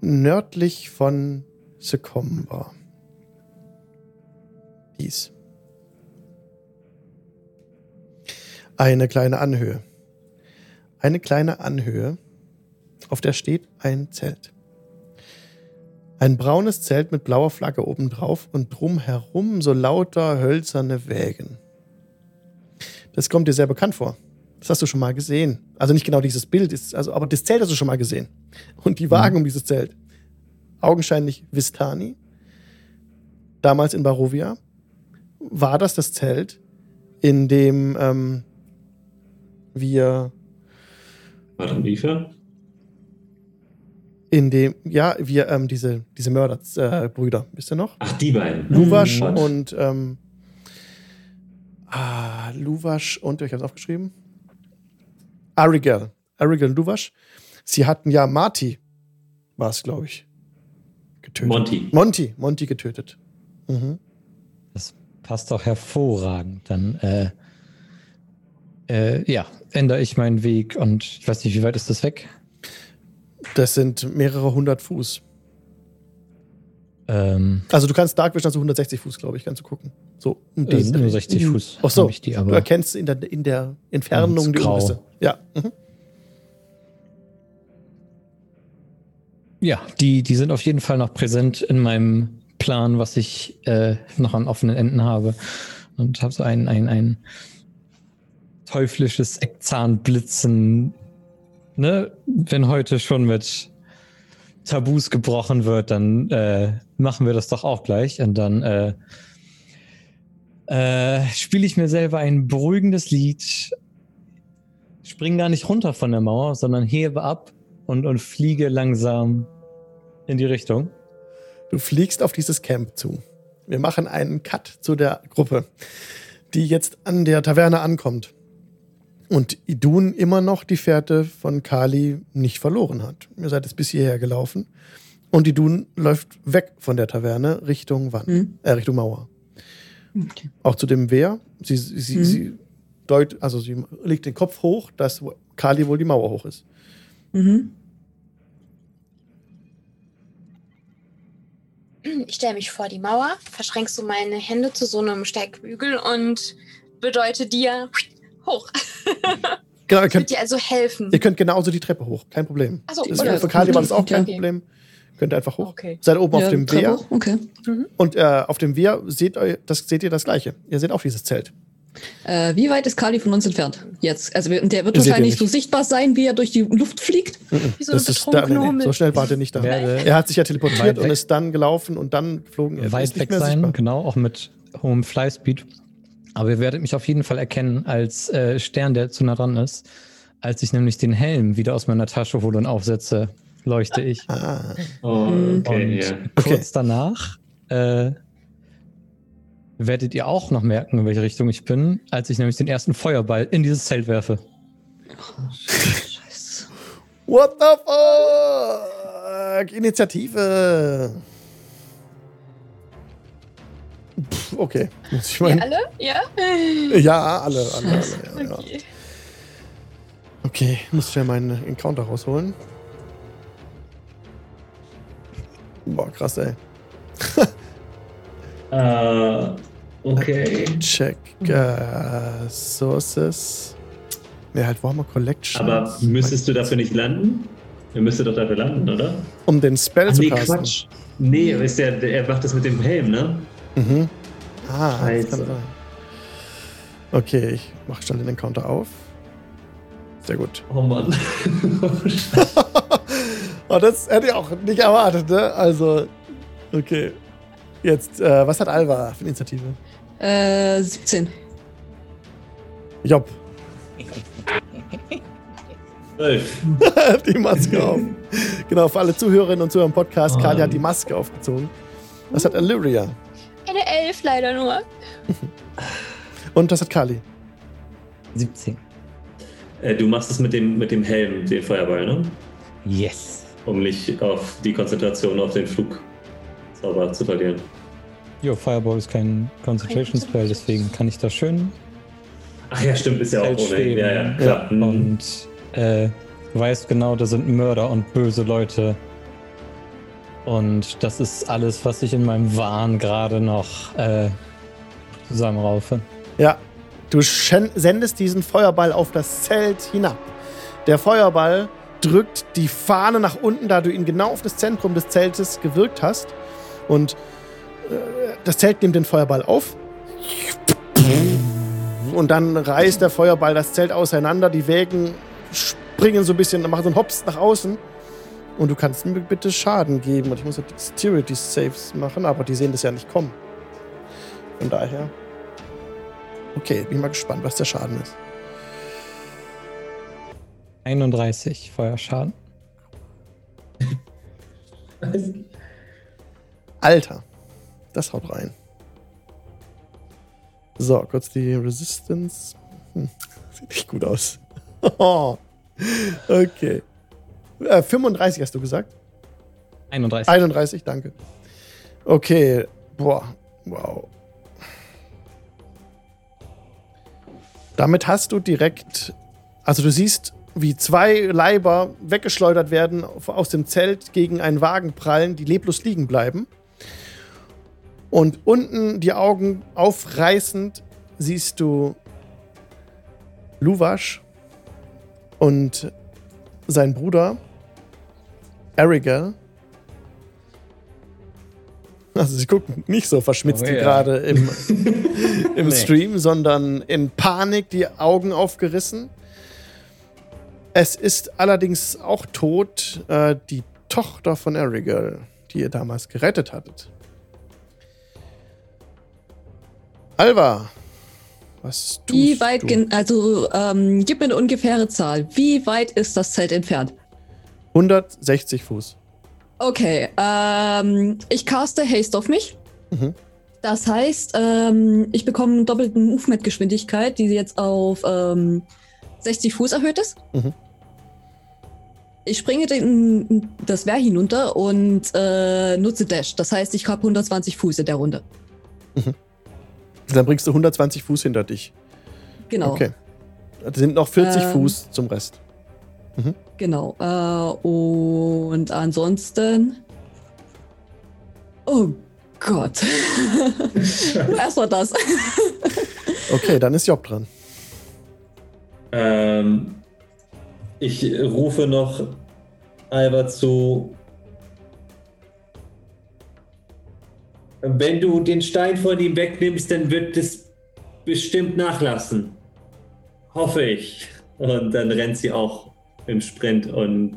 nördlich von Secomba dies. Eine kleine Anhöhe. Eine kleine Anhöhe, auf der steht ein Zelt. Ein braunes Zelt mit blauer Flagge obendrauf und drumherum so lauter hölzerne Wägen. Das kommt dir sehr bekannt vor. Das hast du schon mal gesehen. Also nicht genau dieses Bild, ist, also, aber das Zelt hast du schon mal gesehen. Und die Wagen um dieses Zelt. Augenscheinlich Vistani. Damals in Barovia. War das das Zelt, in dem ähm, wir Warte, Eva? In dem, ja, wir, ähm, diese, diese Mörderbrüder, äh, Brüder, wisst ihr noch? Ach, die beiden. Luwasch Mhm. und, ähm, ah, Luwasch und, ich habe es aufgeschrieben, Arigel. Arigel und Luwasch. Sie hatten ja Marty, war es, glaube ich, getötet. Monty. Monty, Monty getötet. Mhm. Das passt doch hervorragend. Dann, äh, äh, ja, ändere ich meinen Weg und ich weiß nicht, wie weit ist das weg? Das sind mehrere hundert Fuß. Ähm, Also du kannst Dark Vision, also 160 Fuß, glaube ich, kannst du gucken. So, um äh, den sind nur Dreh. 60 Fuß. Ach so, die, du erkennst in der, in der Entfernung die. Umrisse. Ja. Mhm. ja, die, die sind auf jeden Fall noch präsent in meinem Plan, was ich äh, noch an offenen Enden habe. Und habe so ein, ein, ein teuflisches Eckzahnblitzen. Ne? Wenn heute schon mit Tabus gebrochen wird, dann äh, machen wir das doch auch gleich. Und dann äh, äh, spiele ich mir selber ein beruhigendes Lied, spring gar nicht runter von der Mauer, sondern hebe ab und, und fliege langsam in die Richtung. Du fliegst auf dieses Camp zu. Wir machen einen Cut zu der Gruppe, die jetzt an der Taverne ankommt. Und Idun immer noch die Fährte von Kali nicht verloren hat. Ihr seid jetzt bis hierher gelaufen. Und Idun läuft weg von der Taverne Richtung Wand, Hm. äh, Richtung Mauer. Okay. Auch zu dem Wehr. Sie, sie, Mhm. sie deut, also sie legt den Kopf hoch, dass Kali wohl die Mauer hoch ist. Mhm. Ich stelle mich vor die Mauer, verschränk so meine Hände zu so einem Steigbügel und bedeute dir hoch. Genau, ihr Ich würde könnt, dir also helfen. ihr könnt genauso die Treppe hoch, kein Problem. Ach so, das für Kali war das auch kein Okay. Problem. Könnt ihr einfach hoch. Okay. Seid oben auf Ja, dem Treppe Wehr? Okay. und äh, auf dem Wehr seht, eu, das, seht ihr das gleiche. Ihr seht auch dieses Zelt. Äh, wie weit ist Kali von uns entfernt? Jetzt. Also der wird Ihr wahrscheinlich nicht. so sichtbar sein, wie er durch die Luft fliegt. Wie so da, nee, nee, so schnell wart ihr nicht da. *laughs* Werde Er hat sich ja teleportiert und ist dann gelaufen und dann geflogen. Er weit ist nicht weg mehr sein, sichtbar. genau, auch mit hohem Flyspeed. Aber ihr werdet mich auf jeden Fall erkennen als äh, Stern, der zu nah dran ist. Als ich nämlich den Helm wieder aus meiner Tasche hole und aufsetze, leuchte ich. Ah, Oh, okay, und ja. kurz danach äh, werdet ihr auch noch merken, in welche Richtung ich bin, als ich nämlich den ersten Feuerball in dieses Zelt werfe. Scheiße. what the fuck? Initiative. Pff, okay. Muss ich Wir meinen. alle? Ja? Ja, alle, alle, alle. *laughs* Ja, ja. Okay. Okay, muss schnell meinen Encounter rausholen. Boah, krass, ey. *laughs* Äh, okay. Check äh, Sources. Ja, halt Warhammer Collection. Aber müsstest du dafür nicht landen? Er müsste doch dafür landen, oder? Um den Spell Ach, zu nee, casten. Quatsch. Nee, ist der, der, er macht das mit dem Helm, ne? Mhm. Ah, das Scheiße. kann sein. Okay, ich mach schnell den Encounter auf. Sehr gut. *laughs* Oh Mann. *laughs* oh, das hätte ich auch nicht erwartet, ne? Also, okay. Jetzt, äh, was hat Alva für eine Initiative? Äh, 17. Job, Zwölf. *laughs* die Maske auf. Genau, für alle Zuhörerinnen und Zuhörer im Podcast, Oh. Kali hat die Maske aufgezogen. Was hat Illyria? Eine Elf leider nur. *laughs* Und was hat Kali? 17. Äh, du machst es mit dem, mit dem Helm, den Feuerball, ne? Yes. Um nicht auf die Konzentration auf den Flugzauber zu verlieren. Jo, Fireball ist kein Concentration Spell, deswegen kann ich da schön Ach ja, stimmt, ist ja auch ohne. Ja, ja, klar. Mhm. und äh, weiß genau, da sind Mörder und böse Leute. Und das ist alles, was ich in meinem Wahn gerade noch äh, zusammenraufe. Ja, du sendest diesen Feuerball auf das Zelt hinab. Der Feuerball drückt die Fahne nach unten, da du ihn genau auf das Zentrum des Zeltes gewirkt hast. Und äh, das Zelt nimmt den Feuerball auf. Und dann reißt der Feuerball das Zelt auseinander. Die Wägen springen so ein bisschen, machen so einen Hops nach außen. Und du kannst mir bitte Schaden geben. Und ich muss ja Dexterity Saves machen, aber die sehen das ja nicht kommen. Von daher. Okay, bin mal gespannt, was der Schaden ist. 31 Feuerschaden. *laughs* Alter, das haut rein. So, kurz die Resistance. Hm, *laughs* sieht nicht gut aus. *laughs* okay. Äh, 35 hast du gesagt? 31. 31, danke. Okay, boah, wow. Damit hast du direkt, also du siehst, wie zwei Leiber weggeschleudert werden aus dem Zelt gegen einen Wagen prallen, die leblos liegen bleiben. Und unten die Augen aufreißend siehst du Luvash und sein Bruder Erigel. Also sie gucken nicht so verschmitzt Oh wie ja. gerade im, *laughs* im Nee. Stream, sondern in Panik die Augen aufgerissen. Es ist allerdings auch tot äh, die Tochter von Erigel, die ihr damals gerettet hattet. Alva, was tust Wie weit, du? also ähm, gib mir eine ungefähre Zahl. Wie weit ist das Zelt entfernt? 160 Fuß. Okay, ähm, ich caste Haste auf mich. Mhm. Das heißt, ähm, ich bekomme einen doppelten Movement-Geschwindigkeit, die jetzt auf ähm, 60 Fuß erhöht ist. Mhm. Ich springe den, das Wehr hinunter und äh, nutze Dash. Das heißt, ich habe 120 Fuß in der Runde. Dann bringst du 120 Fuß hinter dich. Genau. Okay. Das sind noch 40 Ähm. Fuß zum Rest. Genau. Äh, und ansonsten. Oh Gott. *laughs* Erstmal das. *laughs* Okay, dann ist Job dran. Ähm, ich rufe noch Alba zu. Wenn du den Stein von ihm wegnimmst, dann wird es bestimmt nachlassen. Hoffe ich. Und dann rennt sie auch im Sprint und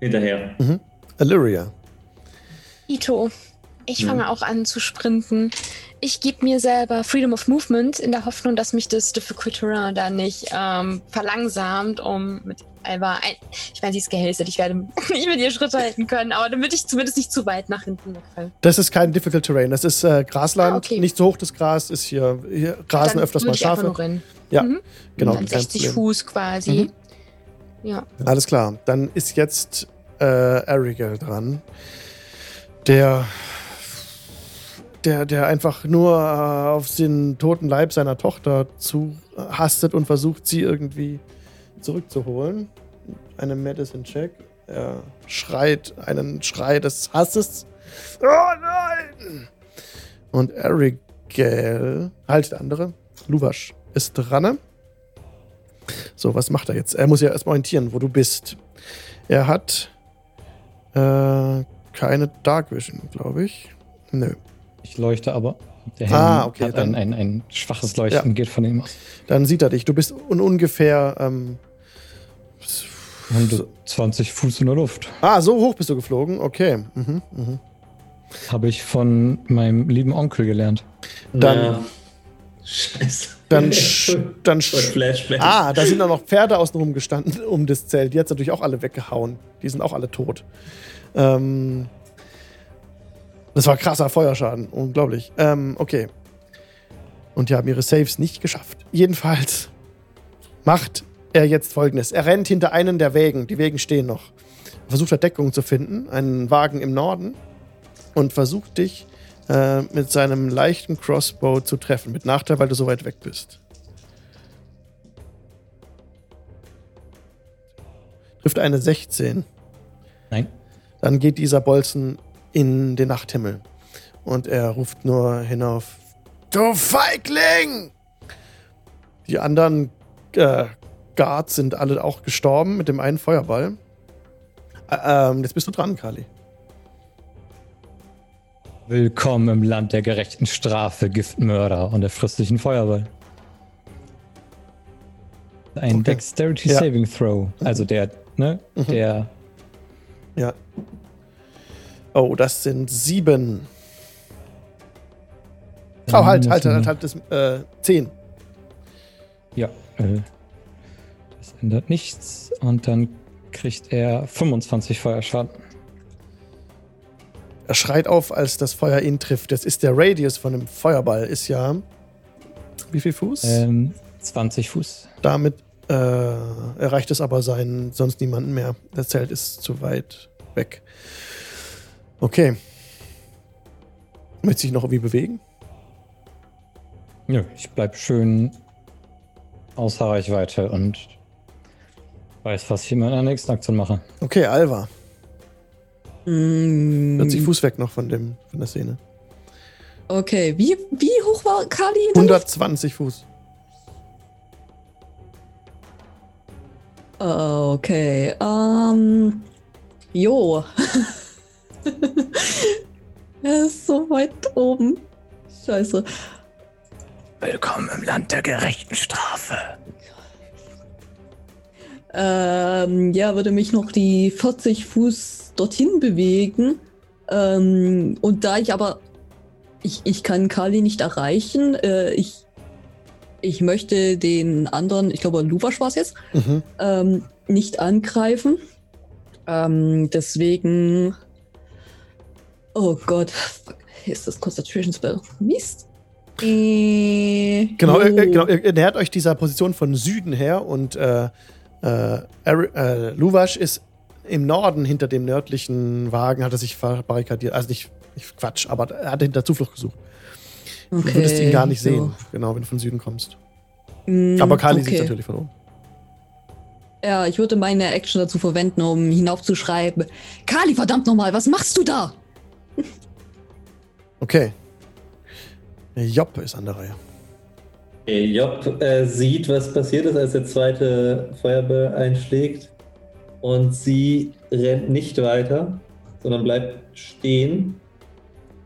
hinterher. Mhm. Illyria. Ito, ich Ja. fange auch an zu sprinten. Ich gebe mir selber Freedom of Movement in der Hoffnung, dass mich das Difficult Terrain da nicht ähm, verlangsamt, um mit Alba ein. Ich meine, sie ist gehälstet, ich werde *laughs* nicht mit ihr Schritt halten können, aber damit ich zumindest nicht zu weit nach hinten wegfalle. Das ist kein Difficult Terrain. Das ist äh, Grasland. Ah, okay. Nicht so hoch das Gras. Ist hier, hier grasen Dann öfters mal Schafe. Ja, Mhm. genau. Dann kein 60 Problem. Fuß quasi. Ja. Alles klar. Dann ist jetzt äh, Arigal dran. Der, der, der einfach nur äh, auf den toten Leib seiner Tochter zu hastet und versucht, sie irgendwie zurückzuholen. Eine Medicine Check. Er schreit einen Schrei des Hasses. Oh nein! Und Arigal, halt der andere, Luvasch, ist dran. So, was macht er jetzt? Er muss ja erstmal orientieren, wo du bist. Er hat äh, keine Dark Vision, glaube ich. Nö. Ich leuchte aber. Der Ah, okay, hat dann- ein, ein, ein schwaches Leuchten, geht von ihm aus. Dann sieht er dich. Du bist un ungefähr. Ähm, 120 Fuß in der Luft. ah, so hoch bist du geflogen. Okay. Mhm, mhm. Habe ich von meinem lieben Onkel gelernt. Dann- Ja. Scheiße. Dann, *laughs* dann. Ah, da sind auch noch Pferde außenrum gestanden *laughs* um das Zelt. Die hat natürlich auch alle weggehauen. Die sind auch alle tot. Ähm, das war krasser Feuerschaden. Unglaublich. Ähm, okay. Und die haben ihre Saves nicht geschafft. Jedenfalls macht er jetzt folgendes. Er rennt hinter einen der Wägen. Die Wägen stehen noch. Er versucht er Deckung zu finden. Einen Wagen im Norden. Und versucht dich äh, mit seinem leichten Crossbow zu treffen. Mit Nachteil, weil du so weit weg bist. Trifft eine 16. Nein. Dann geht dieser Bolzen in den Nachthimmel. Und er ruft nur hinauf: Du Feigling! Die anderen äh, Guards sind alle auch gestorben mit dem einen Feuerball. Ä ähm, jetzt bist du dran, Kali. Willkommen im Land der gerechten Strafe, Giftmörder und der frisstlichen Feuerball. Ein Okay. Dexterity Ja. Saving Throw. Also der, ne? Mhm. Der Ja. Oh, das sind sieben. Oh, halt, halt, halt, halt, das, äh, zehn. Ja, äh, das ändert nichts. Und dann kriegt er 25 Feuerschaden. Er schreit auf, als das Feuer ihn trifft. Das ist der Radius von dem Feuerball. Ist ja. Wie viel Fuß? Ähm, 20 Fuß. Damit äh, erreicht es aber seinen, sonst niemanden mehr. Das Zelt ist zu weit weg. Okay. Möchte sich noch irgendwie bewegen? Nö, ich bleib schön außer Reichweite und weiß, was ich in meiner nächsten Aktion mache. Okay, Alva. Mm, 40 Fuß weg noch von, dem, von der Szene. Okay, wie, wie hoch war Kali? in der Luft? 120 Fuß. Okay, ähm. Jo. *laughs* er ist so weit oben. Scheiße. Willkommen im Land der gerechten Strafe. Ähm, ja, würde mich noch die 40 Fuß dorthin bewegen. Ähm, und da ich aber. Ich, ich kann Kali nicht erreichen. Äh, ich, ich möchte den anderen, ich glaube, Luvasch war es jetzt, Mhm. ähm, nicht angreifen. Ähm, deswegen. Oh Gott. Fuck. Ist das Concentration Spell? Mist. Äh, Genau, jo. äh, äh, genau, ihr ihr nähert euch dieser Position von Süden her und äh, äh, äh, Luvasch ist im Norden hinter dem nördlichen Wagen, hat er sich verbarrikadiert. Also nicht, nicht Quatsch, aber er hat hinter Zuflucht gesucht. Du würdest ihn gar nicht so. sehen, genau, wenn du von Süden kommst. Mm, Aber Kali okay. sieht natürlich von oben. Ja, ich würde meine Action dazu verwenden, um hinaufzuschreiben. Kali, verdammt nochmal, was machst du da? Okay. Job ist an der Reihe. Job äh, sieht, was passiert ist, als der zweite Feuerball einschlägt. Und sie rennt nicht weiter, sondern bleibt stehen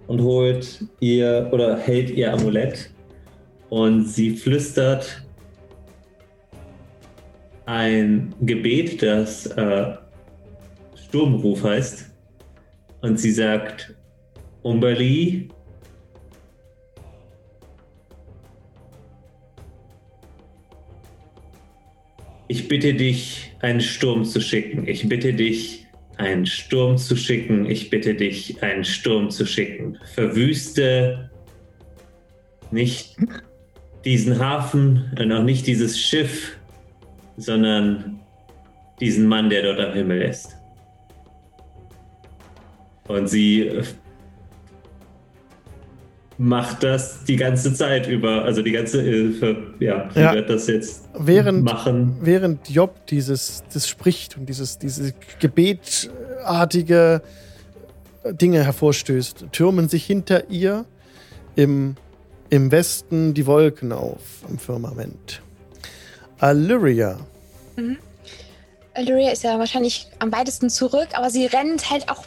und holt ihr oder hält ihr Amulett. Und sie flüstert ein Gebet, das äh, Sturmruf heißt. Und sie sagt, Umberli, ich bitte dich, einen Sturm zu schicken. Ich bitte dich, einen Sturm zu schicken. Ich bitte dich, einen Sturm zu schicken. Verwüste nicht diesen Hafen und auch nicht dieses Schiff, sondern diesen Mann, der dort am Himmel ist. Und sie äh, macht das die ganze Zeit über, also die ganze Hilfe, ja, sie Ja. wird das jetzt Während, machen. während Job dieses das spricht und dieses, diese gebetartige Dinge hervorstößt, türmen sich hinter ihr im, im Westen die Wolken auf am Firmament. Allyria. Illyria ist ja wahrscheinlich am weitesten zurück, aber sie rennt halt auch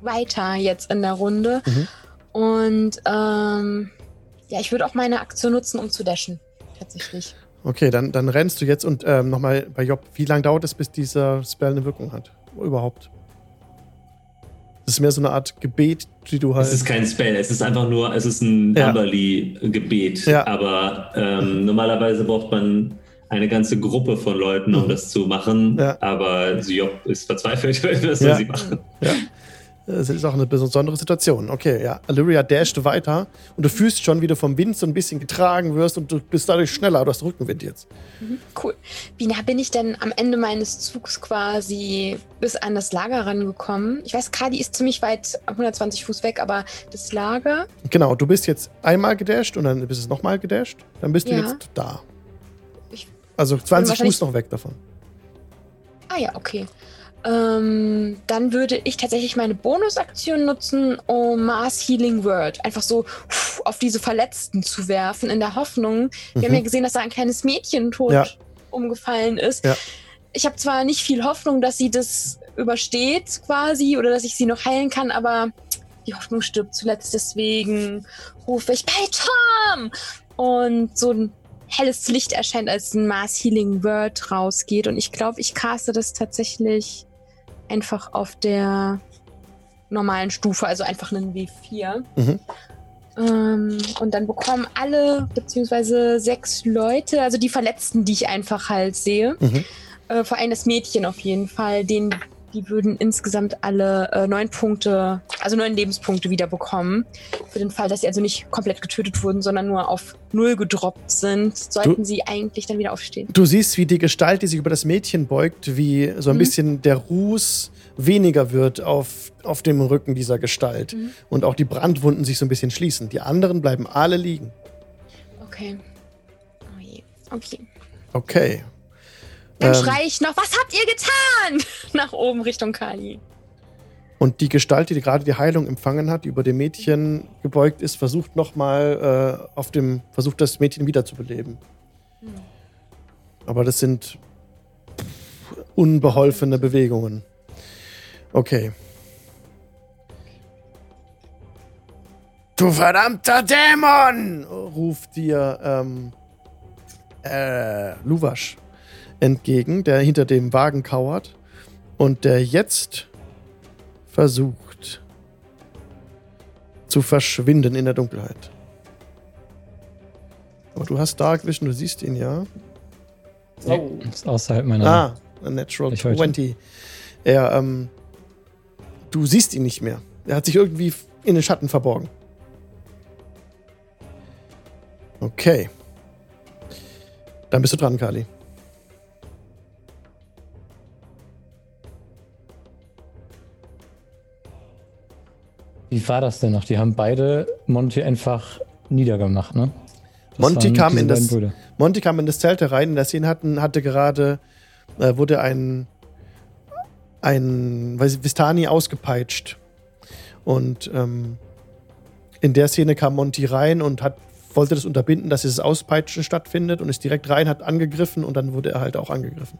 weiter jetzt in der Runde. Mhm. Und ähm, ja, ich würde auch meine Aktion nutzen, um zu dashen. Tatsächlich. Okay, dann, dann rennst du jetzt und ähm, nochmal bei Job, wie lange dauert es, bis dieser Spell eine Wirkung hat? Überhaupt. Das ist mehr so eine Art Gebet, die du halt. Es ist kein Spell, es ist einfach nur, es ist ein Ja. Amberly-Gebet. Ja. Aber ähm, normalerweise braucht man eine ganze Gruppe von Leuten, um Mhm. das zu machen. Ja. Aber Job ist verzweifelt, *laughs* was Ja. sie machen? Ja. Es ist auch eine besondere Situation. Okay, ja. Illyria dasht weiter und du fühlst schon, wie du vom Wind so ein bisschen getragen wirst und du bist dadurch schneller. Du hast Rückenwind jetzt. Cool. Wie nah bin ich denn am Ende meines Zugs quasi bis an das Lager rangekommen? Ich weiß, Kadi ist ziemlich weit, 120 Fuß weg, aber das Lager. Genau, du bist jetzt einmal gedasht und dann bist du nochmal gedasht. Dann bist du Ja. jetzt da. Ich- Also 20 wahrscheinlich- Fuß noch weg davon. Ah ja, okay. Ähm, dann würde ich tatsächlich meine Bonusaktion nutzen, um Mars Healing Word einfach so pff, auf diese Verletzten zu werfen, in der Hoffnung. Wir haben Mhm. ja gesehen, dass da ein kleines Mädchen tot Ja. umgefallen ist. Ja. Ich habe zwar nicht viel Hoffnung, dass sie das übersteht quasi oder dass ich sie noch heilen kann, aber die Hoffnung stirbt zuletzt. Deswegen rufe ich bei Tom! Und so ein helles Licht erscheint, als ein Mars Healing Word rausgeht. Und ich glaube, ich caste das tatsächlich einfach auf der normalen Stufe, also einfach einen W4. Mhm. Ähm, und dann bekommen alle, beziehungsweise sechs Leute, also die Verletzten, die ich einfach halt sehe, Mhm. äh, vor allem das Mädchen auf jeden Fall, den, die würden insgesamt alle äh, neun Punkte, also neun Lebenspunkte wieder bekommen. Für den Fall, dass sie also nicht komplett getötet wurden, sondern nur auf null gedroppt sind, sollten sie eigentlich dann wieder aufstehen. Du siehst, wie die Gestalt, die sich über das Mädchen beugt, wie so ein Mhm. bisschen der Ruß weniger wird auf, auf dem Rücken dieser Gestalt. Mhm. Und auch die Brandwunden sich so ein bisschen schließen. Die anderen bleiben alle liegen. Okay. Oh je. Okay. Okay. Dann Ähm. schrei ich noch, was habt ihr getan? *laughs* Nach oben Richtung Kali. Und die Gestalt, die gerade die Heilung empfangen hat, die über dem Mädchen gebeugt ist, versucht nochmal äh, auf dem, versucht das Mädchen wiederzubeleben. Hm. Aber das sind unbeholfene Bewegungen. Okay. Du verdammter Dämon! ruft dir ähm, äh, Luwasch entgegen, der hinter dem Wagen kauert und der jetzt versucht zu verschwinden in der Dunkelheit. Aber du hast Dark Vision, du siehst ihn, ja? Nee, ist außerhalb meiner. Ah, a Natural Ich heute. 20. Er, ähm, du siehst ihn nicht mehr. Er hat sich irgendwie in den Schatten verborgen. Okay. Dann bist du dran, Kali. Wie war das denn noch? Die haben beide Monty einfach niedergemacht, ne? Das Monty kam in das-. Monty kam in das Zelt herein. In der Szene hatten, hatte gerade, äh, wurde ein, ein weiß ich, Vistani ausgepeitscht. Und ähm, In der Szene kam Monty rein und hat, wollte das unterbinden, dass dieses Auspeitschen stattfindet und ist direkt rein, hat angegriffen und dann wurde er halt auch angegriffen.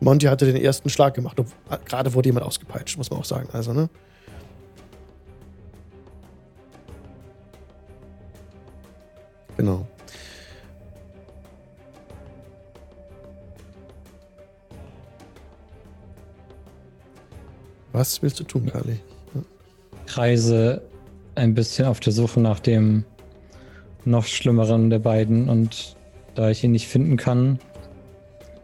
Monty hatte den ersten Schlag gemacht. Gerade wurde jemand ausgepeitscht, muss man auch sagen. Also, ne? Genau. Was willst du tun, Kali? Kreise ein bisschen auf der Suche nach dem noch schlimmeren der beiden und da ich ihn nicht finden kann,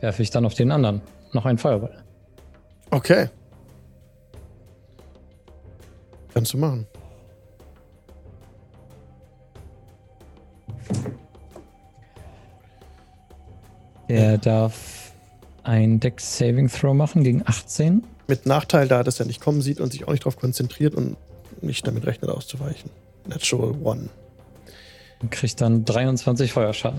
werfe ich dann auf den anderen noch einen Feuerball. Okay. Kannst du machen. Er darf ein Dex Saving Throw machen gegen 18. Mit Nachteil, da er das ja nicht kommen sieht und sich auch nicht darauf konzentriert und nicht damit rechnet, auszuweichen. Natural One. und kriegt dann 23 Feuerschaden.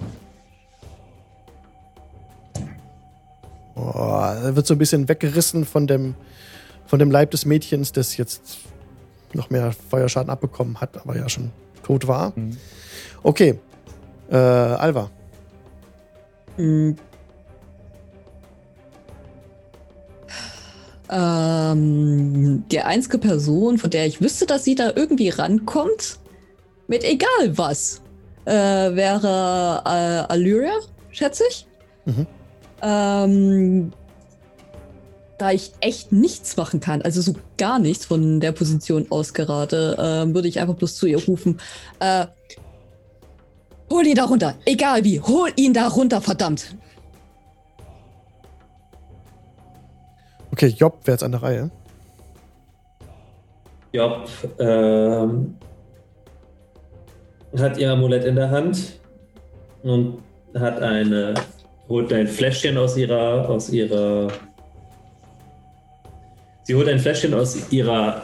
Boah, er wird so ein bisschen weggerissen von dem, von dem Leib des Mädchens, das jetzt noch mehr Feuerschaden abbekommen hat, aber ja schon tot war. Mhm. Okay. Äh, Alva. Mm. Ähm, die einzige Person, von der ich wüsste, dass sie da irgendwie rankommt, mit egal was, äh, wäre äh, Allyria, schätze ich. Mhm. Ähm, da ich echt nichts machen kann, also so gar nichts von der Position aus gerade, äh, würde ich einfach bloß zu ihr rufen. Äh, hol ihn da runter, egal wie, hol ihn da runter, verdammt. Okay, Job wäre jetzt an der Reihe. Job ähm, hat ihr Amulett in der Hand und hat eine holt ein Fläschchen aus ihrer aus ihrer sie holt ein Fläschchen aus ihrer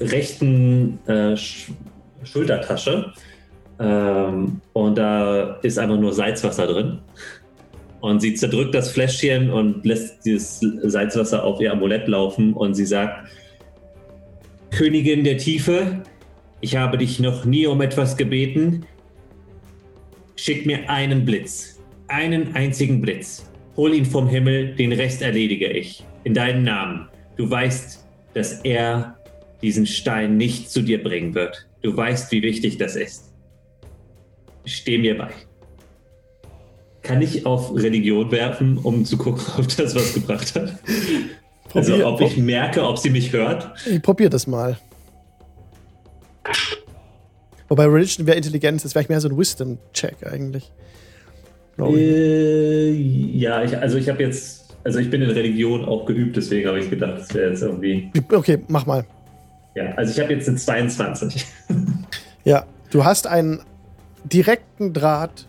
rechten äh, Sch Schultertasche ähm, und da ist einfach nur Salzwasser drin und sie zerdrückt das Fläschchen und lässt dieses Salzwasser auf ihr Amulett laufen und sie sagt Königin der Tiefe, ich habe dich noch nie um etwas gebeten. Schick mir einen Blitz. Einen einzigen Blitz. Hol ihn vom Himmel, den Rest erledige ich. In deinem Namen. Du weißt, dass er diesen Stein nicht zu dir bringen wird. Du weißt, wie wichtig das ist. Steh mir bei. Kann ich auf Religion werfen, um zu gucken, *laughs* ob das was gebracht hat? Also Probier- ob ich merke, ob sie mich hört. Ich probier das mal. Wobei Religion wäre Intelligenz, das wäre mehr so ein Wisdom-Check eigentlich. Äh, ja, ich, also ich habe jetzt, also ich bin in Religion auch geübt, deswegen habe ich gedacht, das wäre jetzt irgendwie. Okay, mach mal. Ja, also ich habe jetzt eine 22. Ja, du hast einen direkten Draht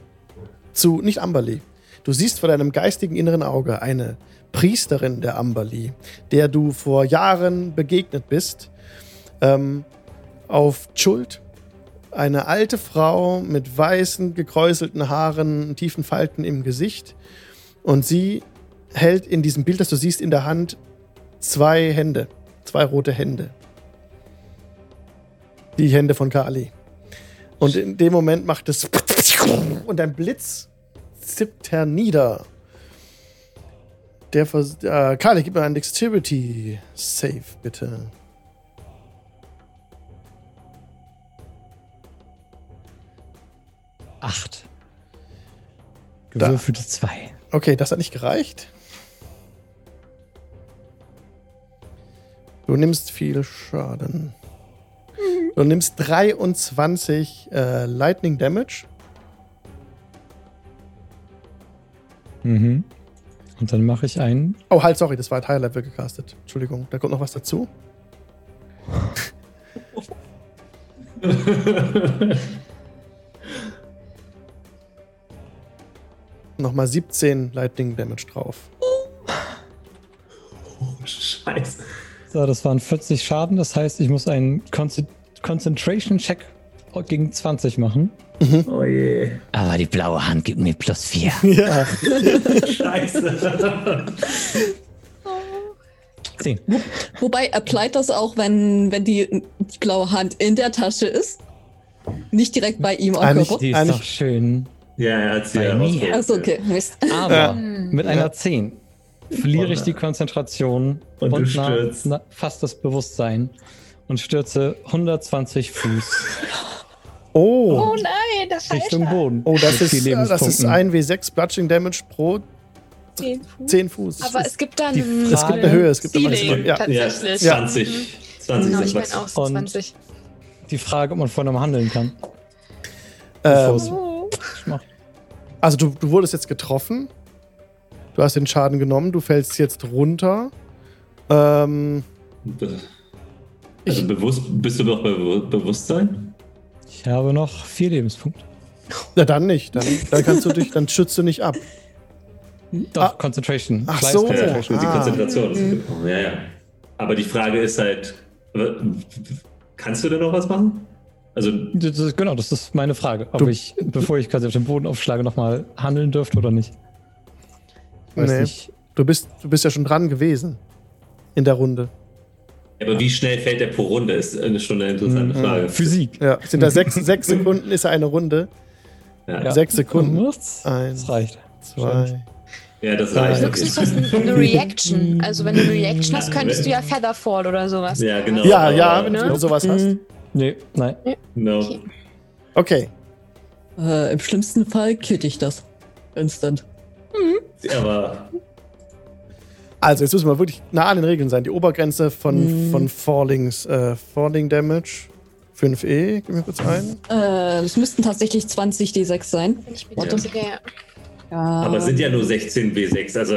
zu, nicht Amberly. Du siehst vor deinem geistigen inneren Auge eine Priesterin der Amberly, der du vor Jahren begegnet bist, ähm, auf Schuld. Eine alte Frau mit weißen, gekräuselten Haaren, tiefen Falten im Gesicht. Und sie hält in diesem Bild, das du siehst, in der Hand zwei Hände, zwei rote Hände. Die Hände von Kali. Und in dem Moment macht es und ein Blitz zippt hernieder. Der Vers äh, Kali, gib mir einen Dexterity Save, bitte. Acht. Gewürfelte zwei. Okay, das hat nicht gereicht. Du nimmst viel Schaden. Du nimmst 23 äh, Lightning Damage. Mhm. Und dann mache ich einen. Oh, halt, sorry, das war halt High Level gecastet. Entschuldigung, da kommt noch was dazu. *laughs* Nochmal 17 Lightning Damage drauf. Scheiße. So, das waren 40 Schaden. Das heißt, ich muss einen Conce- Concentration Check gegen 20 machen. Oh je. Aber die blaue Hand gibt mir plus vier. *laughs* Ja, Scheiße. *laughs* Zehn. Wobei, applied das auch, wenn, wenn die, die blaue Hand in der Tasche ist? Nicht direkt bei ihm am Eigentlich- Körper? Die ist doch schön. Ja, er hat sie ja. Achso, okay. Mist. Aber Ja. mit einer 10 verliere ich die Konzentration Und du na- na- fast das Bewusstsein und stürze 120 Fuß Oh, Oh nein, das Richtung. Boden. oh das, ist, vier das ist. 1 W6 Bludgeoning Damage pro Zehn Fuß. 10 Fuß. Aber es gibt da Die einen Frage- es gibt eine Höhe, es gibt aber Ceiling, ja. Ja, tatsächlich. 20. 20 Genau, ist ich meine auch so Und- 20. Die Frage, ob man vor einem handeln kann. Ähm, Oh. Also du, du wurdest jetzt getroffen. Du hast den Schaden genommen. Du fällst jetzt runter. Ähm, Also bewusst, bist du noch bei Be Bewusstsein? Ich habe noch vier Lebenspunkte. na dann nicht. Dann, dann kannst du dich, dann schützt du nicht ab. Doch, Ah. Concentration. Ach Fleiß so. Ja, Concentration. die Ah. Konzentration. Genau, Ja, ja. Aber die Frage ist halt, kannst du denn noch was machen? Also, Das ist, genau, das ist meine Frage. Ob Du- ich, bevor ich quasi auf den Boden aufschlage, nochmal handeln dürfte oder nicht. Weiß Nee. nicht. Du bist, du bist ja schon dran gewesen. In der Runde. aber wie schnell fällt der pro Runde, ist eine- schon eine interessante Mhm. Frage. Physik. Ja, sind da sechs, *laughs* sechs Sekunden, ist ja eine Runde. Ja, Ja. Sechs Sekunden. Das, Eins. das reicht. Zwei. ja das Drei. reicht. Höchstens was wirklich. eine *laughs* Reaction. Also wenn du eine Reaction hast, könntest du ja Featherfall oder sowas. Ja, genau. Ja, ja, wenn Ne? du sowas hast. Mhm. Nee, nein. Genau. Okay. Okay. Äh, Im schlimmsten Fall kill ich das. Instant. Aber Also, jetzt müssen wir wirklich nah an den Regeln sein. Die Obergrenze von, Mhm. von Fallings, äh, Falling Damage 5e, gib mir kurz ein. Äh, das müssten tatsächlich 20 D6 sein. Ja. Ja, Aber es sind ja nur 16 W6, also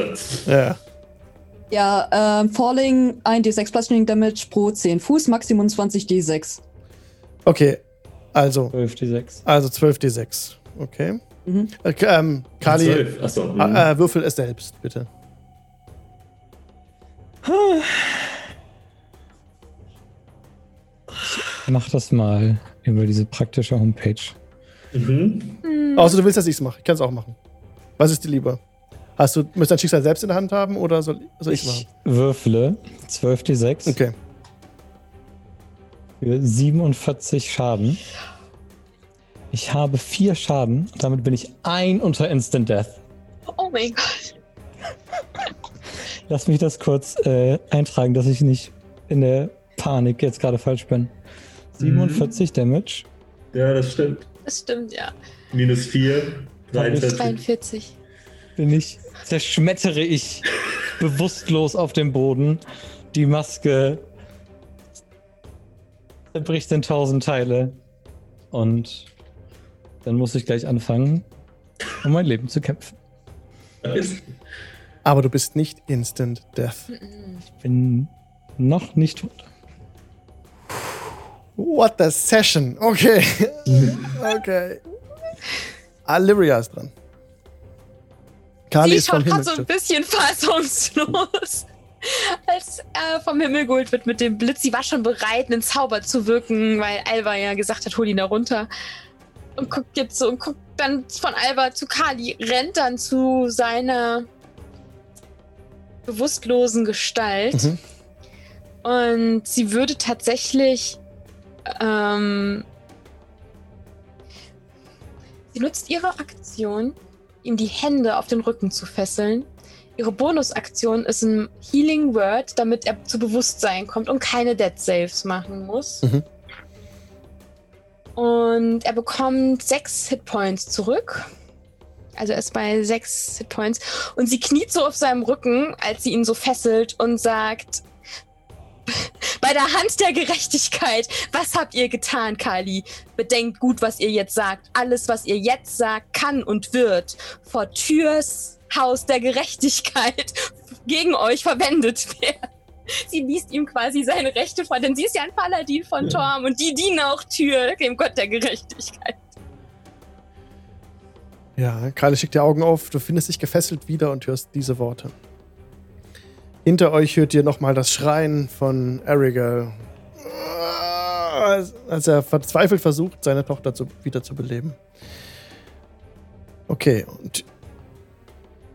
Ja. ja ähm, Falling 1 D6 Bludgeoning Damage pro 10 Fuß, Maximum 20 D6. Okay. Also, 12, die 6. also 12d6. Okay. Mhm. Äh, ähm, Kali, 12. Achso. mhm. äh, äh, würfel es selbst, bitte. Mach das mal über diese praktische Homepage. Mhm. Außer du willst, dass ich es mache. Ich kann es auch machen. Was ist dir lieber? Hast du, müsst dein Schicksal selbst in der Hand haben oder soll, soll ich es Ich machen? würfle 12 die 6 Okay. für 47 Schaden. Ich habe 4 Schaden und damit bin ich ein unter Instant Death. Oh mein Gott. *laughs* Lass mich das kurz äh, eintragen, dass ich nicht in der Panik jetzt gerade falsch bin. 47 Damage. Ja, das stimmt. Das stimmt, ja. Minus 4, 43. 43. bin ich, zerschmettere ich bewusstlos auf dem Boden. Die Maske zerbricht in tausend Teile. Und dann muss ich gleich anfangen, um mein Leben zu kämpfen. Aber du bist nicht Instant Death. Ich bin noch nicht tot. What the session? Okay. *laughs* okay. Aliria ist dran. Kali Sie ist Himmel gerade so ein bisschen fassungslos. Als er vom Himmel geholt wird mit dem Blitz. Sie war schon bereit, einen Zauber zu wirken, weil Alva ja gesagt hat, hol ihn da runter. Und guckt jetzt so und guckt dann von Alva zu Kali, rennt dann zu seiner bewusstlosen Gestalt. Mhm. Und sie würde tatsächlich. Ähm, sie nutzt ihre Aktion, ihm die Hände auf den Rücken zu fesseln. Ihre Bonusaktion ist ein Healing Word, damit er zu Bewusstsein kommt und keine Dead Saves machen muss. Mhm. Und er bekommt sechs Hitpoints zurück. Also er ist bei sechs Hitpoints. Und sie kniet so auf seinem Rücken, als sie ihn so fesselt und sagt: Bei der Hand der Gerechtigkeit, was habt ihr getan, Kali? Bedenkt gut, was ihr jetzt sagt. Alles, was ihr jetzt sagt, kann und wird vor Türs Haus der Gerechtigkeit *laughs* gegen euch verwendet werden. *laughs* Sie liest ihm quasi seine Rechte vor, denn sie ist ja ein Paladin von Ja. Torm und die dienen auch Tür, dem Gott der Gerechtigkeit. Ja, Kali schickt die Augen auf. Du findest dich gefesselt wieder und hörst diese Worte. Hinter euch hört ihr nochmal das Schreien von Erigal. Als als er verzweifelt versucht, seine Tochter zu, wieder zu beleben. Okay, und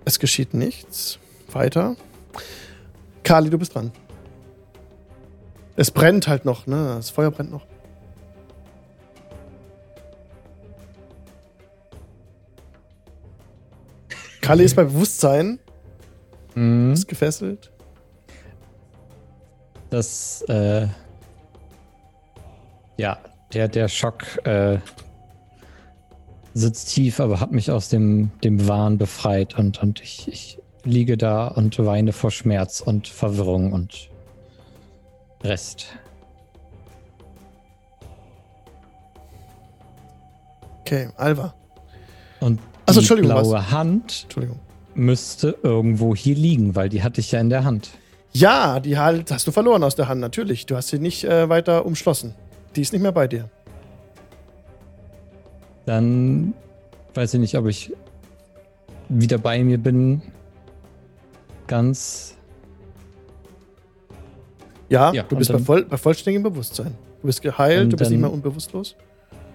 es geschieht nichts. Weiter. Kali, du bist dran. Es brennt halt noch, ne? Das Feuer brennt noch. Kalle ist bei Bewusstsein. Mhm. Ist gefesselt. Das, äh, ja, der, der Schock äh, sitzt tief, aber hat mich aus dem, dem Wahn befreit und, und ich, ich liege da und weine vor Schmerz und Verwirrung und Rest. Okay, Alva. Und Achso, die Entschuldigung, was? blaue Hand müsste irgendwo hier liegen, weil die hatte ich ja in der Hand. Ja, die halt hast du verloren aus der Hand, natürlich. Du hast sie nicht äh, weiter umschlossen. Die ist nicht mehr bei dir. Dann weiß ich nicht, ob ich wieder bei mir bin. Ganz. Ja, Ja, du bist bei, voll, bei vollständigem Bewusstsein. Du bist geheilt, du bist nicht mehr unbewusstlos.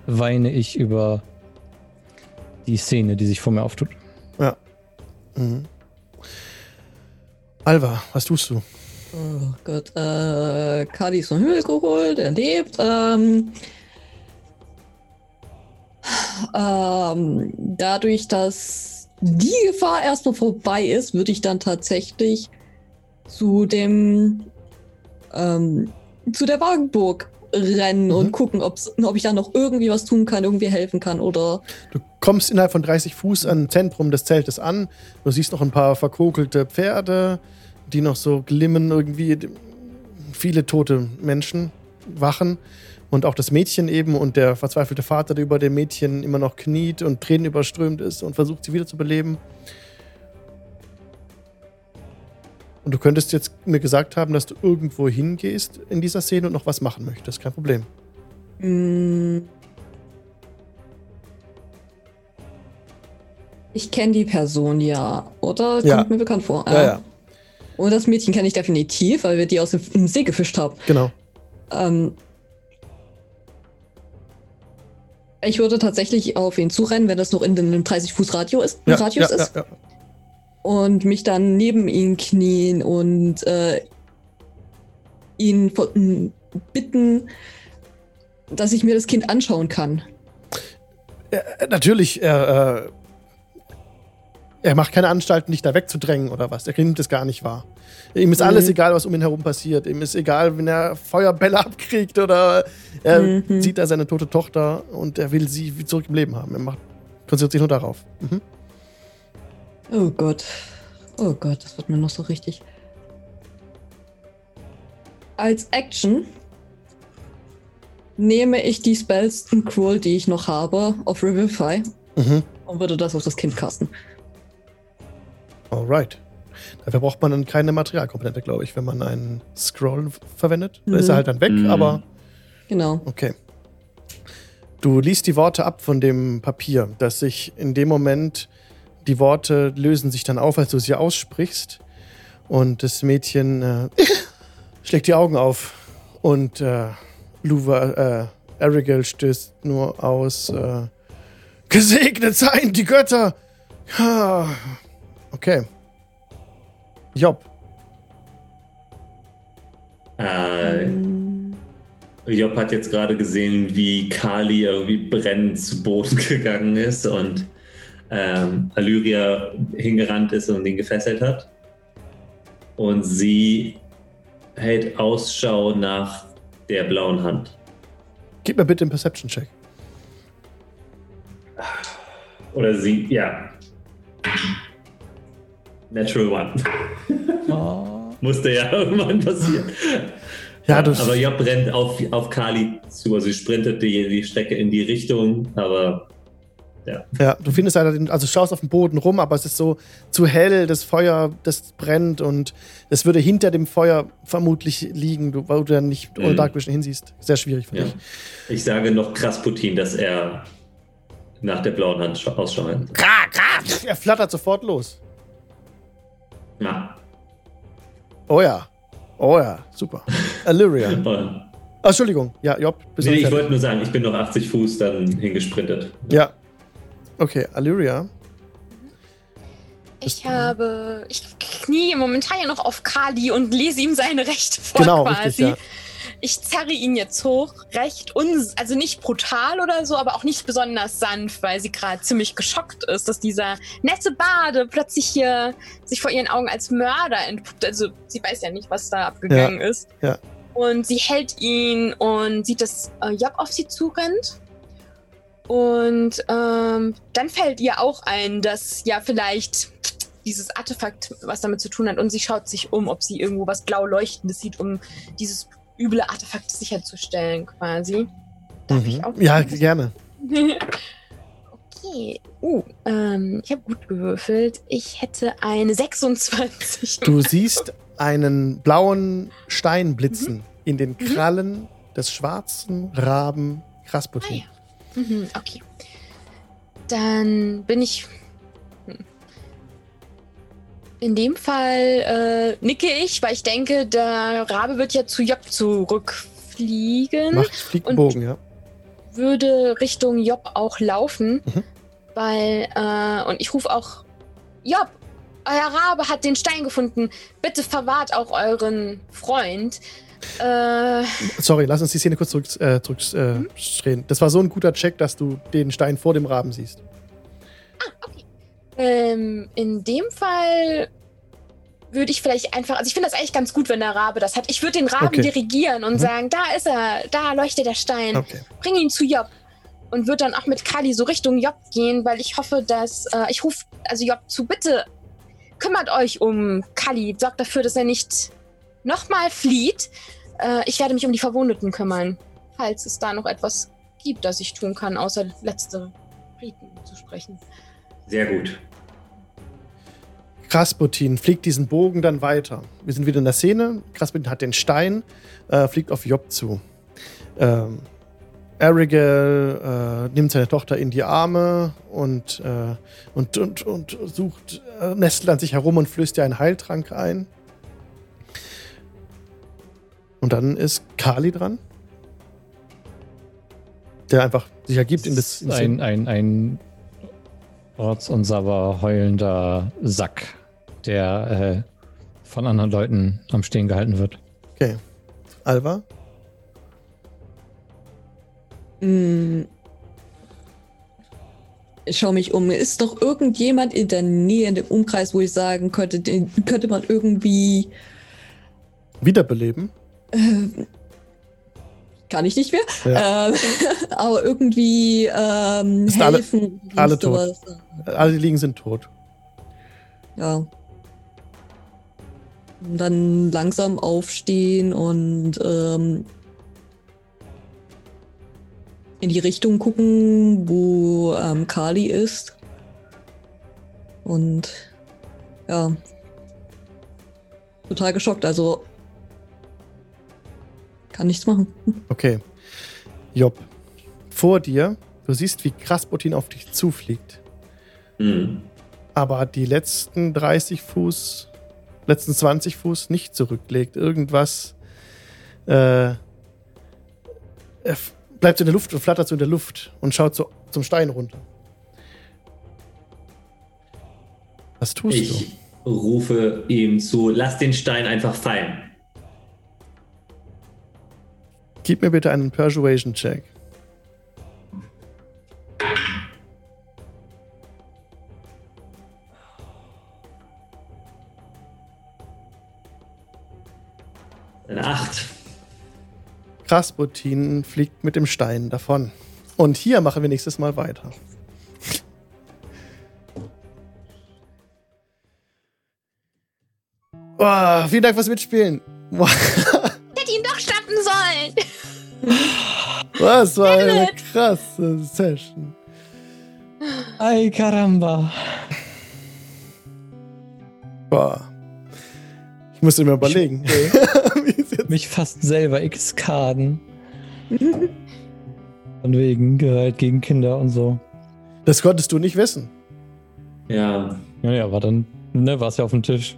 weine ich über die Szene, die sich vor mir auftut. Mhm. Alva, was tust du? Oh Gott, äh, Kadi ist vom Himmel geholt, er lebt. Ähm, ähm, dadurch, dass die Gefahr erstmal vorbei ist, würde ich dann tatsächlich zu dem, ähm, zu der Wagenburg rennen Mhm. und gucken, ob ich da noch irgendwie was tun kann, irgendwie helfen kann oder Du kommst innerhalb von 30 Fuß am Zentrum des Zeltes an. Du siehst noch ein paar verkokelte Pferde, die noch so glimmen irgendwie. Viele tote Menschen wachen. Und auch das Mädchen eben und der verzweifelte Vater, der über dem Mädchen immer noch kniet und Tränen überströmt ist und versucht, sie wieder zu beleben. Und du könntest jetzt mir gesagt haben, dass du irgendwo hingehst in dieser Szene und noch was machen möchtest. Kein Problem. Mm. Ich kenne die Person ja, oder? Ja. Kommt mir bekannt vor. Ja, ja, Und das Mädchen kenne ich definitiv, weil wir die aus dem See gefischt haben. genau. Ähm, ich würde tatsächlich auf ihn zurennen, wenn das noch in einem 30 Fuß Radio ist, Ja, Radius ja, ist. ja, ja. Und mich dann neben ihn knien und äh, ihn von- bitten, dass ich mir das Kind anschauen kann. Äh, natürlich, er, äh, er macht keine Anstalten, dich da wegzudrängen oder was. Er nimmt es gar nicht wahr. Ihm ist Mhm. alles egal, was um ihn herum passiert. Ihm ist egal, wenn er Feuerbälle *laughs* abkriegt oder er Mhm. sieht da seine tote Tochter und er will sie zurück im Leben haben. Er macht, konzentriert sich nur darauf. Mhm. Oh Gott. Oh Gott, das wird mir noch so richtig. Als Action nehme ich die Spells und Cruel, die ich noch habe, auf Revivify Mhm. und würde das auf das Kind casten. Alright. Dafür braucht man dann keine Materialkomponente, glaube ich, wenn man einen Scroll verwendet. Da ist er Mhm. halt dann weg, Mhm. aber Genau. Okay. Du liest die Worte ab von dem Papier, dass sich in dem Moment die Worte lösen sich dann auf, als du sie aussprichst. Und das Mädchen äh, *laughs* schlägt die Augen auf. Und äh, Luva, äh, Arigel stößt nur aus. Äh, Gesegnet seien die Götter! Okay. Job. Äh, Job hat jetzt gerade gesehen, wie Kali irgendwie brennend zu Boden *laughs* gegangen ist und ähm, Alyria hingerannt ist und ihn gefesselt hat. Und sie hält Ausschau nach der blauen Hand. Gib mir bitte einen Perception-Check. Oder sie, ja. Natural One. Oh. *laughs* Musste ja irgendwann passieren. Ja, du. aber Job rennt auf, auf Kali zu. Also sie sprintet die, die Strecke in die Richtung, aber Ja, du findest leider, den, also schaust auf den Boden rum, aber es ist so zu hell, das Feuer, das brennt und es würde hinter dem Feuer vermutlich liegen, du, weil du dann nicht ohne Mhm. Dark Vision hinsiehst. Sehr schwierig für ja. dich. Ich sage noch Krasputin, dass er nach der blauen Hand scha- Ausschau. Kra, kra, er flattert sofort los. Ja. Oh ja. Oh ja, super. *laughs* Illyria. Ah, Entschuldigung. Ja, Job, nee, ich wollte nur sagen, ich bin noch 80 Fuß dann hingesprintet. Ja. Okay, Illyria. Ich habe. Ich knie momentan ja noch auf Kali und lese ihm seine Rechte vor Genau, quasi. richtig, ja. ich zerre ihn jetzt hoch, recht uns, also nicht brutal oder so, aber auch nicht besonders sanft, weil sie gerade ziemlich geschockt ist, dass dieser nette Bade plötzlich hier sich vor ihren Augen als Mörder entpuppt. Also sie weiß ja nicht, was da abgegangen ist. ja. Und sie hält ihn und sieht, dass äh, Job auf sie zurennt. Und ähm, dann fällt ihr auch ein, dass ja vielleicht dieses Artefakt was damit zu tun hat. Und sie schaut sich um, ob sie irgendwo was blau leuchtendes sieht, um dieses üble Artefakt sicherzustellen, quasi. Darf ich auch? Mhm. Ja, gerne. *laughs* okay. Uh, ähm, ich habe gut gewürfelt. Ich hätte eine 26. Du siehst einen blauen Stein blitzen in den Krallen des schwarzen Raben Krasputin. Ah, Mhm, okay. Dann bin ich. hm. In dem Fall äh, nicke ich, weil ich denke, der Rabe wird ja zu Job zurückfliegen. Macht fliegt einen Und- Bogen, ja. würde Richtung Job auch laufen, Mhm. weil äh, und ich rufe auch Job, euer Rabe hat den Stein gefunden. Bitte verwahrt auch euren Freund. Äh, Sorry, lass uns die Szene kurz zurück, äh, zurück äh, Mhm. Das war so ein guter Check, dass du den Stein vor dem Raben siehst. ähm, in dem Fall würde ich vielleicht einfach, also ich finde das eigentlich ganz gut, wenn der Rabe das hat. Ich würde den Raben Okay. dirigieren und Mhm. sagen, da ist er, da leuchtet der Stein. Okay. bring ihn zu Job. Und wird dann auch mit Kali so Richtung Job gehen, weil ich hoffe, dass äh, ich rufe also Job zu, bitte kümmert euch um Kali, sorgt dafür, dass er nicht nochmal flieht. Äh, ich werde mich um die Verwundeten kümmern, falls es da noch etwas gibt, das ich tun kann, außer letzte Riten zu sprechen. Sehr gut. Krasputin fliegt diesen Bogen dann weiter. Wir sind wieder in der Szene. Krasputin hat den Stein, äh, fliegt auf Job zu. Ähm, Arigel äh, nimmt seine Tochter in die Arme und, äh, und, und, und sucht, äh, nestelt an sich herum und flößt ihr einen Heiltrank ein. Und dann ist Kali dran. Der einfach sich ergibt in das. In ein, ein, ein und Sabber heulender Sack, der äh, von anderen Leuten am Stehen gehalten wird. okay. Alva? Mm. Ich schaue mich um. Ist doch irgendjemand in der Nähe, in dem Umkreis, wo ich sagen könnte, den könnte man irgendwie. Wiederbeleben? Äh, kann ich nicht mehr. Ja. Ähm, *laughs* aber irgendwie ähm, alle- helfen. alle sonst tot. Alle, die liegen, sind tot. Ja. Und dann langsam aufstehen und ähm, in die Richtung gucken, wo ähm, Kali ist. Und ja, total geschockt. Also kann nichts machen. Okay. Job, vor dir, du siehst, wie Krasputin auf dich zufliegt. Hm. aber die letzten 30 Fuß, letzten 20 Fuß nicht zurücklegt. Irgendwas äh, er bleibt in der Luft und flattert so in der Luft und schaut so zum Stein runter. Was tust Ich rufe ihm zu, lass den Stein einfach fallen. Gib mir bitte einen Persuasion-Check. Eine Acht. Krasputin fliegt mit dem Stein davon. Und hier machen wir nächstes Mal weiter. *laughs* Oh, vielen Dank fürs Mitspielen. *laughs* *laughs* Das war eine krasse Session. Ay, caramba. Boah. Ich musste mir überlegen. *laughs* Mich fast selber X-Kaden. Von wegen Gewalt gegen Kinder und so. das konntest du nicht wissen. Ja. Naja, war dann, ne, war es ja auf dem Tisch.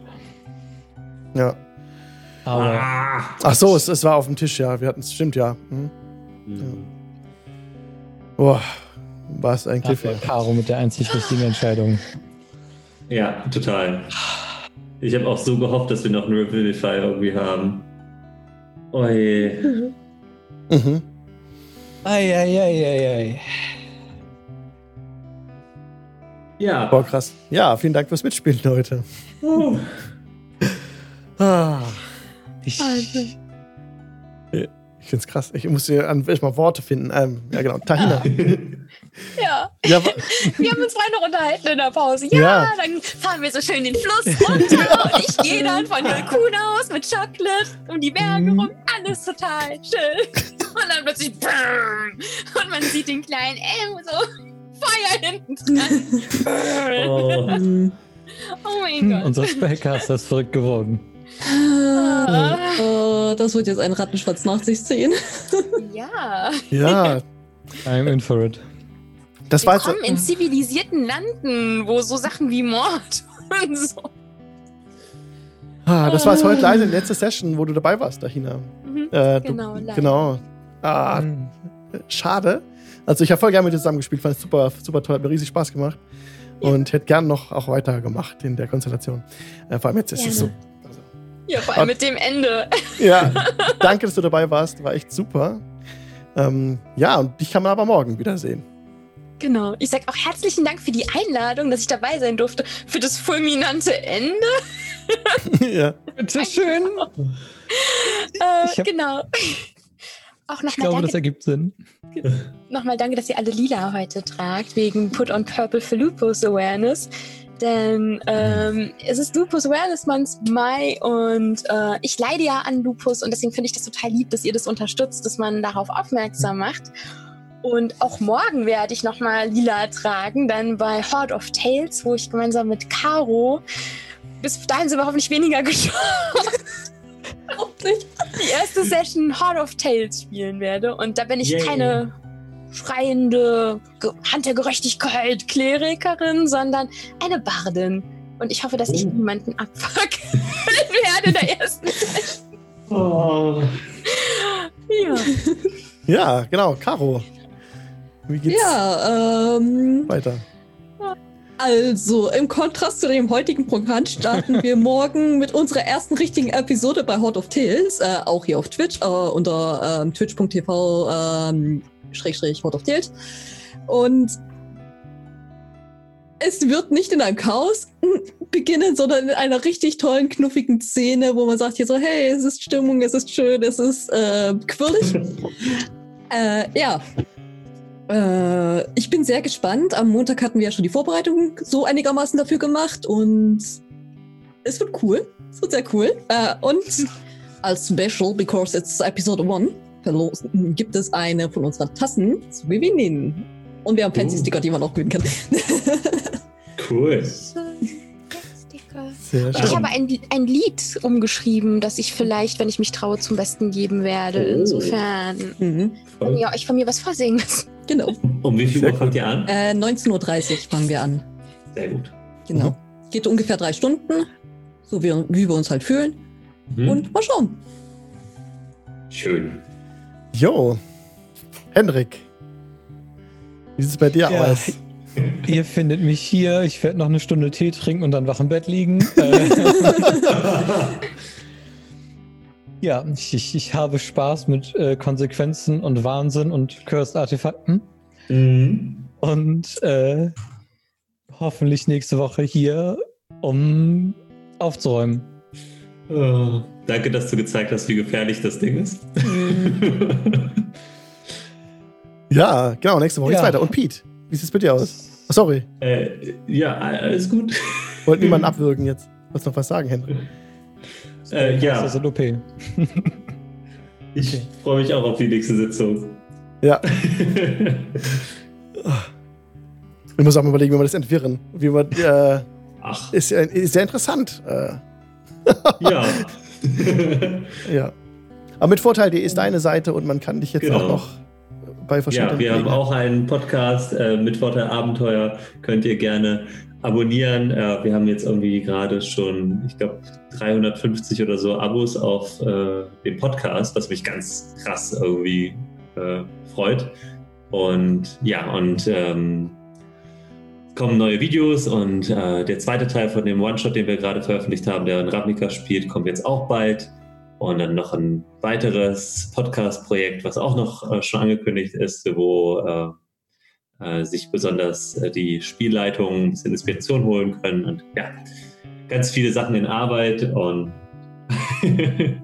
Ja. Aber Ah. Ach so, es, es war auf dem Tisch, ja. Wir hatten es, stimmt, ja. Hm. Hm. Boah, war es ein Cliffhanger. Caro mit der einzig richtigen Entscheidung. Ja, total. Ich habe auch so gehofft, dass wir noch einen Revivify irgendwie haben. Oi. Mhm. Eieieiei. Ja. Boah, krass. Ja, vielen Dank fürs Mitspielen heute. Uh. Ah, Ich, ich find's krass. Ich muss hier an erstmal Worte finden. Ähm, ja, genau. Tahina. *laughs* Ja, ja, wir haben uns vorhin noch unterhalten in der Pause. Ja, Ja. dann fahren wir so schön den Fluss runter und ich gehe dann von der Kuhn aus mit Chocolate um die Berge rum. Alles total chill. Und dann plötzlich und man sieht den kleinen M so Feuer hinten dran. Oh. Oh mein Hm, Gott. unser Spellcaster ist verrückt geworden. Ah. Äh, das wird jetzt ein Rattenschwanz nach sich ziehen. *laughs* Ja, ja, I'm in for it. das war wir kommen in zivilisierten Landen, wo so Sachen wie Mord *laughs* und so. Ah, das war jetzt heute leider die letzte Session, wo du dabei warst, Tahina. Mhm. Äh, du, Genau, leider. genau. Ah, Hm. schade. Also ich habe voll gerne mit dir zusammengespielt, fand es super, super toll, hat mir riesig Spaß gemacht. Und hätte gern noch auch weiter gemacht in der Konstellation. Äh, vor allem jetzt ist es so. Ja, vor allem mit dem Ende. *laughs* Ja, danke, dass du dabei warst. War echt super. Ähm, ja, und dich kann man aber morgen wiedersehen. Genau. Ich sag auch herzlichen Dank für die Einladung, dass ich dabei sein durfte. Für das fulminante Ende. *laughs* ja. Bitte schön. Äh, Ich genau. Auch Ich nochmal glaube, das danke, ergibt Sinn. nochmal danke, dass ihr alle lila heute tragt, wegen Put on Purple für Lupus Awareness. Denn ähm, es ist Lupus Awareness Month Mai und äh, ich leide ja an Lupus und deswegen finde ich das total lieb, dass ihr das unterstützt, dass man darauf aufmerksam macht. Und auch morgen werde ich nochmal lila tragen, dann bei Horde of Tales, wo ich gemeinsam mit Caro, bis dahin sind wir hoffentlich weniger *laughs* *laughs* Hoffentlich. die erste Session Horde of Tales spielen werde. Und da bin ich Yay. keine schreiende Ge Hand der Gerechtigkeit Klerikerin, sondern eine Bardin. Und ich hoffe, dass ich Oh. niemanden abfucken *laughs* werde in der ersten. Oh. Ja. ja, genau. Caro. Wie geht's Ja, ähm, weiter? also im Kontrast zu dem heutigen Programm starten wir *laughs* morgen mit unserer ersten richtigen Episode bei Horde of Tales, äh, auch hier auf Twitch, äh, unter ähm, twitch.tv ähm, Schrägstrich Tales. Und es wird nicht in einem Chaos *laughs* beginnen, sondern in einer richtig tollen, knuffigen Szene, wo man sagt hier so, hey, es ist Stimmung, es ist schön, es ist äh, quirlig. *laughs* äh, ja. Äh, ich bin sehr gespannt. Am Montag hatten wir ja schon die Vorbereitung so einigermaßen dafür gemacht und es wird cool. Es wird sehr cool. Äh, und als Special, because it's Episode 1, verlosen, gibt es eine von unseren Tassen zu gewinnen. Und wir haben fancy Uh. Sticker, die man auch gewinnen kann. *laughs* Cool. Sehr Ich habe ein, ein Lied umgeschrieben, das ich vielleicht, wenn ich mich traue, zum Besten geben werde. Oh. Insofern, mhm. wenn ihr euch von mir was vorsingen müsst. Genau. Um wie viel Sehr Uhr fangt ihr an? Äh, 19.30 Uhr fangen wir an. Sehr gut. Genau. Geht ungefähr drei Stunden, so wie, wie wir uns halt fühlen. Mhm. Und mal schauen. Schön. Jo. Hendrik. Wie sieht es bei dir Ja, aus? Ihr findet mich hier. Ich werde noch eine Stunde Tee trinken und dann wach im Bett liegen. *laughs* Äh, *laughs* ja, ich, ich, ich habe Spaß mit äh, Konsequenzen und Wahnsinn und Cursed-Artefakten. Mhm. Und äh, hoffentlich nächste Woche hier, um aufzuräumen. Oh, danke, dass du gezeigt hast, wie gefährlich das Ding ist. *laughs* *laughs* Ja, genau. Nächste Woche geht's Ja. weiter. Und Pete, wie sieht es bei dir aus? Oh, sorry. äh, ja, alles gut. Wollte niemanden abwürgen jetzt. Wolltest noch was sagen, Hendrik? Äh, ja. Das ist OP. *laughs* Ich freue mich auch auf die nächste Sitzung. Ja. *laughs* Ich muss auch mal überlegen, wie wir das entwirren. Wie man, äh, Ach, ist, ja- ist sehr interessant. Äh, ja. ja. Aber mit Vorteil, die ist deine Seite und man kann dich jetzt Genau. auch noch bei verschiedenen Ja, wir haben Gelegenheiten- auch einen Podcast äh, mit Vorteil Abenteuer. Könnt ihr gerne abonnieren. Äh, wir haben jetzt irgendwie gerade schon, ich glaube, 350 oder so Abos auf äh, dem Podcast, was mich ganz krass irgendwie äh, freut. Und ja, und ähm, kommen neue Videos und äh, der zweite Teil von dem One-Shot, den wir gerade veröffentlicht haben, der in Ravnica spielt, kommt jetzt auch bald. Und dann noch ein weiteres Podcast-Projekt, was auch noch äh, schon angekündigt ist, wo äh, äh, sich besonders die Spielleitungen ein bisschen Inspiration holen können. Und ja, ganz viele Sachen in Arbeit und *laughs*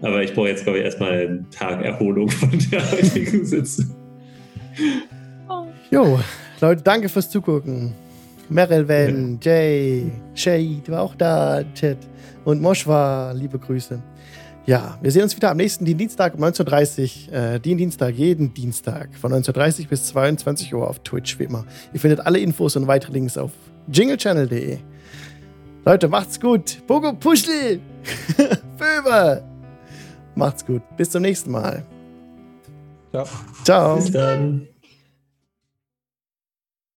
aber ich brauche jetzt, glaube ich, erstmal einen Tag Erholung von der heutigen Sitzung. Jo, Leute, danke fürs Zugucken. Meryl Van, Jay, Shay, du war auch da, Chat. Und Moschwa, liebe Grüße. Ja, wir sehen uns wieder am nächsten Dienstag um 19.30 Uhr. Äh, den Dienstag, jeden Dienstag von 19.30 Uhr bis 22 Uhr auf Twitch, wie immer. Ihr findet alle Infos und weitere Links auf jinglechannel.de. Leute, macht's gut. Bogo Puschel. *laughs* Föber. Macht's gut. Bis zum nächsten Mal. Ja. Ciao. Bis dann.